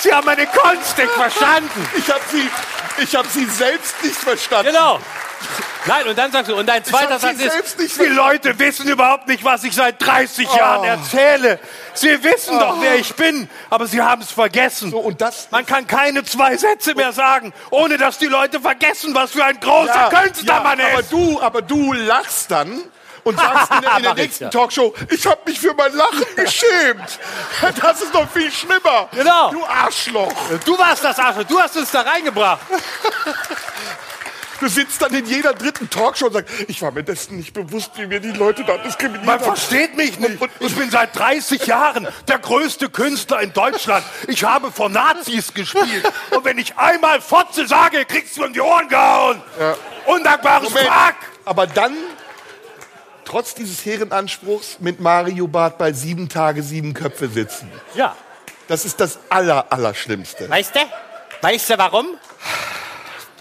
Sie haben meine Kunst nicht verstanden. Ich habe sie, ich hab sie selbst nicht verstanden. Genau. Nein, und dann sagst du, und dein zweiter Satz ist, selbst nicht die verstanden. Leute wissen überhaupt nicht, was ich seit 30 Jahren erzähle. Sie wissen doch, wer ich bin, aber sie haben es vergessen. So, und das- Man kann keine zwei Sätze mehr sagen, ohne dass die Leute vergessen, was für ein großer Künstler man aber ist. du, aber du lachst dann und sagst in der, in der nächsten ja. Talkshow, ich habe mich für mein Lachen geschämt. Das ist doch viel schlimmer. Genau. Du Arschloch. Du warst das Arschloch, du hast uns da reingebracht. Du sitzt dann in jeder dritten Talkshow und sagst, ich war mir dessen nicht bewusst, wie mir die Leute da diskriminiert Man haben. versteht mich nicht. Ich bin seit 30 Jahren der größte Künstler in Deutschland. Ich habe vor Nazis gespielt. Und wenn ich einmal Fotze sage, kriegst du in die Ohren gehauen. Undankbares Moment. Aber dann, trotz dieses Herrenanspruchs, mit Mario Barth bei sieben Tage, sieben Köpfe sitzen. Ja. Das ist das aller, Allerschlimmste. Weißt du? Weißt du warum?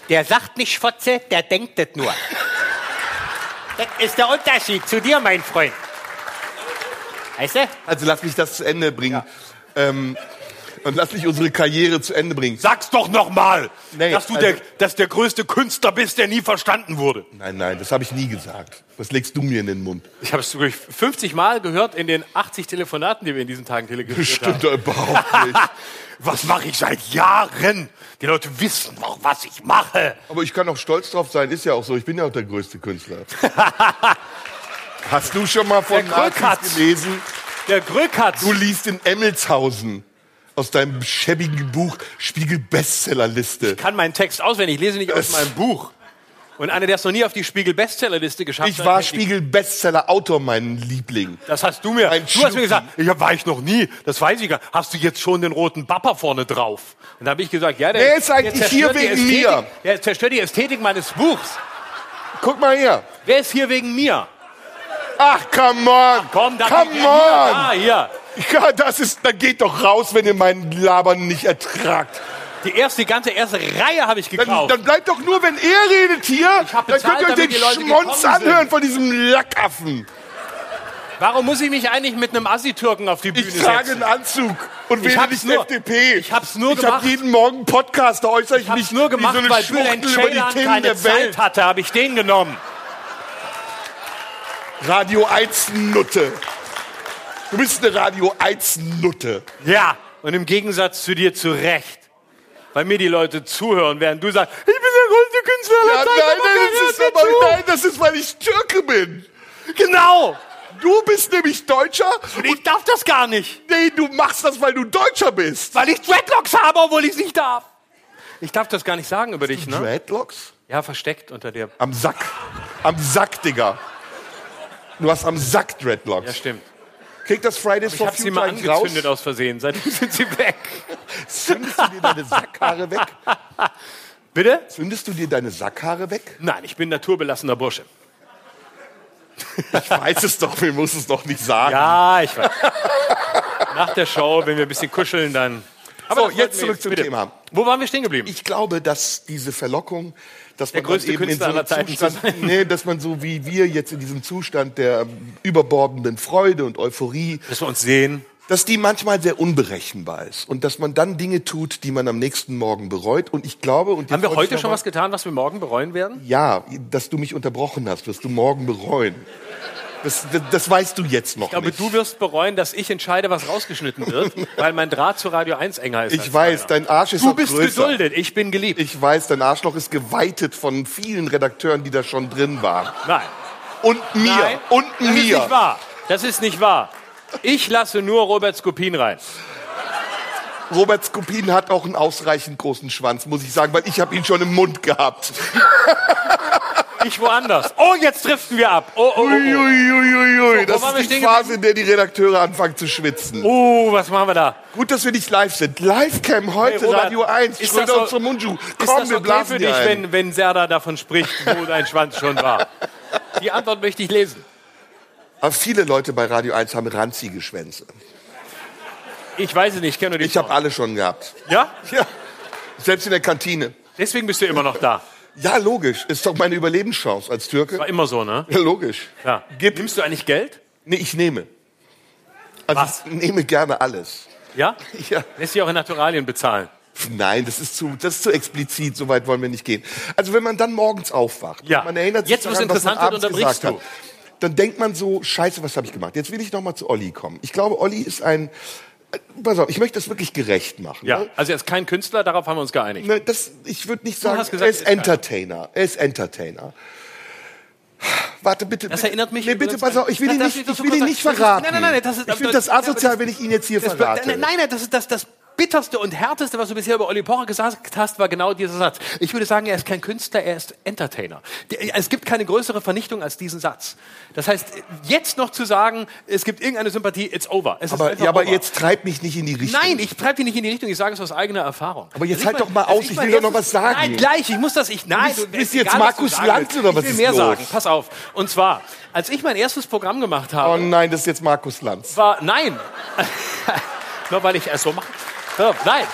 Der sagt nicht Fotze, der denkt das nur. Das ist der Unterschied zu dir, mein Freund. Weißt du? Also lass mich das zu Ende bringen. Ähm, und lass mich unsere Karriere zu Ende bringen. Sag's doch noch mal, Nee, dass du also- der, dass der größte Künstler bist, der nie verstanden wurde. Nein, nein, das habe ich nie gesagt. Das legst du mir in den Mund. Ich habe es wirklich 50 Mal gehört in den 80 Telefonaten, die wir in diesen Tagen telegrafiert Stimmt doch überhaupt nicht. Was mache ich seit Jahren? Die Leute wissen doch, was ich mache. Aber ich kann auch stolz drauf sein, ist ja auch so. Ich bin ja auch der größte Künstler. Hast du schon mal von. Nazis gelesen? Der Grück hat Du liest in Emmelshausen aus deinem schäbigen Buch Spiegel Bestsellerliste. kann meinen Text auswendig, ich lese nicht aus Es- meinem Buch. Und einer, der es noch nie auf die Spiegel-Bestsellerliste geschafft Ich hat. war hätte Spiegel Bestseller Autor, mein Liebling. Das hast du mir. Ein du hast Schnucki. mir gesagt, ja, war ich noch nie. Das weiß ich gar nicht. Hast du jetzt schon den roten Bapper vorne drauf? Und da habe ich gesagt, ja, der, Der ist eigentlich der hier wegen Ästhetik, mir. Der zerstört die Ästhetik meines Buchs. guck mal hier. Wer ist hier wegen mir? Ach, come on. Komm, da come on. Ah, hier. Ja, das ist, dann geht doch raus, wenn ihr meinen Labern nicht ertragt. Die erste, die ganze erste Reihe habe ich Dann, gekauft. dann bleibt doch nur, wenn er redet hier. hab Dann bezahlt, könnt ihr euch den Schmonz gekommen sind. anhören von diesem Lackaffen. Warum muss ich mich eigentlich mit einem Assi-Türken auf die Bühne Ich trage setzen? einen Anzug und Ich wähle hab's nicht nur- FDP. ich hab's nur Ich gemacht- habe jeden Morgen Podcast, da äußere ich, Ich habe mich es nur gemacht, wie so eine weil Bülent die Ceylan Themen keine der Welt. Zeit hatte, habe ich den genommen. Radio 1 Nutte. Du bist eine Radio 1 Nutte. Ja, und im Gegensatz zu dir zu Recht. Weil mir die Leute zuhören, während du sagst, ich bin der größte Künstler aller Ja, Zeiten, nein, nein, das ist aber, nein, das ist, weil ich Türke bin. Genau. Du bist nämlich Deutscher Und ich darf das gar nicht, nee, du machst das, weil du Deutscher bist. weil ich Dreadlocks habe, obwohl ich es nicht darf. Ich darf das gar nicht sagen über dich, ne? Dreadlocks? Ja, versteckt unter der... Am Sack. Am Sack, Digga. Du hast am Sack Dreadlocks. Ja, stimmt. Kriegt das Fridays Ich for habe sie Future mal eigentlich raus? angezündet aus Versehen. Seitdem sind sie weg. Zündest du dir deine Sackhaare weg? Bitte? Zündest du dir deine Sackhaare weg? Nein, ich bin naturbelassener Bursche. Ich weiß es doch, mir muss es doch nicht sagen. Ja, ich weiß. Nach der Show, wenn wir ein bisschen kuscheln, dann... So, das wollten jetzt zurück zum Bitte. Thema. Wo waren wir stehen geblieben? Ich glaube, dass diese Verlockung, dass Der man dann größte eben in so Künstler einem Zustand, nee, dass man so wie wir jetzt in diesem Zustand der überbordenden Freude und Euphorie, Dass wir uns sehen. dass die manchmal sehr unberechenbar ist und dass man dann Dinge tut, die man am nächsten Morgen bereut. Und ich glaube, und Haben wir heute schon was getan, was wir morgen bereuen werden? Ja, dass du mich unterbrochen hast, wirst du morgen bereuen. Das, das, das weißt du jetzt noch Ich glaube, nicht. du wirst bereuen, dass ich entscheide, was rausgeschnitten wird, weil mein Draht zu Radio 1 enger ist. ich weiß, deiner. dein Arsch ist Du bist größer. geduldet, ich bin geliebt. Ich weiß, dein Arschloch ist geweitet von vielen Redakteuren, die da schon drin waren. Nein. Und mir. Nein, und das ist mir. nicht wahr. Das ist nicht wahr. Ich lasse nur Robert Skopin rein. Robert Skopin hat auch einen ausreichend großen Schwanz, muss ich sagen, weil ich habe ihn schon im Mund gehabt. Ich woanders. Oh, jetzt driften wir ab. Oh, oh, oh, oh. Uiuiuiui, wo das waren wir ist die Phase, in der die Redakteure anfangen zu schwitzen. Oh, was machen wir da? Gut, dass wir nicht live sind. Livecam heute, Hey, Robert, Radio 1, ist Schröder das so- und. Ist Komm, das wir okay blasen für dich, ein. wenn, wenn Serda davon spricht, wo dein Schwanz schon war? Die Antwort möchte ich lesen. Aber viele Leute bei Radio 1 haben ranzige Schwänze. Ich weiß es nicht, ich kenne nur die Ich habe alle schon gehabt. Ja? Ja, selbst in der Kantine. Deswegen bist du immer noch da. Ja, logisch. Ist doch meine Überlebenschance als Türke. War immer so, ne? Ja, logisch. Ja. Gib- Nimmst du eigentlich Geld? Nee, ich nehme. Also Was? ich nehme gerne alles. Ja? Ja. Lässt sich auch in Naturalien bezahlen. Nein, das ist zu, das ist zu explizit, so weit wollen wir nicht gehen. Also wenn man dann morgens aufwacht, Ja. man erinnert sich Jetzt, daran, was man interessant wird, abends unterbrichst gesagt hat, dann denkt man so, scheiße, was habe ich gemacht? Jetzt will ich noch mal zu Olli kommen. Ich glaube, Olli ist ein, pass auf, ich möchte das wirklich gerecht machen. Ja. Ne? Also er ist kein Künstler, darauf haben wir uns geeinigt. Ne, das, ich würde nicht sagen, gesagt, er ist er. Entertainer. Er ist Entertainer. Warte, bitte. Das bitte. erinnert mich Nee, bitte, pass auf, ich will an- ihn Das nicht, ich will ihn nicht verraten. nein, nein, nein, das ist- ich finde das asozial, wenn ich ihn jetzt hier Das, verrate. nein, nein, das ist das, das bitterste und härteste, was du bisher über Olli Pocher gesagt hast, war genau dieser Satz. Ich würde sagen, er ist kein Künstler, er ist Entertainer. Der- Es gibt keine größere Vernichtung als diesen Satz. Das heißt, jetzt noch zu sagen, es gibt irgendeine Sympathie, it's over. Es ist aber, ja, aber over. jetzt treib mich nicht in die Richtung. Nein, ich treibe dich nicht in die Richtung, ich sage es aus eigener Erfahrung. Aber jetzt Als halt ich doch mal aus, ich mein will doch noch was sagen. Nein, gleich, ich muss das, ich, nein. bist- du- bist ist jetzt egal, Markus Lanz oder was ich will ist mehr los? sagen, pass auf. Und zwar, als ich mein erstes Programm gemacht habe, Oh nein, das ist jetzt Markus Lanz. war, nein, nur weil ich es so mache. Hör Nein,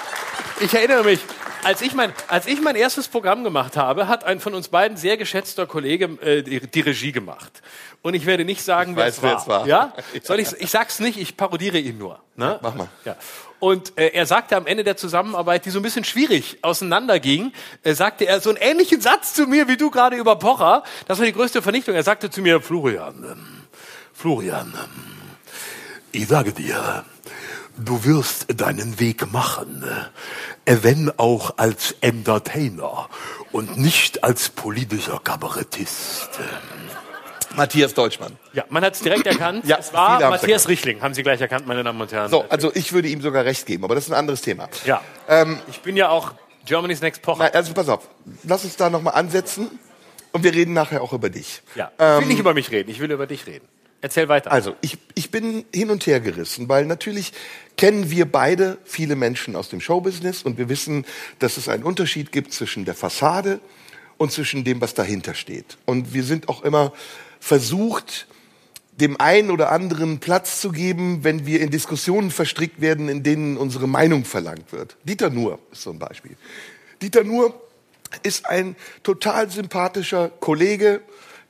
ich erinnere mich, als ich, mein, als ich mein erstes Programm gemacht habe, hat ein von uns beiden sehr geschätzter Kollege äh, die, die Regie gemacht. Und ich werde nicht sagen, wer weiß, es wer war. es war. Ja? Soll ich, ich sag's nicht, ich parodiere ihn nur. Ne? Mach mal. Ja. Und äh, er sagte am Ende der Zusammenarbeit, die so ein bisschen schwierig auseinanderging, äh, sagte er so einen ähnlichen Satz zu mir, wie du gerade über Pocher. Das war die größte Vernichtung. Er sagte zu mir, Florian, ähm, Florian, ähm, ich sage dir, du wirst deinen Weg machen, äh, wenn auch als Entertainer und nicht als politischer Kabarettist. Matthias Deutschmann. Ja, man hat es direkt erkannt. Ja, es war Matthias Richling, haben Sie gleich erkannt, meine Damen und Herren. So, also ich würde ihm sogar recht geben, aber das ist ein anderes Thema. Ja. Ähm, ich bin ja auch Germany's Next Pocher. Nein, also pass auf, lass uns da nochmal ansetzen und wir reden nachher auch über dich. Ja. Ich will nicht über mich reden, ich will über dich reden. Erzähl weiter. Also, ich, ich bin hin und her gerissen, weil natürlich kennen wir beide viele Menschen aus dem Showbusiness und wir wissen, dass es einen Unterschied gibt zwischen der Fassade und zwischen dem, was dahinter steht. Und wir sind auch immer versucht, dem einen oder anderen Platz zu geben, wenn wir in Diskussionen verstrickt werden, in denen unsere Meinung verlangt wird. Dieter Nuhr ist so ein Beispiel. Dieter Nuhr ist ein total sympathischer Kollege,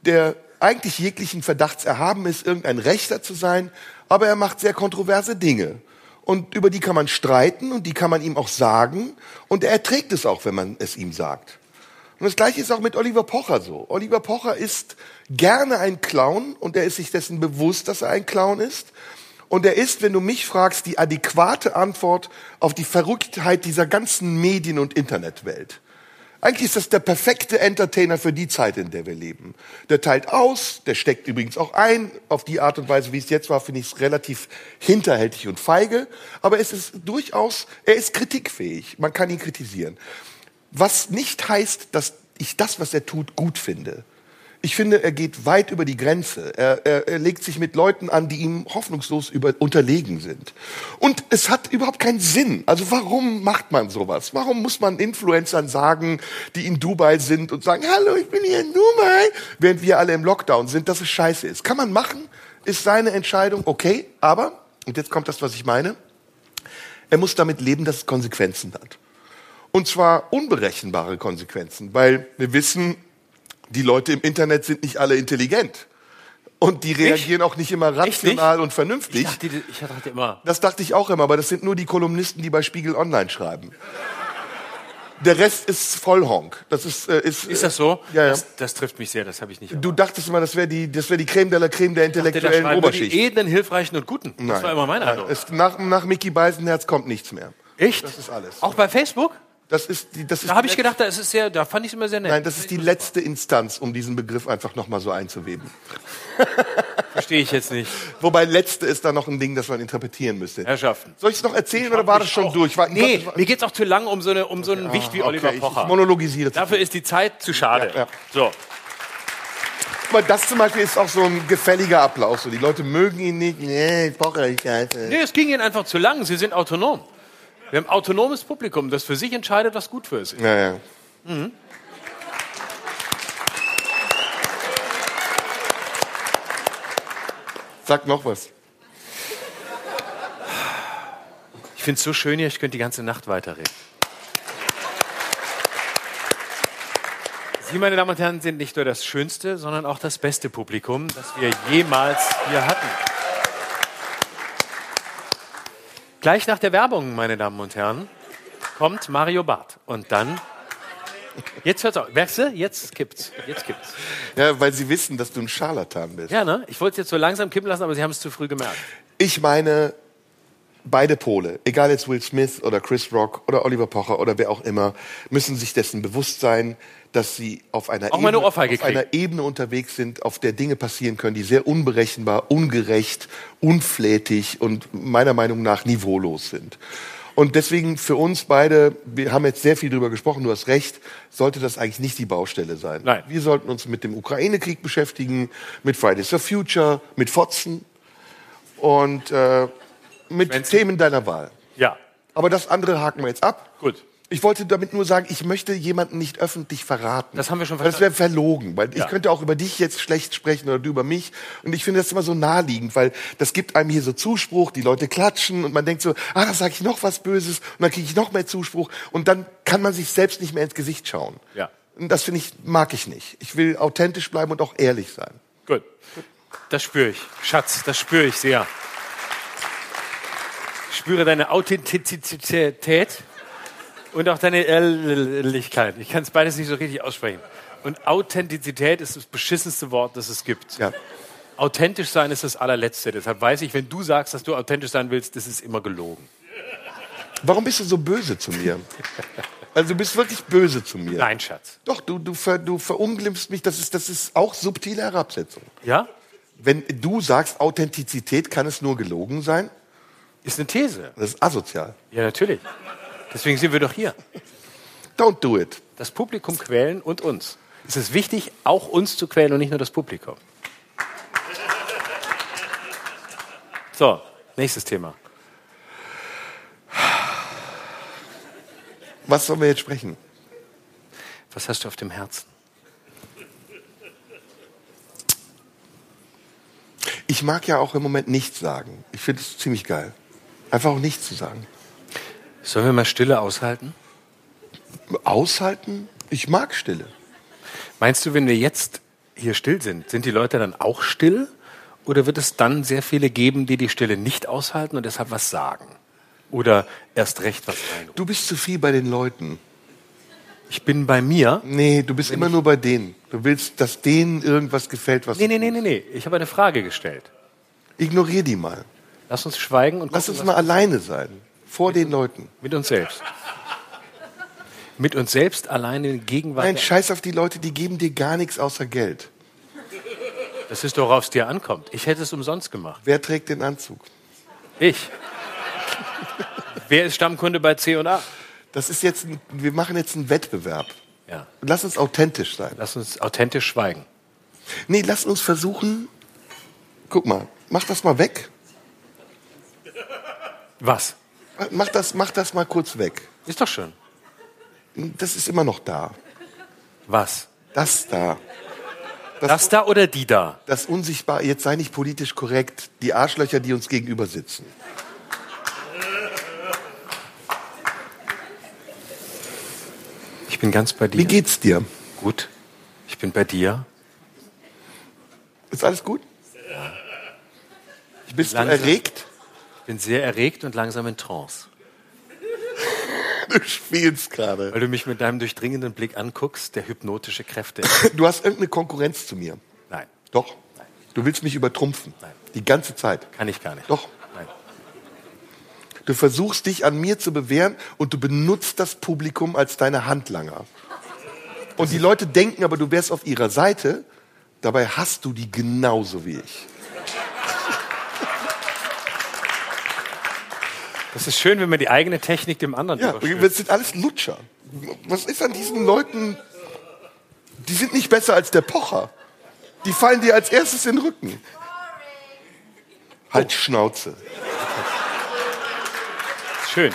der eigentlich jeglichen Verdachts erhaben ist, irgendein Rechter zu sein, aber er macht sehr kontroverse Dinge. Und über die kann man streiten und die kann man ihm auch sagen. Und er erträgt es auch, wenn man es ihm sagt. Und das Gleiche ist auch mit Oliver Pocher so. Oliver Pocher ist gerne ein Clown und er ist sich dessen bewusst, dass er ein Clown ist. Und er ist, wenn du mich fragst, die adäquate Antwort auf die Verrücktheit dieser ganzen Medien- und Internetwelt. Eigentlich ist das der perfekte Entertainer für die Zeit, in der wir leben. Der teilt aus, der steckt übrigens auch ein. Auf die Art und Weise, wie es jetzt war, finde ich es relativ hinterhältig und feige. Aber es ist durchaus, er ist kritikfähig. Man kann ihn kritisieren. Was nicht heißt, dass ich das, was er tut, gut finde. Ich finde, er geht weit über die Grenze. Er, er, er legt sich mit Leuten an, die ihm hoffnungslos über, unterlegen sind. Und es hat überhaupt keinen Sinn. Also warum macht man sowas? Warum muss man Influencern sagen, die in Dubai sind und sagen, hallo, ich bin hier in Dubai, während wir alle im Lockdown sind, dass es scheiße ist. Kann man machen, ist seine Entscheidung, okay, aber, und jetzt kommt das, was ich meine, er muss damit leben, dass es Konsequenzen hat. Und zwar unberechenbare Konsequenzen, weil wir wissen, die Leute im Internet sind nicht alle intelligent. Und die reagieren auch nicht immer rational und Ich vernünftig. dachte, ich dachte immer, Das dachte ich auch immer, aber das sind nur die Kolumnisten, die bei Spiegel Online schreiben. Der Rest ist Vollhonk. Das ist, äh, ist, ist das so? Ja, ja. Das, das trifft mich sehr, das habe ich nicht. Du dachtest immer, das wäre die, das wäre die Creme de la Creme der erwartet. Intellektuellen schreiben nur die Oberschicht. edlen, hilfreichen und guten. Das war immer mein Eindruck. Nach, nach Mickey Beisenherz kommt nichts mehr. Echt? Das ist alles. Auch bei Facebook? Das ist die, das ist Da habe ich gedacht, da ist sehr, da fand ich es immer sehr nett. Nein, das ist die letzte Instanz, um diesen Begriff einfach nochmal so einzuweben. verstehe ich jetzt nicht. Wobei letzte ist da noch ein Ding, das man interpretieren müsste. Herrschaften. Soll ich es noch erzählen oder war das schon durch? War, Nee, war- mir geht's auch zu lang um so, eine, um so einen Wicht wie Oliver okay, ich, Pocher. ich monologisiere. zu Dafür ist die Zeit zu schade. Ja, ja. So. Aber das zum Beispiel ist auch so ein gefälliger Applaus. So, die Leute mögen ihn nicht. Nee, Pocher, ich hasse. Nee, es ging ihnen einfach zu lang. Sie sind autonom. Wir haben autonomes Publikum, das für sich entscheidet, was gut für es ist. Ja, ja. Sag noch was. Ich finde es so schön hier, ich könnte die ganze Nacht weiterreden. Sie, meine Damen und Herren, sind nicht nur das schönste, sondern auch das beste Publikum, das wir jemals hier hatten. Gleich nach der Werbung, meine Damen und Herren, kommt Mario Barth. Und dann. Jetzt hört's auf. Merkst du? Jetzt kippt's. Jetzt kippt's. Ja, weil sie wissen, dass du ein Scharlatan bist. Ja, ne? Ich wollte es jetzt so langsam kippen lassen, aber Sie haben es zu früh gemerkt. Ich meine, beide Pole, egal jetzt Will Smith oder Chris Rock oder Oliver Pocher oder wer auch immer, müssen sich dessen bewusst sein, dass sie auf einer, Ebene, auf einer Ebene unterwegs sind, auf der Dinge passieren können, die sehr unberechenbar, ungerecht, unflätig und meiner Meinung nach niveaulos sind. Und deswegen für uns beide, wir haben jetzt sehr viel drüber gesprochen, du hast recht, sollte das eigentlich nicht die Baustelle sein. Nein. Wir sollten uns mit dem Ukraine-Krieg beschäftigen, mit Fridays for Future, mit Fotzen und äh, mit Wenn's- Themen deiner Wahl. Ja, Aber das andere haken wir jetzt ab. gut. Ich wollte damit nur sagen, ich möchte jemanden nicht öffentlich verraten. Das haben wir schon Weil Das wäre verlogen, weil Ja. ich könnte auch über dich jetzt schlecht sprechen oder du über mich. Und ich finde das immer so naheliegend, weil das gibt einem hier so Zuspruch, die Leute klatschen und man denkt so, ah, da sage ich noch was Böses und dann kriege ich noch mehr Zuspruch und dann kann man sich selbst nicht mehr ins Gesicht schauen. Ja. Und das finde ich, mag ich nicht. Ich will authentisch bleiben und auch ehrlich sein. Gut. Das spüre ich. Schatz, das spüre ich sehr. Ich spüre deine Authentizität und auch deine Ehrlichkeit. Ich kann es beides nicht so richtig aussprechen. Und Authentizität ist das beschissenste Wort, das es gibt. Ja. Authentisch sein ist das allerletzte. Deshalb weiß ich, wenn du sagst, dass du authentisch sein willst, das ist immer gelogen. Warum bist du so böse zu mir? Also du bist wirklich böse zu mir. Nein, Schatz. Doch, du, du, ver, du verunglimpfst mich. Das ist, das ist auch subtile Herabsetzung. Ja? Wenn du sagst, Authentizität kann es nur gelogen sein, ist eine These. Das ist asozial. Ja, natürlich. Deswegen sind wir doch hier. Don't do it. Das Publikum quälen und uns. Es ist wichtig, auch uns zu quälen und nicht nur das Publikum. So, nächstes Thema. Was sollen wir jetzt sprechen? Was hast du auf dem Herzen? Ich mag ja auch im Moment nichts sagen. Ich finde es ziemlich geil. Einfach auch nichts zu sagen. Sollen wir mal Stille aushalten? Aushalten? Ich mag Stille. Meinst du, wenn wir jetzt hier still sind, sind die Leute dann auch still? Oder wird es dann sehr viele geben, die die Stille nicht aushalten und deshalb was sagen? Oder erst recht was reinrufen? Du bist zu viel bei den Leuten. Ich bin bei mir. Nee, du bist immer nur bei denen. Du willst, dass denen irgendwas gefällt, was Nee, nee, nee, nee, nee. Ich habe eine Frage gestellt. Ignorier die mal. Lass uns schweigen und Lass gucken, uns mal alleine sein. Vor den Leuten. mit uns selbst. Mit uns selbst alleine in Gegenwart. Nein, scheiß auf die Leute, die geben dir gar nichts außer Geld. Das ist doch, worauf es dir ankommt. Ich hätte es umsonst gemacht. Wer trägt den Anzug? Ich. Wer ist Stammkunde bei C&A? Das ist jetzt, ein, wir machen jetzt einen Wettbewerb. Ja. Lass uns authentisch sein. Lass uns authentisch schweigen. Nee, lass uns versuchen. Guck mal, mach das mal weg. Was? Mach das, mach das mal kurz weg. Ist doch schön. Das ist immer noch da. Was? Das da. Das da oder die da? Das unsichtbar, jetzt sei nicht politisch korrekt, die Arschlöcher, die uns gegenüber sitzen. Ich bin ganz bei dir. Wie geht's dir? Gut. Ich bin bei dir. Ist alles gut? Bist du Langsam. erregt? Ich bin sehr erregt und langsam in Trance. Du spielst gerade. Weil du mich mit deinem durchdringenden Blick anguckst, der hypnotische Kräfte. Du hast irgendeine Konkurrenz zu mir. Nein, Doch. Du willst mich übertrumpfen. Nein. Die ganze Zeit. kann ich gar nicht. Doch. Nein. Du versuchst dich an mir zu bewähren und du benutzt das Publikum als deine Handlanger. Und die Leute denken aber, du wärst auf ihrer Seite. Dabei hast du die genauso wie ich. Das ist schön, wenn man die eigene Technik dem anderen Ja, das sind alles Lutscher. Was ist an diesen Leuten? Die sind nicht besser als der Pocher. Die fallen dir als erstes in den Rücken. Halt Schnauze. Schön.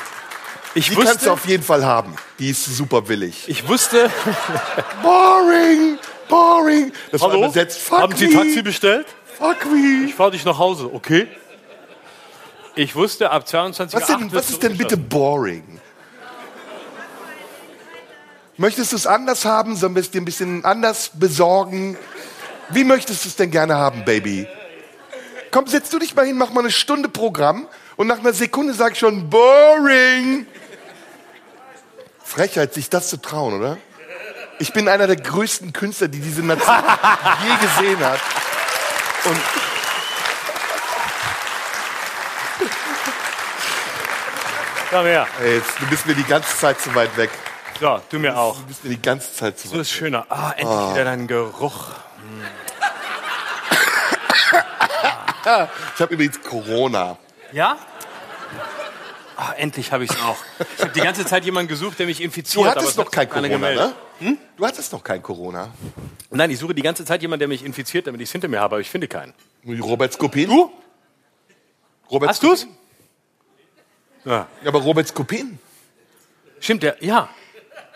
Ich Die kannst du wusste, auf jeden Fall haben. Die ist super billig. ich wusste, Boring, boring. Das war übersetzt. Fuck haben Sie Taxi bestellt? Fuck me. Ich fahre dich nach Hause, okay? Ich wusste, ab 22 Was, denn, was ist denn bitte boring? Möchtest du es anders haben? Sollen wir es dir ein bisschen anders besorgen? Wie möchtest du es denn gerne haben, Baby? Komm, setz du dich mal hin, mach mal eine Stunde Programm und nach einer Sekunde sag ich schon boring. Frechheit, sich das zu trauen, oder? Ich bin einer der größten Künstler, die diese Nation je gesehen hat. Und Komm her. jetzt, du bist mir die ganze Zeit zu weit weg. So, du mir auch. Du bist mir die ganze Zeit zu So weit ist schöner. Ah, endlich wieder dein Geruch. Ich habe übrigens Corona. Ja? Ah, endlich habe ich es auch. Ich habe die ganze Zeit jemanden gesucht, der mich infiziert. Du aber hattest es noch kein Corona, gemeldet. ne? Du hattest noch kein Corona. Nein, ich suche die ganze Zeit jemanden, der mich infiziert, damit ich es hinter mir habe, aber ich finde keinen. Robert Skopin? Du? Robert Hast du's? Ja. Aber Robert Skopin, Stimmt, der, ja.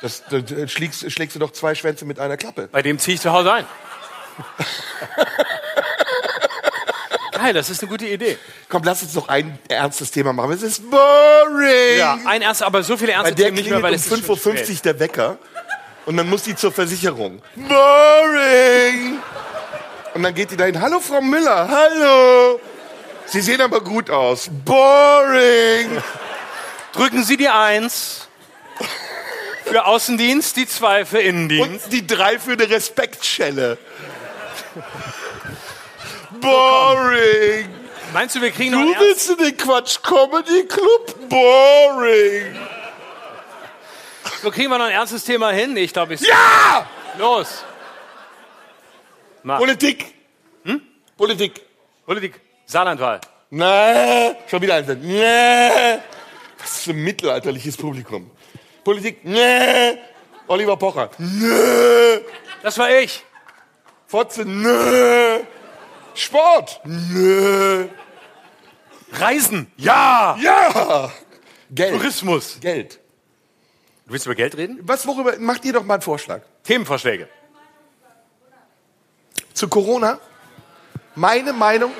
das, da da schlägst, schlägst du doch zwei Schwänze mit einer Klappe. Bei dem ziehe ich zu Hause ein. Geil, das ist eine gute Idee. Komm, lass uns noch ein ernstes Thema machen. Es ist boring. Ja, ein ernster, aber so viele Bei ernste der Themen nicht mehr, weil um es schon 5.50 Uhr der Wecker und dann muss die zur Versicherung. Boring. Und dann geht die dahin. Hallo, Frau Müller. Hallo. Sie sehen aber gut aus. Boring. Drücken Sie die Eins für Außendienst, die Zwei für Innendienst. Und die drei für eine Respektschelle. Boring. Meinst du, wir kriegen noch Du willst in den Quatsch Comedy Club? Boring. So kriegen wir noch ein ernstes Thema hin? Ich glaube, ich. Ja! Los! Mach. Politik. Politik. Politik. Saarlandwahl. Nee. Schon wieder ein Satz. Nee. Was ist für ein mittelalterliches Publikum? Politik. Nee. Oliver Pocher. Nee. Das war ich. Fotze. Nee. Sport. Nee. Reisen. Ja. Ja. Geld. Tourismus. Geld. Du willst über Geld reden? Was, worüber, macht ihr doch mal einen Vorschlag. Themenvorschläge. Zu Corona? Meine Meinung,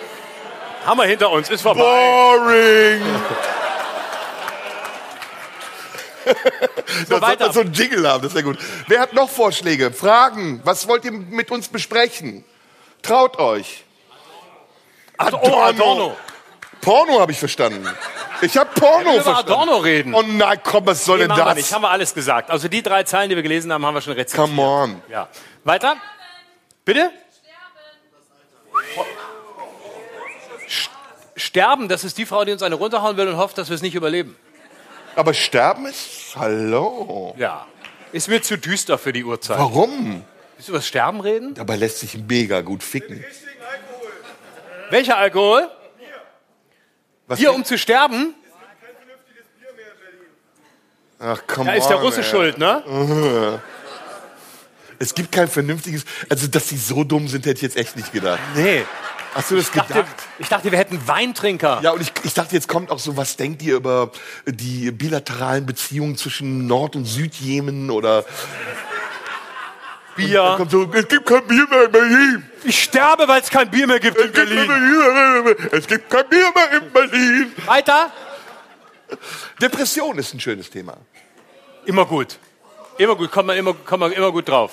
Haben wir hinter uns, ist vorbei. Boring. so, weiter. weiter. so ein Jingle haben, das ist ja gut. Wer hat noch Vorschläge? Fragen? Was wollt ihr mit uns besprechen? Traut euch. Oh, Adorno. Porno habe ich verstanden. Ich habe Porno Wir über verstanden. Adorno reden. Oh nein, komm, was soll Nee, denn wir das? nicht, haben wir alles gesagt. Also die drei Zeilen, die wir gelesen haben, haben wir schon rezitiert. Come on. Ja. Weiter? Bitte? Sch- Sterben, das ist die Frau, die uns eine runterhauen will und hofft, dass wir es nicht überleben. Aber sterben ist... Hallo. Ja. Ist mir zu düster für die Uhrzeit. Warum? Willst du über das Sterben reden? Dabei lässt sich mega gut ficken. Welcher Alkohol? Was Hier, um zu sterben? Ach, komm Da ist der Russe schuld, ne? Es gibt kein vernünftiges... Also, dass sie so dumm sind, hätte ich jetzt echt nicht gedacht. Nee. Hast du das Ich dachte, gedacht? ich dachte, wir hätten Weintrinker. Ja, und ich, ich dachte, jetzt kommt auch so, was denkt ihr über die bilateralen Beziehungen zwischen Nord- und Südjemen oder... Bier. so, es gibt kein Bier mehr in Berlin. Ich sterbe, weil es kein Bier mehr gibt in Es gibt, Berlin. Berlin. es gibt kein Bier mehr in Berlin. Weiter? Depression ist ein schönes Thema. Immer gut. Immer gut, kommt man immer, kommt man immer gut drauf.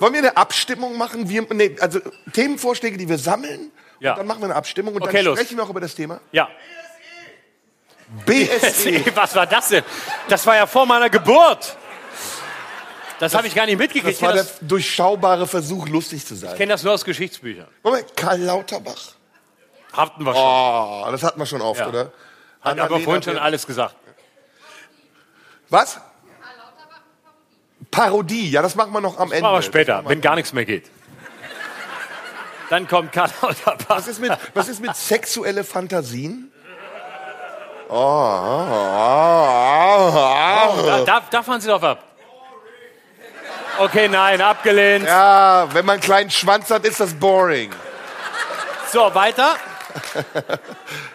Wollen wir eine Abstimmung machen? Wir, nee, also Themenvorschläge, die wir sammeln. Ja. Und dann machen wir eine Abstimmung und Okay, dann los. sprechen wir auch über das Thema. Ja. BSE. Was war das denn? Das war ja vor meiner Geburt. Das habe ich gar nicht mitgekriegt. Das Ich war kenne der das, durchschaubare Versuch, lustig zu sein. kenn das nur aus Geschichtsbüchern. Moment, Karl Lauterbach. Hatten wir schon. Oh, das hatten wir schon oft, Ja. oder? Hat aber Annalena vorhin schon alles gesagt. Was? Parodie, ja, das machen wir noch am Ende. Aber später, Das machen wir- wenn gar nichts mehr geht. Dann kommt Karl. Was ist mit, was ist mit sexuelle Fantasien? Oh, oh, oh, oh. Da, da, da fahren Sie drauf ab. Okay, nein, abgelehnt. Ja, wenn man einen kleinen Schwanz hat, ist das boring. So, weiter.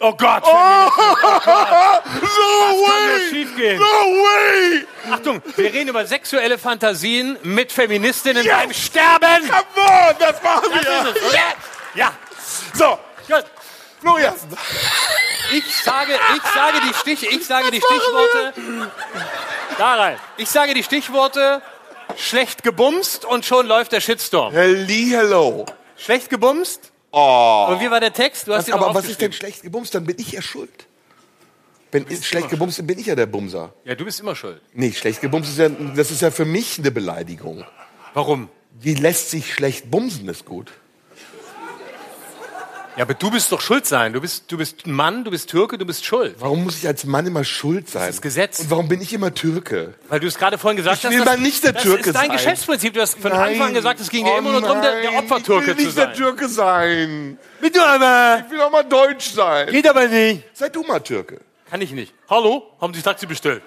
Oh Gott, No kann nur way! schiefgehen. No way! Achtung, wir reden über sexuelle Fantasien mit Feministinnen Yes! beim Sterben. Come on, das machen Das ist wir! es, oder? Ja. So, Gut. Florian, Ich sage, ich sage die Stich, ich sage die Stichworte. Da rein. Ich sage die Stichworte schlecht gebumst und schon läuft der Shitstorm. hello. Schlecht gebumst? Oh. Und wie war der Text? Du hast ihn Aber was ist denn schlecht gebumst? Dann bin ich ja schuld. Wenn ich schlecht gebumst bin, bin ich ja der Bumser. Ja, du bist immer schuld. Nee, schlecht gebumst ist ja, das ist ja für mich eine Beleidigung. Warum? Die lässt sich schlecht bumsen, ist gut. Ja, aber du bist doch schuld sein. Du bist, du bist Mann, du bist Türke, du bist schuld. Warum muss ich als Mann immer schuld sein? Das ist Gesetz. Und warum bin ich immer Türke? Weil du es gerade vorhin gesagt Ich hast. will das- mal nicht der das Türke ist dein sein. Geschäftsprinzip. Du hast von Nein. Anfang an gesagt, es ging dir Oh immer nur darum, der, der Opfertürke Ich will zu nicht der sein. Türke sein. Bitte aber. Ich will auch mal deutsch sein. Geht aber nicht. Sei du mal Türke. Kann ich nicht. Hallo? Haben Sie Taxi bestellt?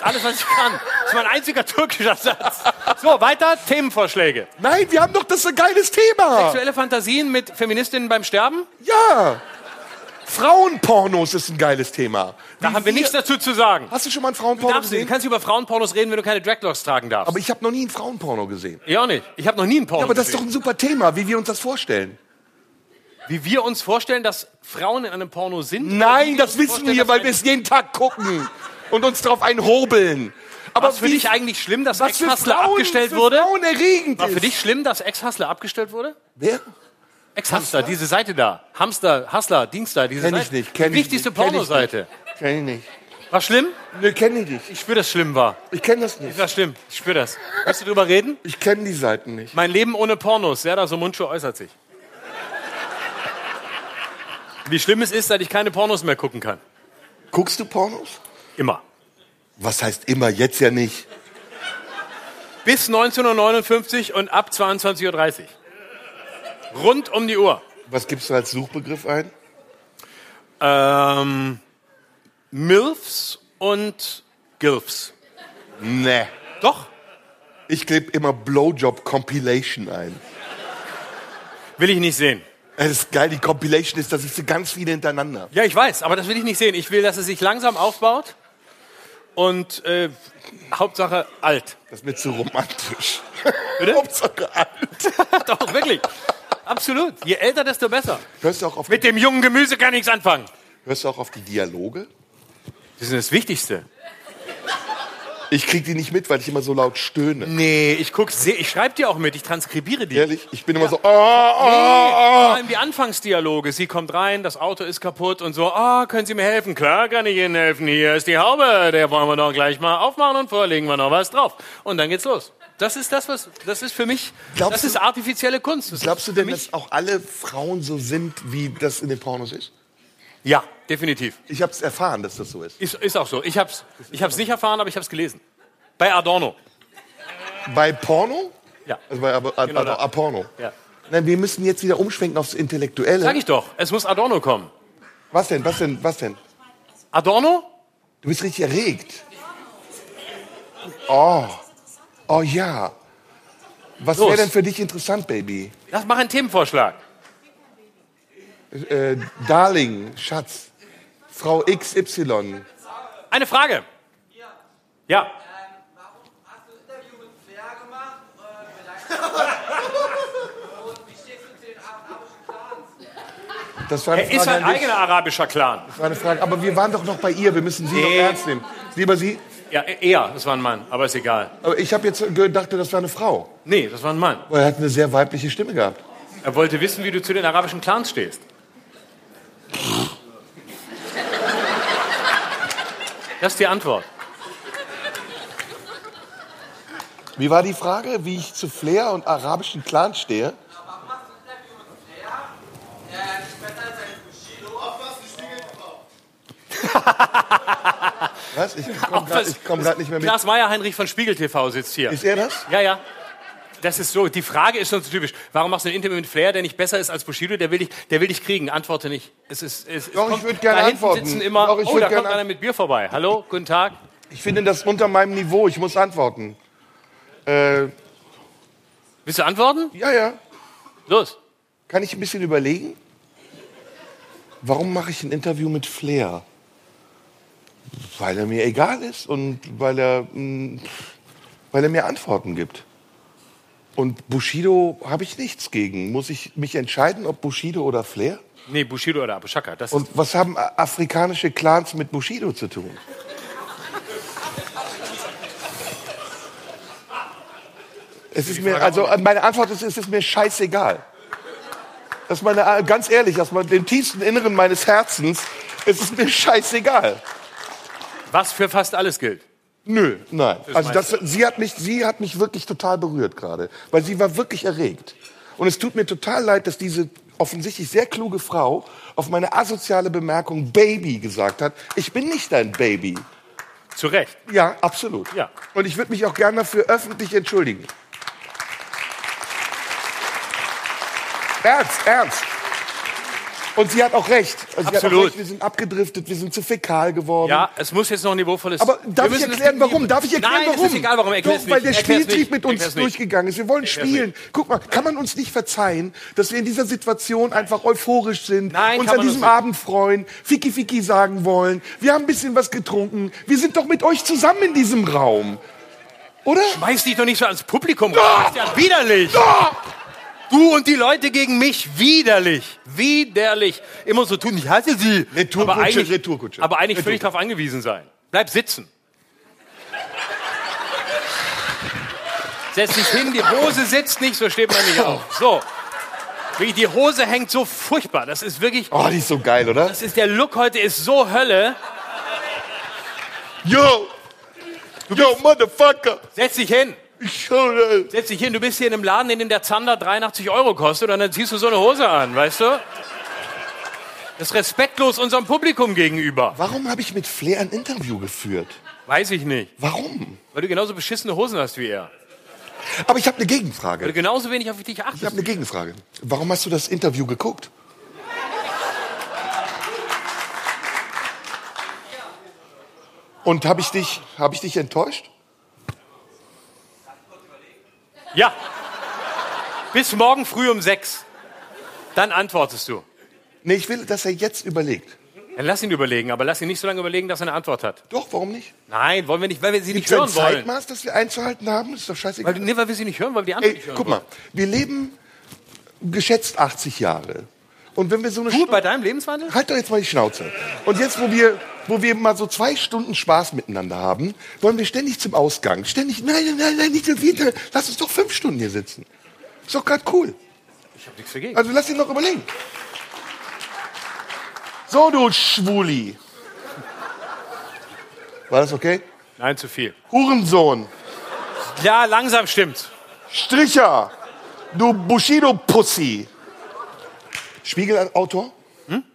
Alles, was ich kann. Das ist mein einziger türkischer Satz. So, weiter. Themenvorschläge. Nein, wir haben doch das ist ein geiles Thema. Sexuelle Fantasien mit Feministinnen beim Sterben? Ja. Frauenpornos ist ein geiles Thema. Da Wie haben wir nichts dazu zu sagen. Hast du schon mal einen Du, Frauenporno darfst nicht. du gesehen? kannst über Frauenpornos reden, wenn du keine Dreadlocks tragen darfst. Aber ich habe noch nie einen Frauenporno gesehen. ich auch nicht. Ich habe noch nie einen Porno Ja, aber das ist doch gesehen. ein super Thema, wie wir uns das vorstellen. Wie wir uns vorstellen, dass Frauen in einem Porno sind? oder wie Nein, das uns wissen vorstellen, wir, dass weil ein- wir es jeden Tag gucken und uns drauf einhobeln. Aber Was für wie- dich eigentlich schlimm, dass Ex-Hustler abgestellt für wurde? Erregend War für ist. dich schlimm, dass Ex-Hustler abgestellt wurde? Wer? Ex-Hustler, diese Seite da. Hamster, Hustler, Dienstag, diese Kenn Seite. ich nicht, kenn Die ich wichtigste kenn Pornoseite. Kenn ich nicht. War schlimm? Ne, kenne ich nicht. Ich spüre, dass schlimm war. Ich kenne das nicht. War schlimm. Ich spüre das. Willst du drüber reden? Ich kenne die Seiten nicht. Mein Leben ohne Pornos. Serda so Mundschuh äußert sich. Wie schlimm es ist, dass ich keine Pornos mehr gucken kann. Guckst du Pornos? Immer. Was heißt immer? Jetzt ja nicht. Bis 1959 und ab 22.30 Uhr. Rund um die Uhr. Was gibst du als Suchbegriff ein? Ähm, MILFs und GILFs. Nee. Doch. Ich gebe immer Blowjob Compilation ein. Will ich nicht sehen. Es ist geil, die Compilation ist, da siehst du ganz viele hintereinander. Ja, ich weiß, aber das will ich nicht sehen. Ich will, dass es sich langsam aufbaut und äh, Hauptsache alt. Das ist mir zu romantisch. Bitte? Hauptsache alt. Doch, wirklich. Ab- absolut. Je älter, desto besser. Hörst du auch auf, Mit dem jungen Gemüse kann nichts anfangen. hörst du auch auf die Dialoge? Das ist das Wichtigste. Ich krieg die nicht mit, weil ich immer so laut stöhne. Nee, ich guck, seh- ich schreibe dir auch mit, ich transkribiere die. Ehrlich? Ich bin immer so, oh, Nee, oh, vor oh. allem die Anfangsdialoge. Sie kommt rein, das Auto ist kaputt und so, ah, können Sie mir helfen? Klar kann ich Ihnen helfen. Hier ist die Haube, der wollen wir doch gleich mal aufmachen und vorlegen wir noch was drauf. Und dann geht's los. Das ist das, was, das ist für mich, Glaubst das du- ist artifizielle Kunst. Das Glaubst du denn, dass auch alle Frauen so sind, wie das in den Pornos ist? Ja, definitiv. Ich habe es erfahren, dass das so ist. Ist, ist auch so. Ich hab's, ich hab's nicht erfahren, aber ich hab's gelesen. Bei Adorno. Bei Porno? Ja. Also bei Ab- Genau da. Ab- Porno. Ja. Nein, wir müssen jetzt wieder umschwenken aufs Intellektuelle. Sag ich doch, es muss Adorno kommen. Was denn, was denn, was denn? Adorno? Du bist richtig erregt. Oh, oh ja. Was wäre denn für dich interessant, Baby? Lass mach einen Themenvorschlag. Äh, Darling, Schatz, Frau XY. Eine Frage. Ja. Das war eine Er ist Frage ein an dich. eigener arabischer Clan. Das war eine Frage. Aber wir waren doch noch bei ihr. Wir müssen sie Nee. ernst nehmen. Lieber sie. Ja, er, das war ein Mann, aber ist egal. Aber ich habe jetzt gedacht, das war eine Frau. Nee, das war ein Mann. Weil er hat eine sehr weibliche Stimme gehabt. Er wollte wissen, wie du zu den arabischen Clans stehst. Das ist die Antwort. Wie war die Frage, wie ich zu Flair und arabischen Clan stehe? Was? Ich komme gerade komm nicht mehr mit. Klaas Meyer Heinrich von Spiegel TV sitzt hier. Ist er das? Ja, ja. Das ist so. Die Frage ist schon so typisch. Warum machst du ein Interview mit Flair, der nicht besser ist als Bushido? Der will dich, der will dich kriegen. Antworte nicht. Es ist, es, es Doch, ich kommt- würd gerne da hinten antworten. sitzen immer. Doch, ich oh, da gerne kommt einer mit Bier vorbei. Hallo, guten Tag. Ich finde das unter meinem Niveau. Ich muss antworten. Äh, Willst du antworten? ja, ja. Los. Kann ich ein bisschen überlegen? Warum mache ich ein Interview mit Flair? Weil er mir egal ist und weil er, mh, weil er mir Antworten gibt. Und Bushido habe ich nichts gegen. Muss ich mich entscheiden, ob Bushido oder Flair? Nee, Bushido oder Abu Shaka. Das Und was haben afrikanische Clans mit Bushido zu tun? Es ist mir, also meine Antwort ist, es ist mir scheißegal. Das meine, ganz ehrlich, aus dem tiefsten Inneren meines Herzens, es ist mir scheißegal. was für fast alles gilt. Nö, nein. Also das, sie, hat mich, sie hat mich wirklich total berührt gerade, weil sie war wirklich erregt. Und es tut mir total leid, dass diese offensichtlich sehr kluge Frau auf meine asoziale Bemerkung Baby gesagt hat. Ich bin nicht dein Baby. Zu Recht. Ja, absolut. Ja. Und ich würde mich auch gerne dafür öffentlich entschuldigen. Ernst, ernst. Und sie hat auch recht. Also Sie hat auch Absolut. recht. Wir sind abgedriftet, wir sind zu fäkal geworden. Ja, es muss jetzt noch ein niveauvolles. Aber darf ich erklären, warum? Darf ich erklären, Nein, warum? es ist egal, warum. Erklär's Doch, weil der. Erklär's Spieltrieb nicht. mit uns Erklär's nicht. durchgegangen ist. Wir wollen Erklär's spielen. nicht. Guck mal, kann man uns nicht verzeihen, dass wir in dieser Situation einfach euphorisch sind, Nein, uns an diesem. Abend freuen, Fiki Fiki sagen wollen. Wir haben ein bisschen was getrunken. Wir sind doch mit euch zusammen in diesem Raum. Oder? Schmeiß dich doch nicht so ans Publikum. Das ist ja widerlich. Du und die Leute gegen mich, widerlich. Widerlich. Immer so tun, ich hasse sie. Retourkutsche, aber eigentlich, Retourkutsche. Aber eigentlich völlig darauf angewiesen sein. Bleib sitzen. Setz dich hin, die Hose sitzt nicht, so steht man nicht auf. So. Die Hose hängt so furchtbar. Das ist wirklich, Oh, die ist so geil, oder? das ist, der Look heute ist so Hölle. Yo! Yo, Motherfucker! Setz dich hin. Setz dich hin, du bist hier in einem Laden, in dem der Zander 83 Euro kostet und dann ziehst du so eine Hose an, weißt du? Das ist respektlos unserem Publikum gegenüber. Warum habe ich mit Flair ein Interview geführt? Weiß ich nicht. Warum? Weil du genauso beschissene Hosen hast wie er. Aber ich habe eine Weil du Gegenfrage. genauso wenig auf dich Ich habe achtest. eine Gegenfrage. Warum hast du das Interview geguckt? Und habe ich dich, habe ich dich enttäuscht? Ja. Bis morgen früh um sechs. Dann antwortest du. Nee, ich will, dass er jetzt überlegt. Dann lass ihn überlegen, aber lass ihn nicht so lange überlegen, dass er eine Antwort hat. Doch, warum nicht? Nein, wollen wir nicht, weil wir sie nicht Gibt es ein hören wollen. Zeitmaß, das wir einzuhalten haben? Ist doch scheißegal. Weil, nee, weil wir sie nicht hören, weil wir die Antwort Ey, nicht hören guck wollen. mal, wir leben geschätzt 80 Jahre. Und wenn wir so eine Stunde- bei deinem Lebenswandel? Halt doch jetzt mal die Schnauze. Und jetzt, wo wir, wo wir mal so zwei Stunden Spaß miteinander haben, wollen wir ständig zum Ausgang. Ständig, nein, nein, nein, nein, nicht so viel. Lass uns doch fünf Stunden hier sitzen. Ist doch gerade cool. Ich hab nichts dagegen. Also lass ihn noch überlegen. So, du Schwuli. War das okay? Nein, zu viel. Hurensohn. Ja, langsam stimmt. Stricher. Du Bushido-Pussy. Spiegelautor?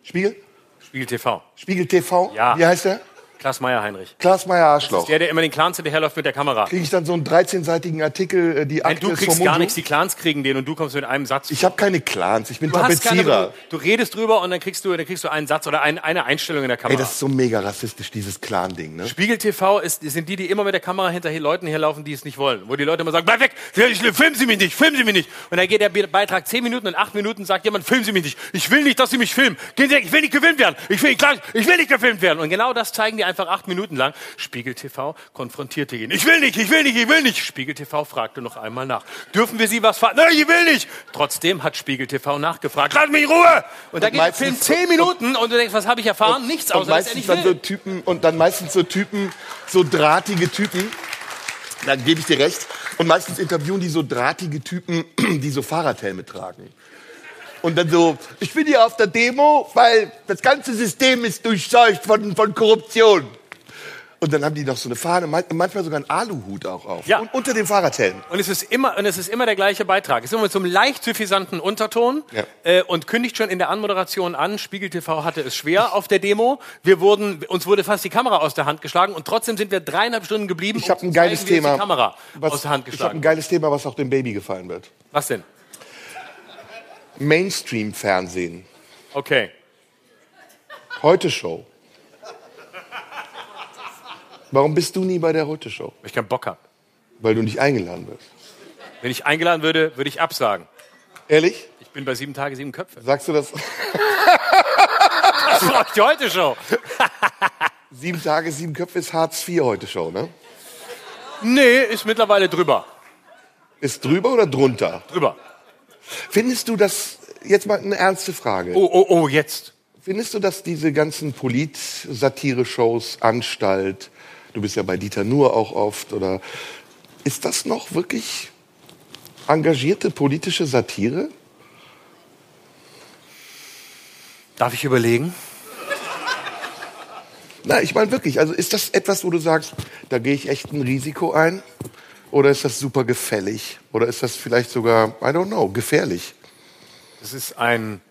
Spiegel? Spiegel TV. Spiegel TV? Ja. Wie heißt der? Klaas Meyer Heinrich. Klaas Meyer Arschloch. Der, der immer den Clans hinterherläuft mit der Kamera. Kriege ich dann so einen 13-seitigen Artikel, äh, die Nein, Akte du kriegst gar nichts, die Clans kriegen den und du kommst mit einem Satz. Ich habe keine Clans, ich bin du keine, Tapezierer. aber du, du redest drüber und dann kriegst du, dann kriegst du einen Satz oder ein, eine Einstellung in der Ey, Kamera. das ist so mega rassistisch, dieses Clan-Ding, ne? Spiegel TV ist, sind die, die immer mit der Kamera hinter Leuten herlaufen, die es nicht wollen. Wo die Leute immer sagen, bleib weg, filmen Sie mich nicht, filmen Sie mich nicht. Und dann geht der Be- Beitrag 10 Minuten und 8 Minuten sagt jemand, filmen Sie mich nicht. Ich will nicht, dass Sie mich filmen. Gehen Sie weg, ich will nicht gefilmt werden. Ich will, ich will nicht gefilmt werden. Und genau das zeigen die einfach 8 Minuten lang. Spiegel TV konfrontierte ihn. Ich will nicht, ich will nicht, ich will nicht. Spiegel TV fragte noch einmal nach. Dürfen wir Sie was fragen? Nein, ich will nicht. Trotzdem hat Spiegel TV nachgefragt. Lass mich in Ruhe! Und, da geht der Film 10 Minuten und du denkst, was habe ich erfahren? Nichts, und außer dass er nicht dann so will. Typen und dann meistens so Typen, so drahtige Typen. Dann gebe ich dir recht. Und meistens interviewen die so drahtige Typen, die so Fahrradhelme tragen. Und dann so, ich bin hier auf der Demo, weil das ganze System ist durchseucht von, von Korruption. Und dann haben die noch so eine Fahne, man- manchmal sogar einen Aluhut auch auf. Ja. Und unter dem Fahrradhelm. Und es ist immer, und es ist immer der gleiche Beitrag. Es ist immer mit so einem leicht suffisanten Unterton Ja. äh, und kündigt schon in der Anmoderation an. Spiegel TV hatte es schwer auf der Demo. Wir wurden, uns wurde fast die Kamera aus der Hand geschlagen und trotzdem sind wir dreieinhalb Stunden geblieben. Ich habe um ein geiles zeigen, Thema. Die Kamera was, aus der Hand ich habe ein geiles Thema, was auch dem Baby gefallen wird. Was denn? Mainstream-Fernsehen. Okay. Heute Show. Warum bist du nie bei der Heute Show? Weil ich keinen Bock habe. Weil du nicht eingeladen wirst. Wenn ich eingeladen würde, würde ich absagen. Ehrlich? Ich bin bei sieben Tage, sieben Köpfe. Sagst du das? Das war die heute Show. Sieben Tage, sieben Köpfe ist Hartz IV Heute Show, ne? Nee, ist mittlerweile drüber. Ist drüber oder drunter? Drüber. Findest du das, jetzt mal eine ernste Frage. Oh, oh, oh, jetzt. Findest du, dass diese ganzen Polit-Satire-Shows, Anstalt, du bist ja bei Dieter Nuhr auch oft, oder ist das noch wirklich engagierte politische Satire? Darf ich überlegen? Na, ich meine wirklich, also ist das etwas, wo du sagst, da gehe ich echt ein Risiko ein? Oder ist das super gefällig? Oder ist das vielleicht sogar, I don't know, gefährlich? Es ist ein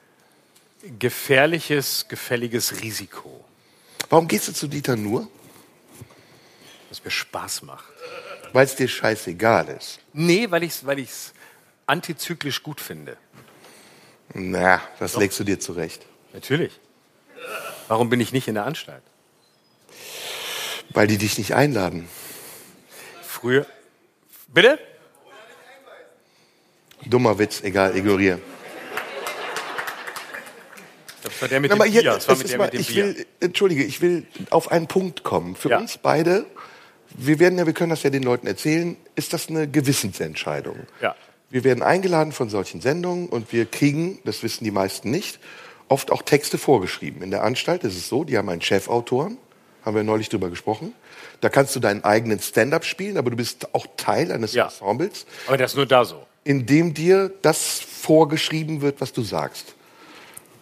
gefährliches, gefälliges Risiko, Warum gehst du zu Dieter Nuhr? das mir Spaß macht. Weil es dir scheißegal ist. Nee, weil ich es weil ich's antizyklisch gut finde. Na, das legst du dir zurecht. Natürlich. Warum bin ich nicht in der Anstalt? Weil die dich nicht einladen. Früher. Bitte? Dummer Witz, egal, ignoriere. Das war der mit Aber dem Bier. Das war mit der mal, mit dem ich Bier. will, entschuldige, ich will auf einen Punkt kommen. Für Ja. uns beide, wir werden ja, wir können das ja den Leuten erzählen, ist das eine Gewissensentscheidung. Ja. Wir werden eingeladen von solchen Sendungen und wir kriegen, das wissen die meisten nicht, oft auch Texte vorgeschrieben. In der Anstalt ist es so, die haben einen Chefautoren, haben wir neulich drüber gesprochen. Da kannst du deinen eigenen Stand-up spielen, aber du bist auch Teil eines Ja. Ensembles, Aber das ist nur da so. in dem dir das vorgeschrieben wird, was du sagst.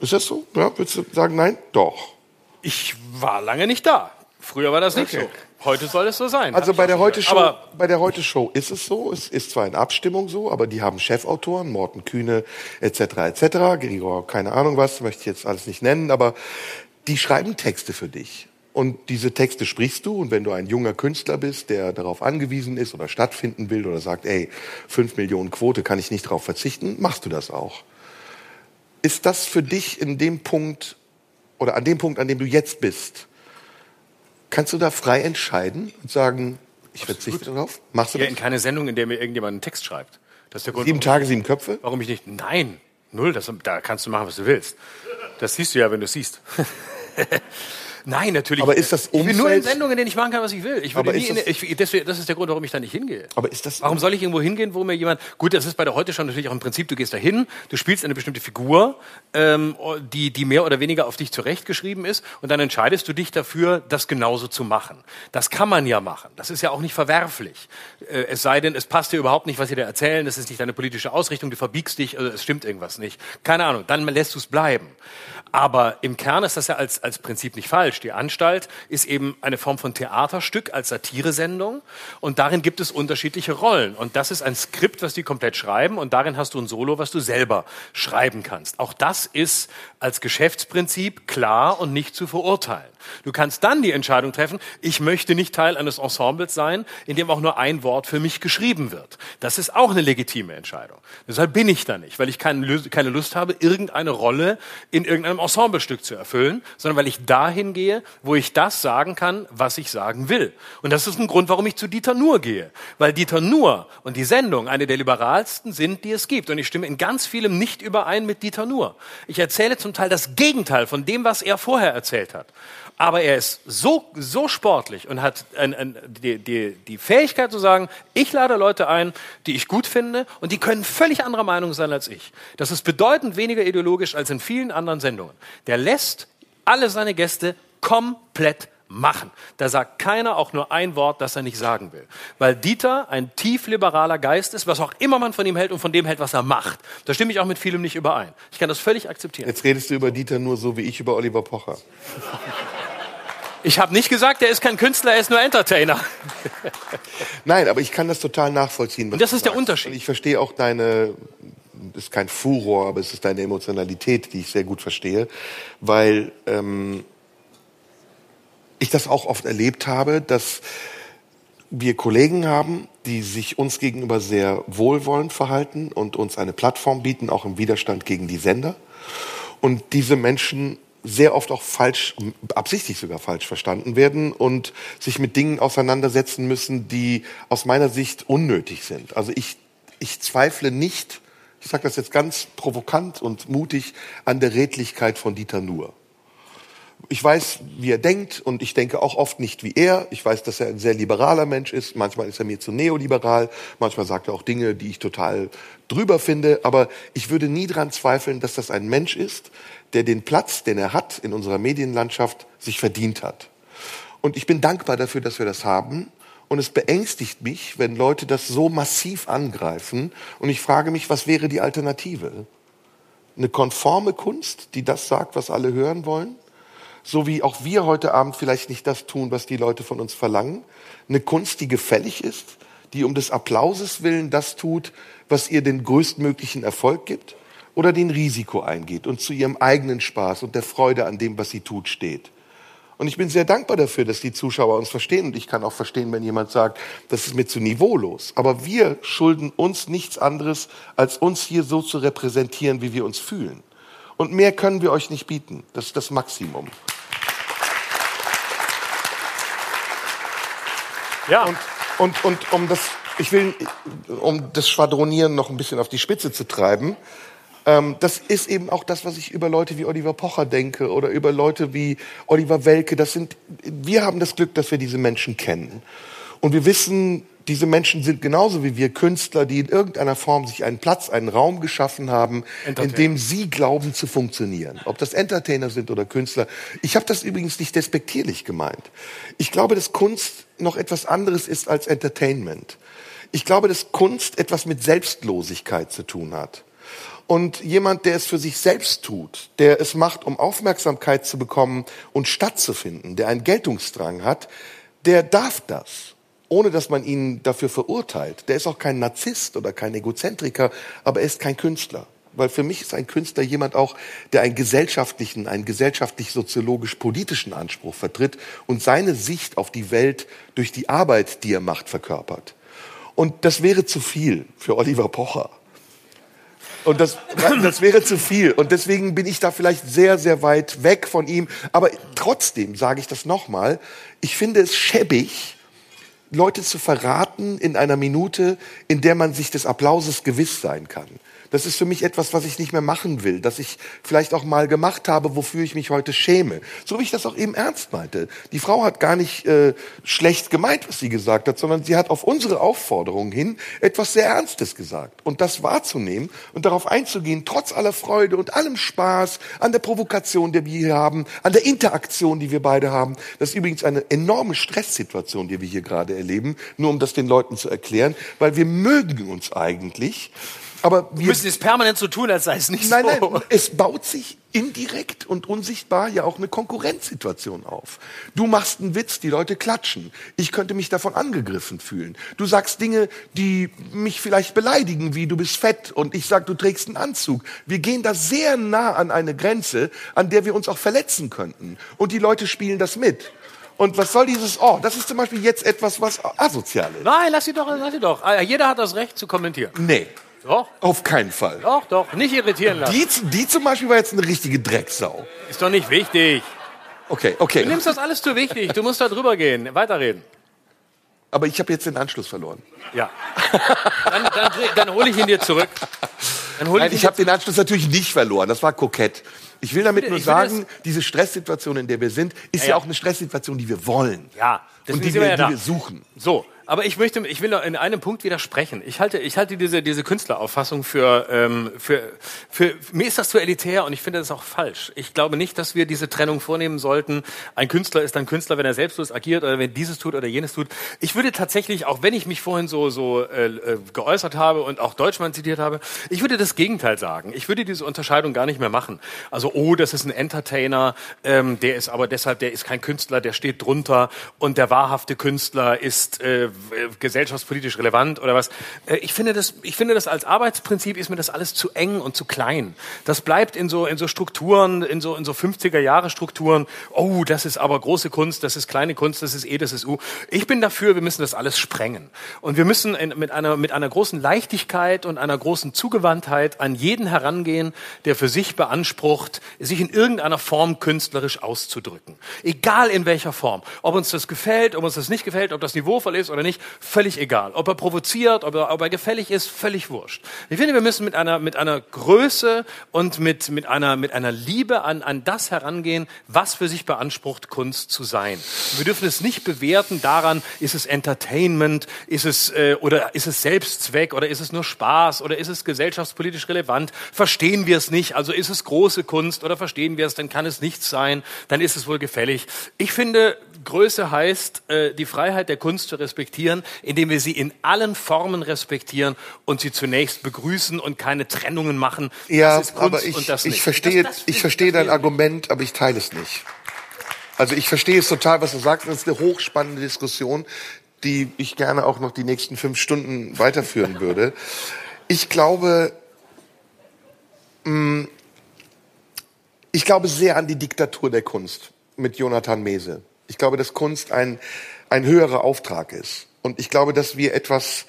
Ist das so? Ja, würdest du sagen, nein? Doch. Ich war lange nicht da. Früher war das nicht Okay. so. Heute soll es so sein. Also bei der Heute. Show, Aber bei der Heute Show ist es so, es ist zwar in Abstimmung so, aber die haben Chefautoren, Morten Kühne etc. etc. Gregor, keine Ahnung was, möchte ich jetzt alles nicht nennen, aber die schreiben Texte für dich. Und diese Texte sprichst du und wenn du ein junger Künstler bist, der darauf angewiesen ist oder stattfinden will oder sagt, ey, fünf Millionen Quote kann ich nicht darauf verzichten, machst du das auch. Ist das für dich in dem Punkt oder an dem Punkt, an dem du jetzt bist, kannst du da frei entscheiden und sagen, ich verzichte darauf? Machst du hier das? in keine Sendung, in der mir irgendjemand einen Text schreibt. Das ist der Grund, Sieben Tage, sieben Köpfe? warum ich nicht. Nein, null. Das, da kannst du machen, was du willst. Das siehst du ja, wenn du es siehst. Nein, natürlich. Aber ist das Ich will nur in Umfeld- Sendungen, in denen ich machen kann, was ich will. Ich würde nie ist in, das- ich, deswegen, das ist der Grund, warum ich da nicht hingehe. Aber ist das- Warum soll ich irgendwo hingehen, wo mir jemand. Gut, das ist bei der Heute schon natürlich auch im Prinzip, du gehst da hin, du spielst eine bestimmte Figur, ähm, die, die mehr oder weniger auf dich zurechtgeschrieben ist, und dann entscheidest du dich dafür, das genauso zu machen. Das kann man ja machen. Das ist ja auch nicht verwerflich. Äh, es sei denn, es passt dir überhaupt nicht, was sie dir erzählen, das ist nicht deine politische Ausrichtung, du verbiegst dich, also es stimmt irgendwas nicht. Keine Ahnung, dann lässt du es bleiben. Aber im Kern ist das ja als, als Prinzip nicht falsch. Die Anstalt ist eben eine Form von Theaterstück als Satiresendung und darin gibt es unterschiedliche Rollen. Und das ist ein Skript, was die komplett schreiben und darin hast du ein Solo, was du selber schreiben kannst. Auch das ist als Geschäftsprinzip klar und nicht zu verurteilen. Du kannst dann die Entscheidung treffen, ich möchte nicht Teil eines Ensembles sein, in dem auch nur ein Wort für mich geschrieben wird. Das ist auch eine legitime Entscheidung. Deshalb bin ich da nicht, weil ich keine Lust, habe, irgendeine Rolle in irgendeinem Ensemblestück zu erfüllen, sondern weil ich dahin gehe, wo ich das sagen kann, was ich sagen will. Und das ist ein Grund, warum ich zu Dieter Nuhr gehe. Weil Dieter Nuhr und die Sendung eine der liberalsten sind, die es gibt. Und ich stimme in ganz vielem nicht überein mit Dieter Nuhr. Ich erzähle zum Teil das Gegenteil von dem, was er vorher erzählt hat. Aber er ist so, so sportlich und hat ein, ein, die, die, die Fähigkeit zu sagen, ich lade Leute ein, die ich gut finde und die können völlig anderer Meinung sein als ich. Das ist bedeutend weniger ideologisch als in vielen anderen Sendungen. Der lässt alle seine Gäste komplett machen. Da sagt keiner auch nur ein Wort, das er nicht sagen will. Weil Dieter ein tief liberaler Geist ist, was auch immer man von ihm hält und von dem hält, was er macht. Da stimme ich auch mit vielem nicht überein. Ich kann das völlig akzeptieren. Jetzt redest du über Dieter nur so wie ich über Oliver Pocher. Ich habe nicht gesagt, er ist kein Künstler, er ist nur Entertainer. Nein, aber ich kann das total nachvollziehen. Und das ist der. Unterschied. Und ich verstehe auch deine, das ist kein Furor, aber es ist deine Emotionalität, die ich sehr gut verstehe, weil ähm, ich das auch oft erlebt habe, dass wir Kollegen haben, die sich uns gegenüber sehr wohlwollend verhalten und uns eine Plattform bieten, auch im Widerstand gegen die Sender. Und diese Menschen sehr oft auch falsch, absichtlich sogar falsch verstanden werden und sich mit Dingen auseinandersetzen müssen, die aus meiner Sicht unnötig sind. Also ich, ich zweifle nicht, ich sage das jetzt ganz provokant und mutig, an der Redlichkeit von Dieter Nuhr. Ich weiß, wie er denkt und ich denke auch oft nicht wie er. Ich weiß, dass er ein sehr liberaler Mensch ist. Manchmal ist er mir zu neoliberal. Manchmal sagt er auch Dinge, die ich total drüber finde. Aber ich würde nie dran zweifeln, dass das ein Mensch ist, der den Platz, den er hat in unserer Medienlandschaft, sich verdient hat. Und ich bin dankbar dafür, dass wir das haben. Und es beängstigt mich, wenn Leute das so massiv angreifen. Und ich frage mich, was wäre die Alternative? Eine konforme Kunst, die das sagt, was alle hören wollen? so wie auch wir heute Abend vielleicht nicht das tun, was die Leute von uns verlangen. Eine Kunst, die gefällig ist, die um des Applauses willen das tut, was ihr den größtmöglichen Erfolg gibt oder den Risiko eingeht und zu ihrem eigenen Spaß und der Freude an dem, was sie tut, steht. Und ich bin sehr dankbar dafür, dass die Zuschauer uns verstehen. Und ich kann auch verstehen, wenn jemand sagt, das ist mir zu niveaulos. Aber wir schulden uns nichts anderes, als uns hier so zu repräsentieren, wie wir uns fühlen. Und mehr können wir euch nicht bieten. Das ist das Maximum. Ja. Und, und, und um das, ich will, um das Schwadronieren noch ein bisschen auf die Spitze zu treiben, ähm, das ist eben auch das, was ich über Leute wie Oliver Pocher denke oder über Leute wie Oliver Welke. Das sind, wir haben das Glück, dass wir diese Menschen kennen. Und wir wissen, diese Menschen sind genauso wie wir Künstler, die in irgendeiner Form sich einen Platz, einen Raum geschaffen haben, in dem sie glauben zu funktionieren. Ob das Entertainer sind oder Künstler. Ich habe das übrigens nicht despektierlich gemeint. Ich glaube, dass Kunst noch etwas anderes ist als Entertainment. Ich glaube, dass Kunst etwas mit Selbstlosigkeit zu tun hat. Und jemand, der es für sich selbst tut, der es macht, um Aufmerksamkeit zu bekommen und stattzufinden, der einen Geltungsdrang hat, der darf das, ohne dass man ihn dafür verurteilt. Der ist auch kein Narzisst oder kein Egozentriker, aber er ist kein Künstler. Weil für mich ist ein Künstler jemand auch, der einen gesellschaftlichen, einen gesellschaftlich-soziologisch-politischen Anspruch vertritt und seine Sicht auf die Welt durch die Arbeit, die er macht, verkörpert. Und das wäre zu viel für Oliver Pocher. Und das, das wäre zu viel. Und deswegen bin ich da vielleicht sehr, sehr weit weg von ihm. Aber trotzdem sage ich das nochmal. Ich finde es schäbig, Leute zu verraten in einer Minute, in der man sich des Applauses gewiss sein kann. Das ist für mich etwas, was ich nicht mehr machen will, das ich vielleicht auch mal gemacht habe, wofür ich mich heute schäme. So wie ich das auch eben ernst meinte. Die Frau hat gar nicht äh, schlecht gemeint, was sie gesagt hat, sondern sie hat auf unsere Aufforderung hin etwas sehr Ernstes gesagt. Und das wahrzunehmen und darauf einzugehen, trotz aller Freude und allem Spaß an der Provokation, die wir hier haben, an der Interaktion, die wir beide haben. Das ist übrigens eine enorme Stresssituation, die wir hier gerade erleben, nur um das den Leuten zu erklären, weil wir mögen uns eigentlich. Aber Wir wir müssen es permanent so tun, als sei es nicht Nein, so. nein, es baut sich indirekt und unsichtbar ja auch eine Konkurrenzsituation auf. Du machst einen Witz, die Leute klatschen. Ich könnte mich davon angegriffen fühlen. Du sagst Dinge, die mich vielleicht beleidigen, wie du bist fett und ich sag, du trägst einen Anzug. Wir gehen da sehr nah an eine Grenze, an der wir uns auch verletzen könnten. Und die Leute spielen das mit. Und was soll dieses, oh, das ist zum Beispiel jetzt etwas, was asozial ist. Nein, lass sie doch, lass sie doch. Ah, Jeder hat das Recht zu kommentieren. Nee, Doch, auf keinen Fall. doch, doch. Nicht irritieren lassen. Die, die zum Beispiel war jetzt eine richtige Drecksau. Ist doch nicht wichtig. Okay, okay. Du nimmst das alles zu wichtig. Du musst da drüber gehen. Weiterreden. Aber ich habe jetzt den Anschluss verloren. Ja. Dann, dann, dann hole ich ihn dir zurück. Dann hole Nein, ihn ich habe den Anschluss natürlich nicht verloren. Das war kokett. Ich will damit Ich nur will- ich sagen, diese Stresssituation, in der wir sind, ist ja, Ja, ja. auch eine Stresssituation, die wir wollen. Ja, und die wir, ja die wir suchen. So, aber ich möchte, ich will in einem Punkt widersprechen. Ich halte, ich halte diese, diese Künstlerauffassung für, ähm, für, für, mir ist das zu elitär und ich finde das auch falsch. Ich glaube nicht, dass wir diese Trennung vornehmen sollten. Ein Künstler ist ein Künstler, wenn er selbstlos agiert oder wenn dieses tut oder jenes tut. Ich würde tatsächlich, auch wenn ich mich vorhin so, so äh, äh, geäußert habe und auch Deutschmann zitiert habe, ich würde das Gegenteil sagen. Ich würde diese Unterscheidung gar nicht mehr machen. Also, oh, das ist ein Entertainer, ähm, der ist aber deshalb, der ist kein Künstler, der steht drunter und der wahrhafte Künstler ist äh, gesellschaftspolitisch relevant oder was. Äh, ich finde das, ich finde das als Arbeitsprinzip ist mir das alles zu eng und zu klein. Das bleibt in so in so Strukturen, in so in so 50er Jahre Strukturen. Oh, das ist aber große Kunst, das ist kleine Kunst, das ist E, das ist U. Ich bin dafür, wir müssen das alles sprengen und wir müssen in, mit einer mit einer großen Leichtigkeit und einer großen Zugewandtheit an jeden herangehen, der für sich beansprucht, sich in irgendeiner Form künstlerisch auszudrücken. Egal in welcher Form. Ob uns das gefällt, ob uns das nicht gefällt, ob das niveauvoll ist oder nicht, völlig egal. Ob er provoziert, ob er, ob er gefällig ist, völlig wurscht. Ich finde, wir müssen mit einer, mit einer Größe und mit, mit, einer, mit einer Liebe an, an das herangehen, was für sich beansprucht, Kunst zu sein. Und wir dürfen es nicht bewerten daran, ist es Entertainment, ist es, äh, oder ist es Selbstzweck, oder ist es nur Spaß, oder ist es gesellschaftspolitisch relevant, verstehen wir es nicht, also ist es große Kunst, oder verstehen wir es, dann kann es nichts sein, dann ist es wohl gefällig. Ich finde, Größe heißt, äh, die Freiheit der Kunst zu respektieren, indem wir sie in allen Formen respektieren und sie zunächst begrüßen und keine Trennungen machen. Ja, das ist Kunst aber ich, und das nicht. ich verstehe, Das- das- ich verstehe dein Argument, aber ich teile es nicht. Also ich verstehe es total, was du sagst. Das ist eine hochspannende Diskussion, die ich gerne auch noch die nächsten fünf Stunden weiterführen würde. Ich glaube, mh, ich glaube sehr an die Diktatur der Kunst mit Jonathan Mese. Ich glaube, dass Kunst ein, ein höherer Auftrag ist. Und ich glaube, dass wir etwas,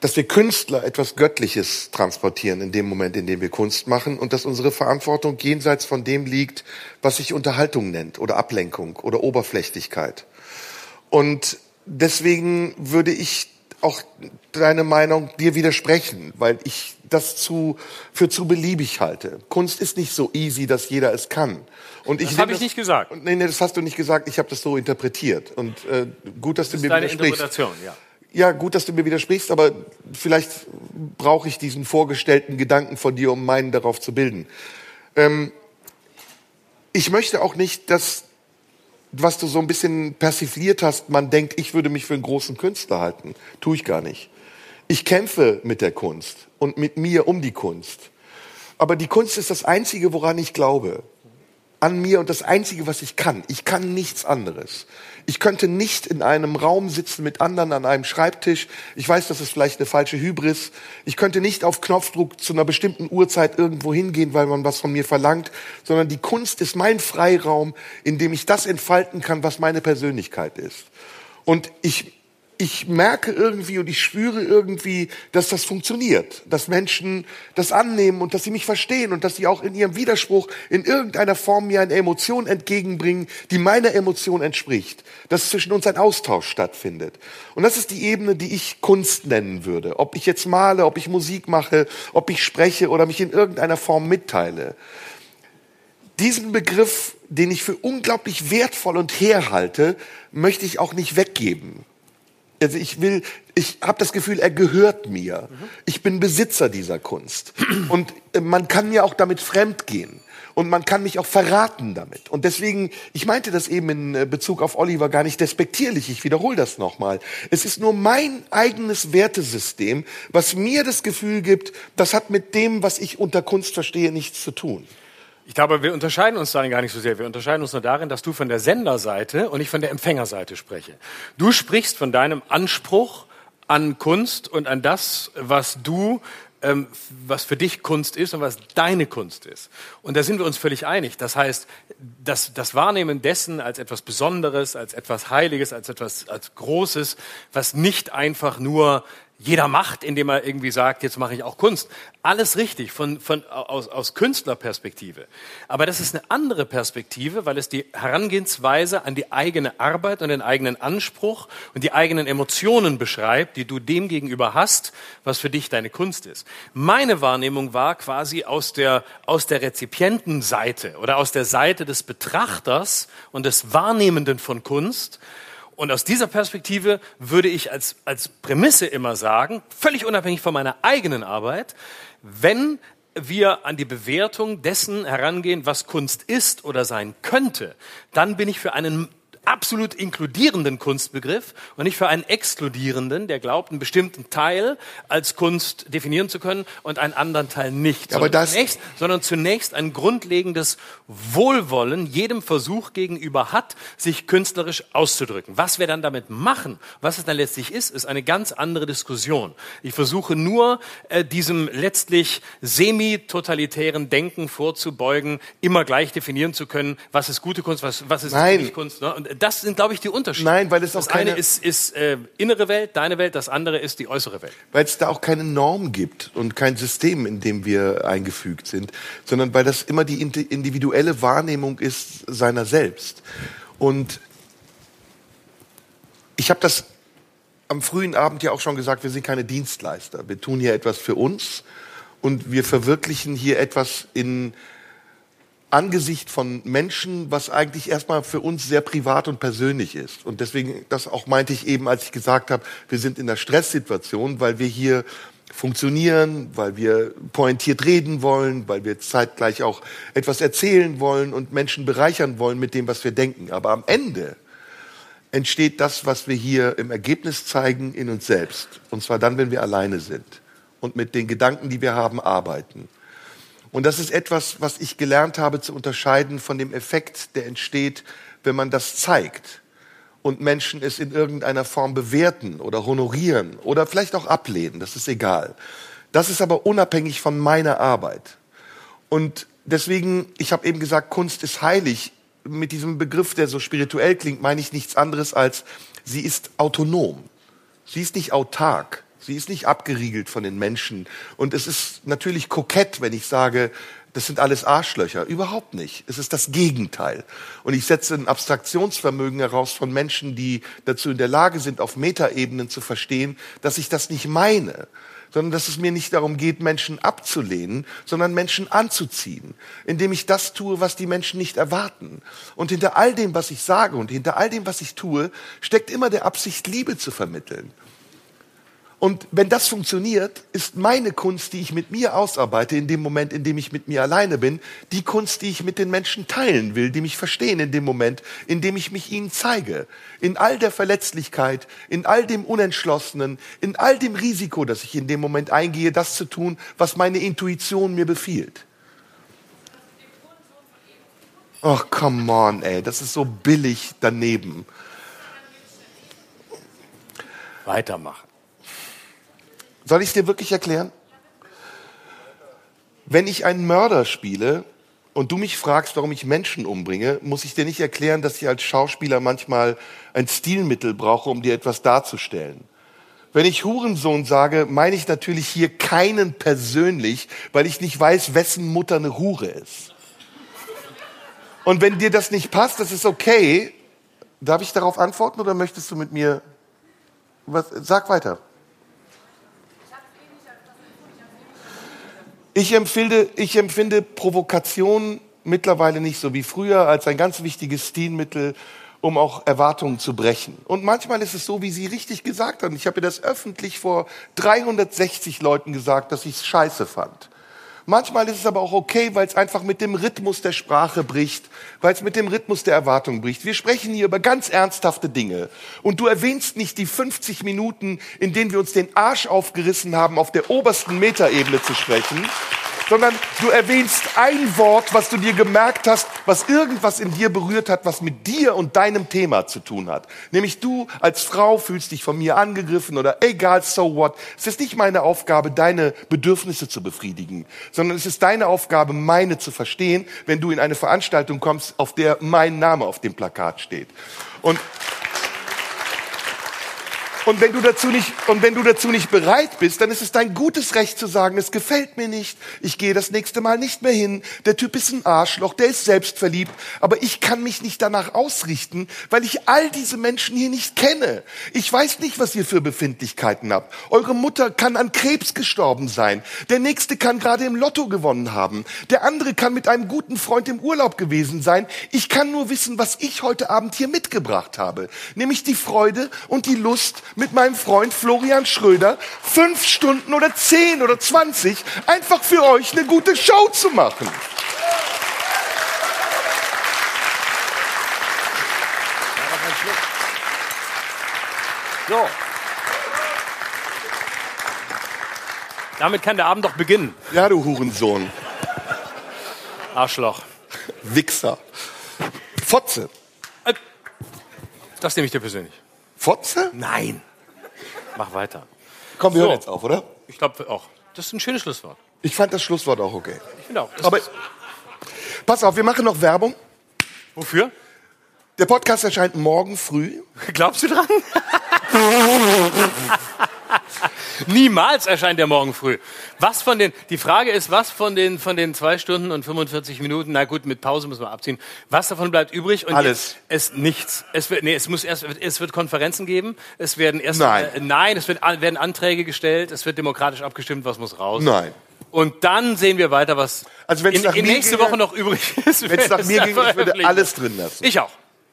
dass wir Künstler etwas Göttliches transportieren in dem Moment, in dem wir Kunst machen und dass unsere Verantwortung jenseits von dem liegt, was sich Unterhaltung nennt oder Ablenkung oder Oberflächlichkeit. Und deswegen würde ich auch deine Meinung dir widersprechen, weil ich das zu, für zu beliebig halte. Kunst ist nicht so easy, dass jeder es kann. Und ich Das habe ich nicht gesagt. Nee, nee, das hast du nicht gesagt. Ich habe das so interpretiert. Und äh, gut, dass du mir Deine widersprichst. Interpretation, ja. Ja, gut, dass du mir widersprichst, aber vielleicht brauche ich diesen vorgestellten Gedanken von dir, um meinen darauf zu bilden. Ähm, ich möchte auch nicht, dass, was du so ein bisschen persifliert hast, man denkt, ich würde mich für einen großen Künstler halten. Tue ich gar nicht. Ich kämpfe mit der Kunst und mit mir um die Kunst. Aber die Kunst ist das Einzige, woran ich glaube. An mir und das Einzige, was ich kann. Ich kann nichts anderes. Ich könnte nicht in einem Raum sitzen mit anderen an einem Schreibtisch. Ich weiß, das ist vielleicht eine falsche Hybris. Ich könnte nicht auf Knopfdruck zu einer bestimmten Uhrzeit irgendwo hingehen, weil man was von mir verlangt, sondern die Kunst ist mein Freiraum, in dem ich das entfalten kann, was meine Persönlichkeit ist. Und ich ich merke irgendwie und ich spüre irgendwie, dass das funktioniert, dass Menschen das annehmen und dass sie mich verstehen und dass sie auch in ihrem Widerspruch in irgendeiner Form mir eine Emotion entgegenbringen, die meiner Emotion entspricht, dass zwischen uns ein Austausch stattfindet. Und das ist die Ebene, die ich Kunst nennen würde. Ob ich jetzt male, ob ich Musik mache, ob ich spreche oder mich in irgendeiner Form mitteile. Diesen Begriff, den ich für unglaublich wertvoll und herhalte, möchte ich auch nicht weggeben. Also ich will, ich habe das Gefühl, er gehört mir. Ich bin Besitzer dieser Kunst. Und äh, man kann mir auch damit fremdgehen. Und man kann mich auch verraten damit. Und deswegen, ich meinte das eben in äh, Bezug auf Oliver gar nicht despektierlich. Ich wiederhole das nochmal. Es ist nur mein eigenes Wertesystem, was mir das Gefühl gibt, das hat mit dem, was ich unter Kunst verstehe, nichts zu tun. Ich glaube, wir unterscheiden uns darin gar nicht so sehr. Wir unterscheiden uns nur darin, dass du von der Senderseite und ich von der Empfängerseite spreche. Du sprichst von deinem Anspruch an Kunst und an das, was du ähm, was für dich Kunst ist und was deine Kunst ist. Und da sind wir uns völlig einig. Das heißt, das, das Wahrnehmen dessen als etwas Besonderes, als etwas Heiliges, als etwas als Großes, was nicht einfach nur jeder macht, indem er irgendwie sagt, jetzt mache ich auch Kunst. Alles richtig von, von, aus, aus Künstlerperspektive. Aber das ist eine andere Perspektive, weil es die Herangehensweise an die eigene Arbeit und den eigenen Anspruch und die eigenen Emotionen beschreibt, die du dem gegenüber hast, was für dich deine Kunst ist. Meine Wahrnehmung war quasi aus der, aus der Rezipientenseite oder aus der Seite des Betrachters und des Wahrnehmenden von Kunst, und aus dieser Perspektive würde ich als, als Prämisse immer sagen, völlig unabhängig von meiner eigenen Arbeit, wenn wir an die Bewertung dessen herangehen, was Kunst ist oder sein könnte, dann bin ich für einen absolut inkludierenden Kunstbegriff und nicht für einen exkludierenden, der glaubt, einen bestimmten Teil als Kunst definieren zu können und einen anderen Teil nicht. Aber das zunächst, sondern zunächst ein grundlegendes Wohlwollen jedem Versuch gegenüber hat, sich künstlerisch auszudrücken. Was wir dann damit machen, was es dann letztlich ist, ist eine ganz andere Diskussion. Ich versuche nur, äh, diesem letztlich semi-totalitären Denken vorzubeugen, immer gleich definieren zu können, was ist gute Kunst, was, was ist Nein. nicht Kunst. Ne? Und das sind, glaube ich, die Unterschiede. Nein, weil es auch das eine keine- ist, ist äh, innere Welt, deine Welt, das andere ist die äußere Welt. weil es da auch keine Norm gibt und kein System, in dem wir eingefügt sind, sondern weil das immer die indi- individuelle Wahrnehmung ist seiner selbst. Und ich habe das am frühen Abend ja auch schon gesagt, wir sind keine Dienstleister. Wir tun hier etwas für uns und wir verwirklichen hier etwas in Angesicht von Menschen, was eigentlich erstmal für uns sehr privat und persönlich ist. Und deswegen, das auch meinte ich eben, als ich gesagt habe, wir sind in einer Stresssituation, weil wir hier funktionieren, weil wir pointiert reden wollen, weil wir zeitgleich auch etwas erzählen wollen und Menschen bereichern wollen mit dem, was wir denken. Aber am Ende entsteht das, was wir hier im Ergebnis zeigen, in uns selbst. Und zwar dann, wenn wir alleine sind und mit den Gedanken, die wir haben, arbeiten. Und das ist etwas, was ich gelernt habe zu unterscheiden von dem Effekt, der entsteht, wenn man das zeigt und Menschen es in irgendeiner Form bewerten oder honorieren oder vielleicht auch ablehnen, das ist egal. Das ist aber unabhängig von meiner Arbeit. Und deswegen, ich habe eben gesagt, Kunst ist heilig. Mit diesem Begriff, der so spirituell klingt, meine ich nichts anderes als, sie ist autonom. Sie ist nicht autark. Sie ist nicht abgeriegelt von den Menschen. Und es ist natürlich kokett, wenn ich sage, das sind alles Arschlöcher. Überhaupt nicht. Es ist das Gegenteil. Und ich setze ein Abstraktionsvermögen heraus von Menschen, die dazu in der Lage sind, auf Metaebenen zu verstehen, dass ich das nicht meine, sondern dass es mir nicht darum geht, Menschen abzulehnen, sondern Menschen anzuziehen, indem ich das tue, was die Menschen nicht erwarten. Und hinter all dem, was ich sage und hinter all dem, was ich tue, steckt immer der Absicht, Liebe zu vermitteln. Und wenn das funktioniert, ist meine Kunst, die ich mit mir ausarbeite, in dem Moment, in dem ich mit mir alleine bin, die Kunst, die ich mit den Menschen teilen will, die mich verstehen in dem Moment, in dem ich mich ihnen zeige. In all der Verletzlichkeit, in all dem Unentschlossenen, in all dem Risiko, das ich in dem Moment eingehe, das zu tun, was meine Intuition mir befiehlt. Oh, come on, ey, das ist so billig daneben. Weitermachen. Soll ich es dir wirklich erklären? Wenn ich einen Mörder spiele, und du mich fragst, warum ich Menschen umbringe, muss ich dir nicht erklären, dass ich als Schauspieler manchmal ein Stilmittel brauche, um dir etwas darzustellen. Wenn ich Hurensohn sage, meine ich natürlich hier keinen persönlich, weil ich nicht weiß, wessen Mutter eine Hure ist. Und wenn dir das nicht passt, das ist okay. Darf ich darauf antworten oder möchtest du mit mir was, sag weiter. Ich empfinde, ich empfinde Provokation mittlerweile nicht so wie früher als ein ganz wichtiges Stilmittel, um auch Erwartungen zu brechen. Und manchmal ist es so, wie Sie richtig gesagt haben. Ich habe das öffentlich vor 360 Leuten gesagt, dass ich es scheiße fand. Manchmal ist es aber auch okay, weil es einfach mit dem Rhythmus der Sprache bricht, weil es mit dem Rhythmus der Erwartung bricht. Wir sprechen hier über ganz ernsthafte Dinge. Und du erwähnst nicht die 50 Minuten, in denen wir uns den Arsch aufgerissen haben, auf der obersten Metaebene zu sprechen, sondern du erwähnst ein Wort, was du dir gemerkt hast, was irgendwas in dir berührt hat, was mit dir und deinem Thema zu tun hat. Nämlich du als Frau fühlst dich von mir angegriffen oder egal, so what. Es ist nicht meine Aufgabe, deine Bedürfnisse zu befriedigen, sondern es ist deine Aufgabe, meine zu verstehen, wenn du in eine Veranstaltung kommst, auf der mein Name auf dem Plakat steht. Und und wenn du dazu nicht, und wenn du dazu nicht bereit bist, dann ist es dein gutes Recht zu sagen, es gefällt mir nicht, ich gehe das nächste Mal nicht mehr hin, der Typ ist ein Arschloch, der ist selbstverliebt, aber ich kann mich nicht danach ausrichten, weil ich all diese Menschen hier nicht kenne. Ich weiß nicht, was ihr für Befindlichkeiten habt. Eure Mutter kann an Krebs gestorben sein. Der nächste kann gerade im Lotto gewonnen haben. Der andere kann mit einem guten Freund im Urlaub gewesen sein. Ich kann nur wissen, was ich heute Abend hier mitgebracht habe. Nämlich die Freude und die Lust, mit meinem Freund Florian Schröder fünf Stunden oder zehn oder zwanzig einfach für euch eine gute Show zu machen. So. Damit kann der Abend doch beginnen. Ja, du Hurensohn. Arschloch. Wichser. Fotze. Äh, Das nehme ich dir persönlich. Fotze? Nein. Mach weiter. Komm, wir So. hören jetzt auf, oder? Ich glaube auch. Das ist ein schönes Schlusswort. Ich fand das Schlusswort auch okay. Ich finde auch. Aber pass auf, wir machen noch Werbung. wofür? Der Podcast erscheint morgen früh. Glaubst du dran? Niemals erscheint der morgen früh. Was von den, die Frage ist, was von den, von den zwei Stunden und 45 Minuten, na gut, mit Pause müssen wir abziehen, was davon bleibt übrig? Und Alles. Es nichts. Es wird, nee, es muss erst, es wird Konferenzen geben, es werden erst, Nein. Äh, nein, es wird, werden Anträge gestellt, es wird demokratisch abgestimmt, was muss raus. Nein. Und dann sehen wir weiter, was Also in, nach in mir nächste ginge- Woche noch übrig ist. Wenn es nach mir ging, ich würde alles drin lassen. Ich auch.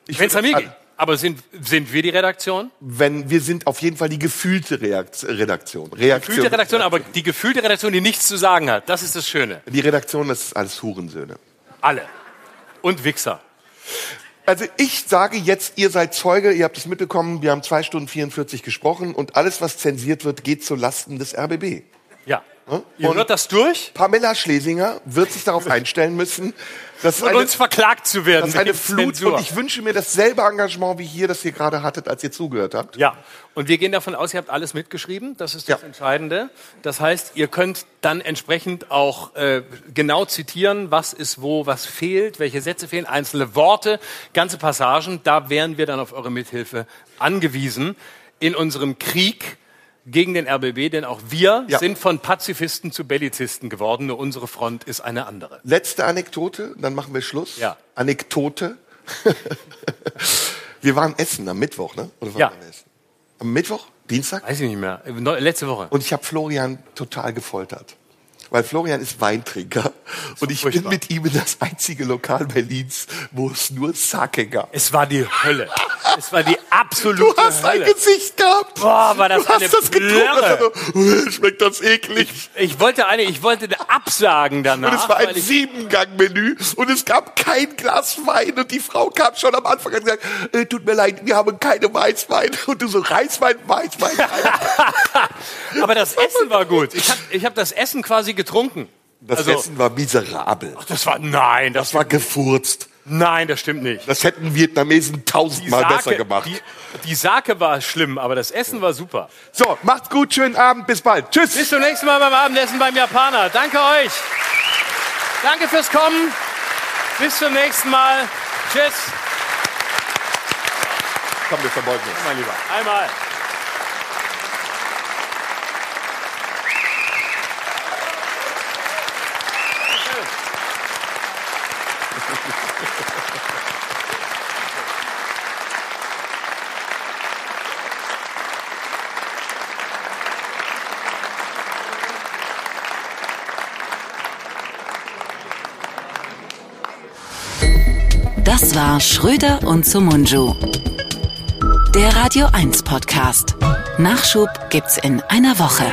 Ich Wenn es nach mir geht. Aber sind, sind wir die Redaktion? Wenn wir sind auf jeden Fall die gefühlte Reakt Redaktion. Reaktion. Gefühlte Redaktion, aber die gefühlte Redaktion, die nichts zu sagen hat. Das ist das Schöne. Die Redaktion, das ist alles Hurensöhne. Alle. Und Wichser. Also ich sage jetzt, ihr seid Zeuge, ihr habt es mitbekommen, wir haben zwei Stunden 44 gesprochen und alles, was zensiert wird, geht zu Lasten des RBB. Ja. Hm? Ihr Und- hört das durch Pamela Schlesinger wird sich darauf einstellen müssen, dass und eine, uns verklagt zu werden. dass eine wegen Flut, Zensur. und ich wünsche mir dasselbe Engagement wie hier, das ihr gerade hattet, als ihr zugehört habt. Ja, und wir gehen davon aus, ihr habt alles mitgeschrieben. Das ist das Ja. Entscheidende. Das heißt, ihr könnt dann entsprechend auch äh, genau zitieren, was ist wo, was fehlt, welche Sätze fehlen, einzelne Worte, ganze Passagen. Da wären wir dann auf eure Mithilfe angewiesen in unserem Krieg gegen den RBB, denn auch wir Ja. sind von Pazifisten zu Bellizisten geworden, nur unsere Front ist eine andere. Letzte Anekdote, dann machen wir Schluss. Ja. Anekdote. wir waren essen am Mittwoch, ne? Oder wann Ja. waren wir essen? Am Mittwoch? Dienstag? Weiß ich nicht mehr. Letzte Woche. Und ich habe Florian total gefoltert. Weil Florian ist Weintrinker. Und ich furchtbar. bin mit ihm in das einzige Lokal Berlins, wo es nur Sake gab. Es war die Hölle. Es war die Du absolute hast ein Hölle. Gesicht gehabt. Boah, war das du hast eine das getrunken. Also, schmeckt das eklig. Ich wollte eine, ich wollte eine absagen danach. Und es war ein ich, Siebengang-Menü und es gab kein Glas Wein und die Frau kam schon am Anfang und gesagt, äh, tut mir leid, wir haben keine Weißwein. Und du so, Reiswein, Weißwein, Weißwein. aber das Essen war gut. Ich habe ich hab das Essen quasi getrunken. Das Also- Essen war miserabel. Das war, nein, das, Das war gefurzt. nein, das stimmt nicht. Das hätten Vietnamesen tausendmal besser gemacht. Die, die Sake war schlimm, aber das Essen war super. So, macht's gut, schönen Abend, bis bald. Tschüss. Bis zum nächsten Mal beim Abendessen beim Japaner. Danke euch. Danke fürs Kommen. Bis zum nächsten Mal. Tschüss. Komm, wir verbeugen uns. Mein Lieber. Einmal. War Schröder und Sumunju. Der Radio 1 Podcast. Nachschub gibt's in einer Woche.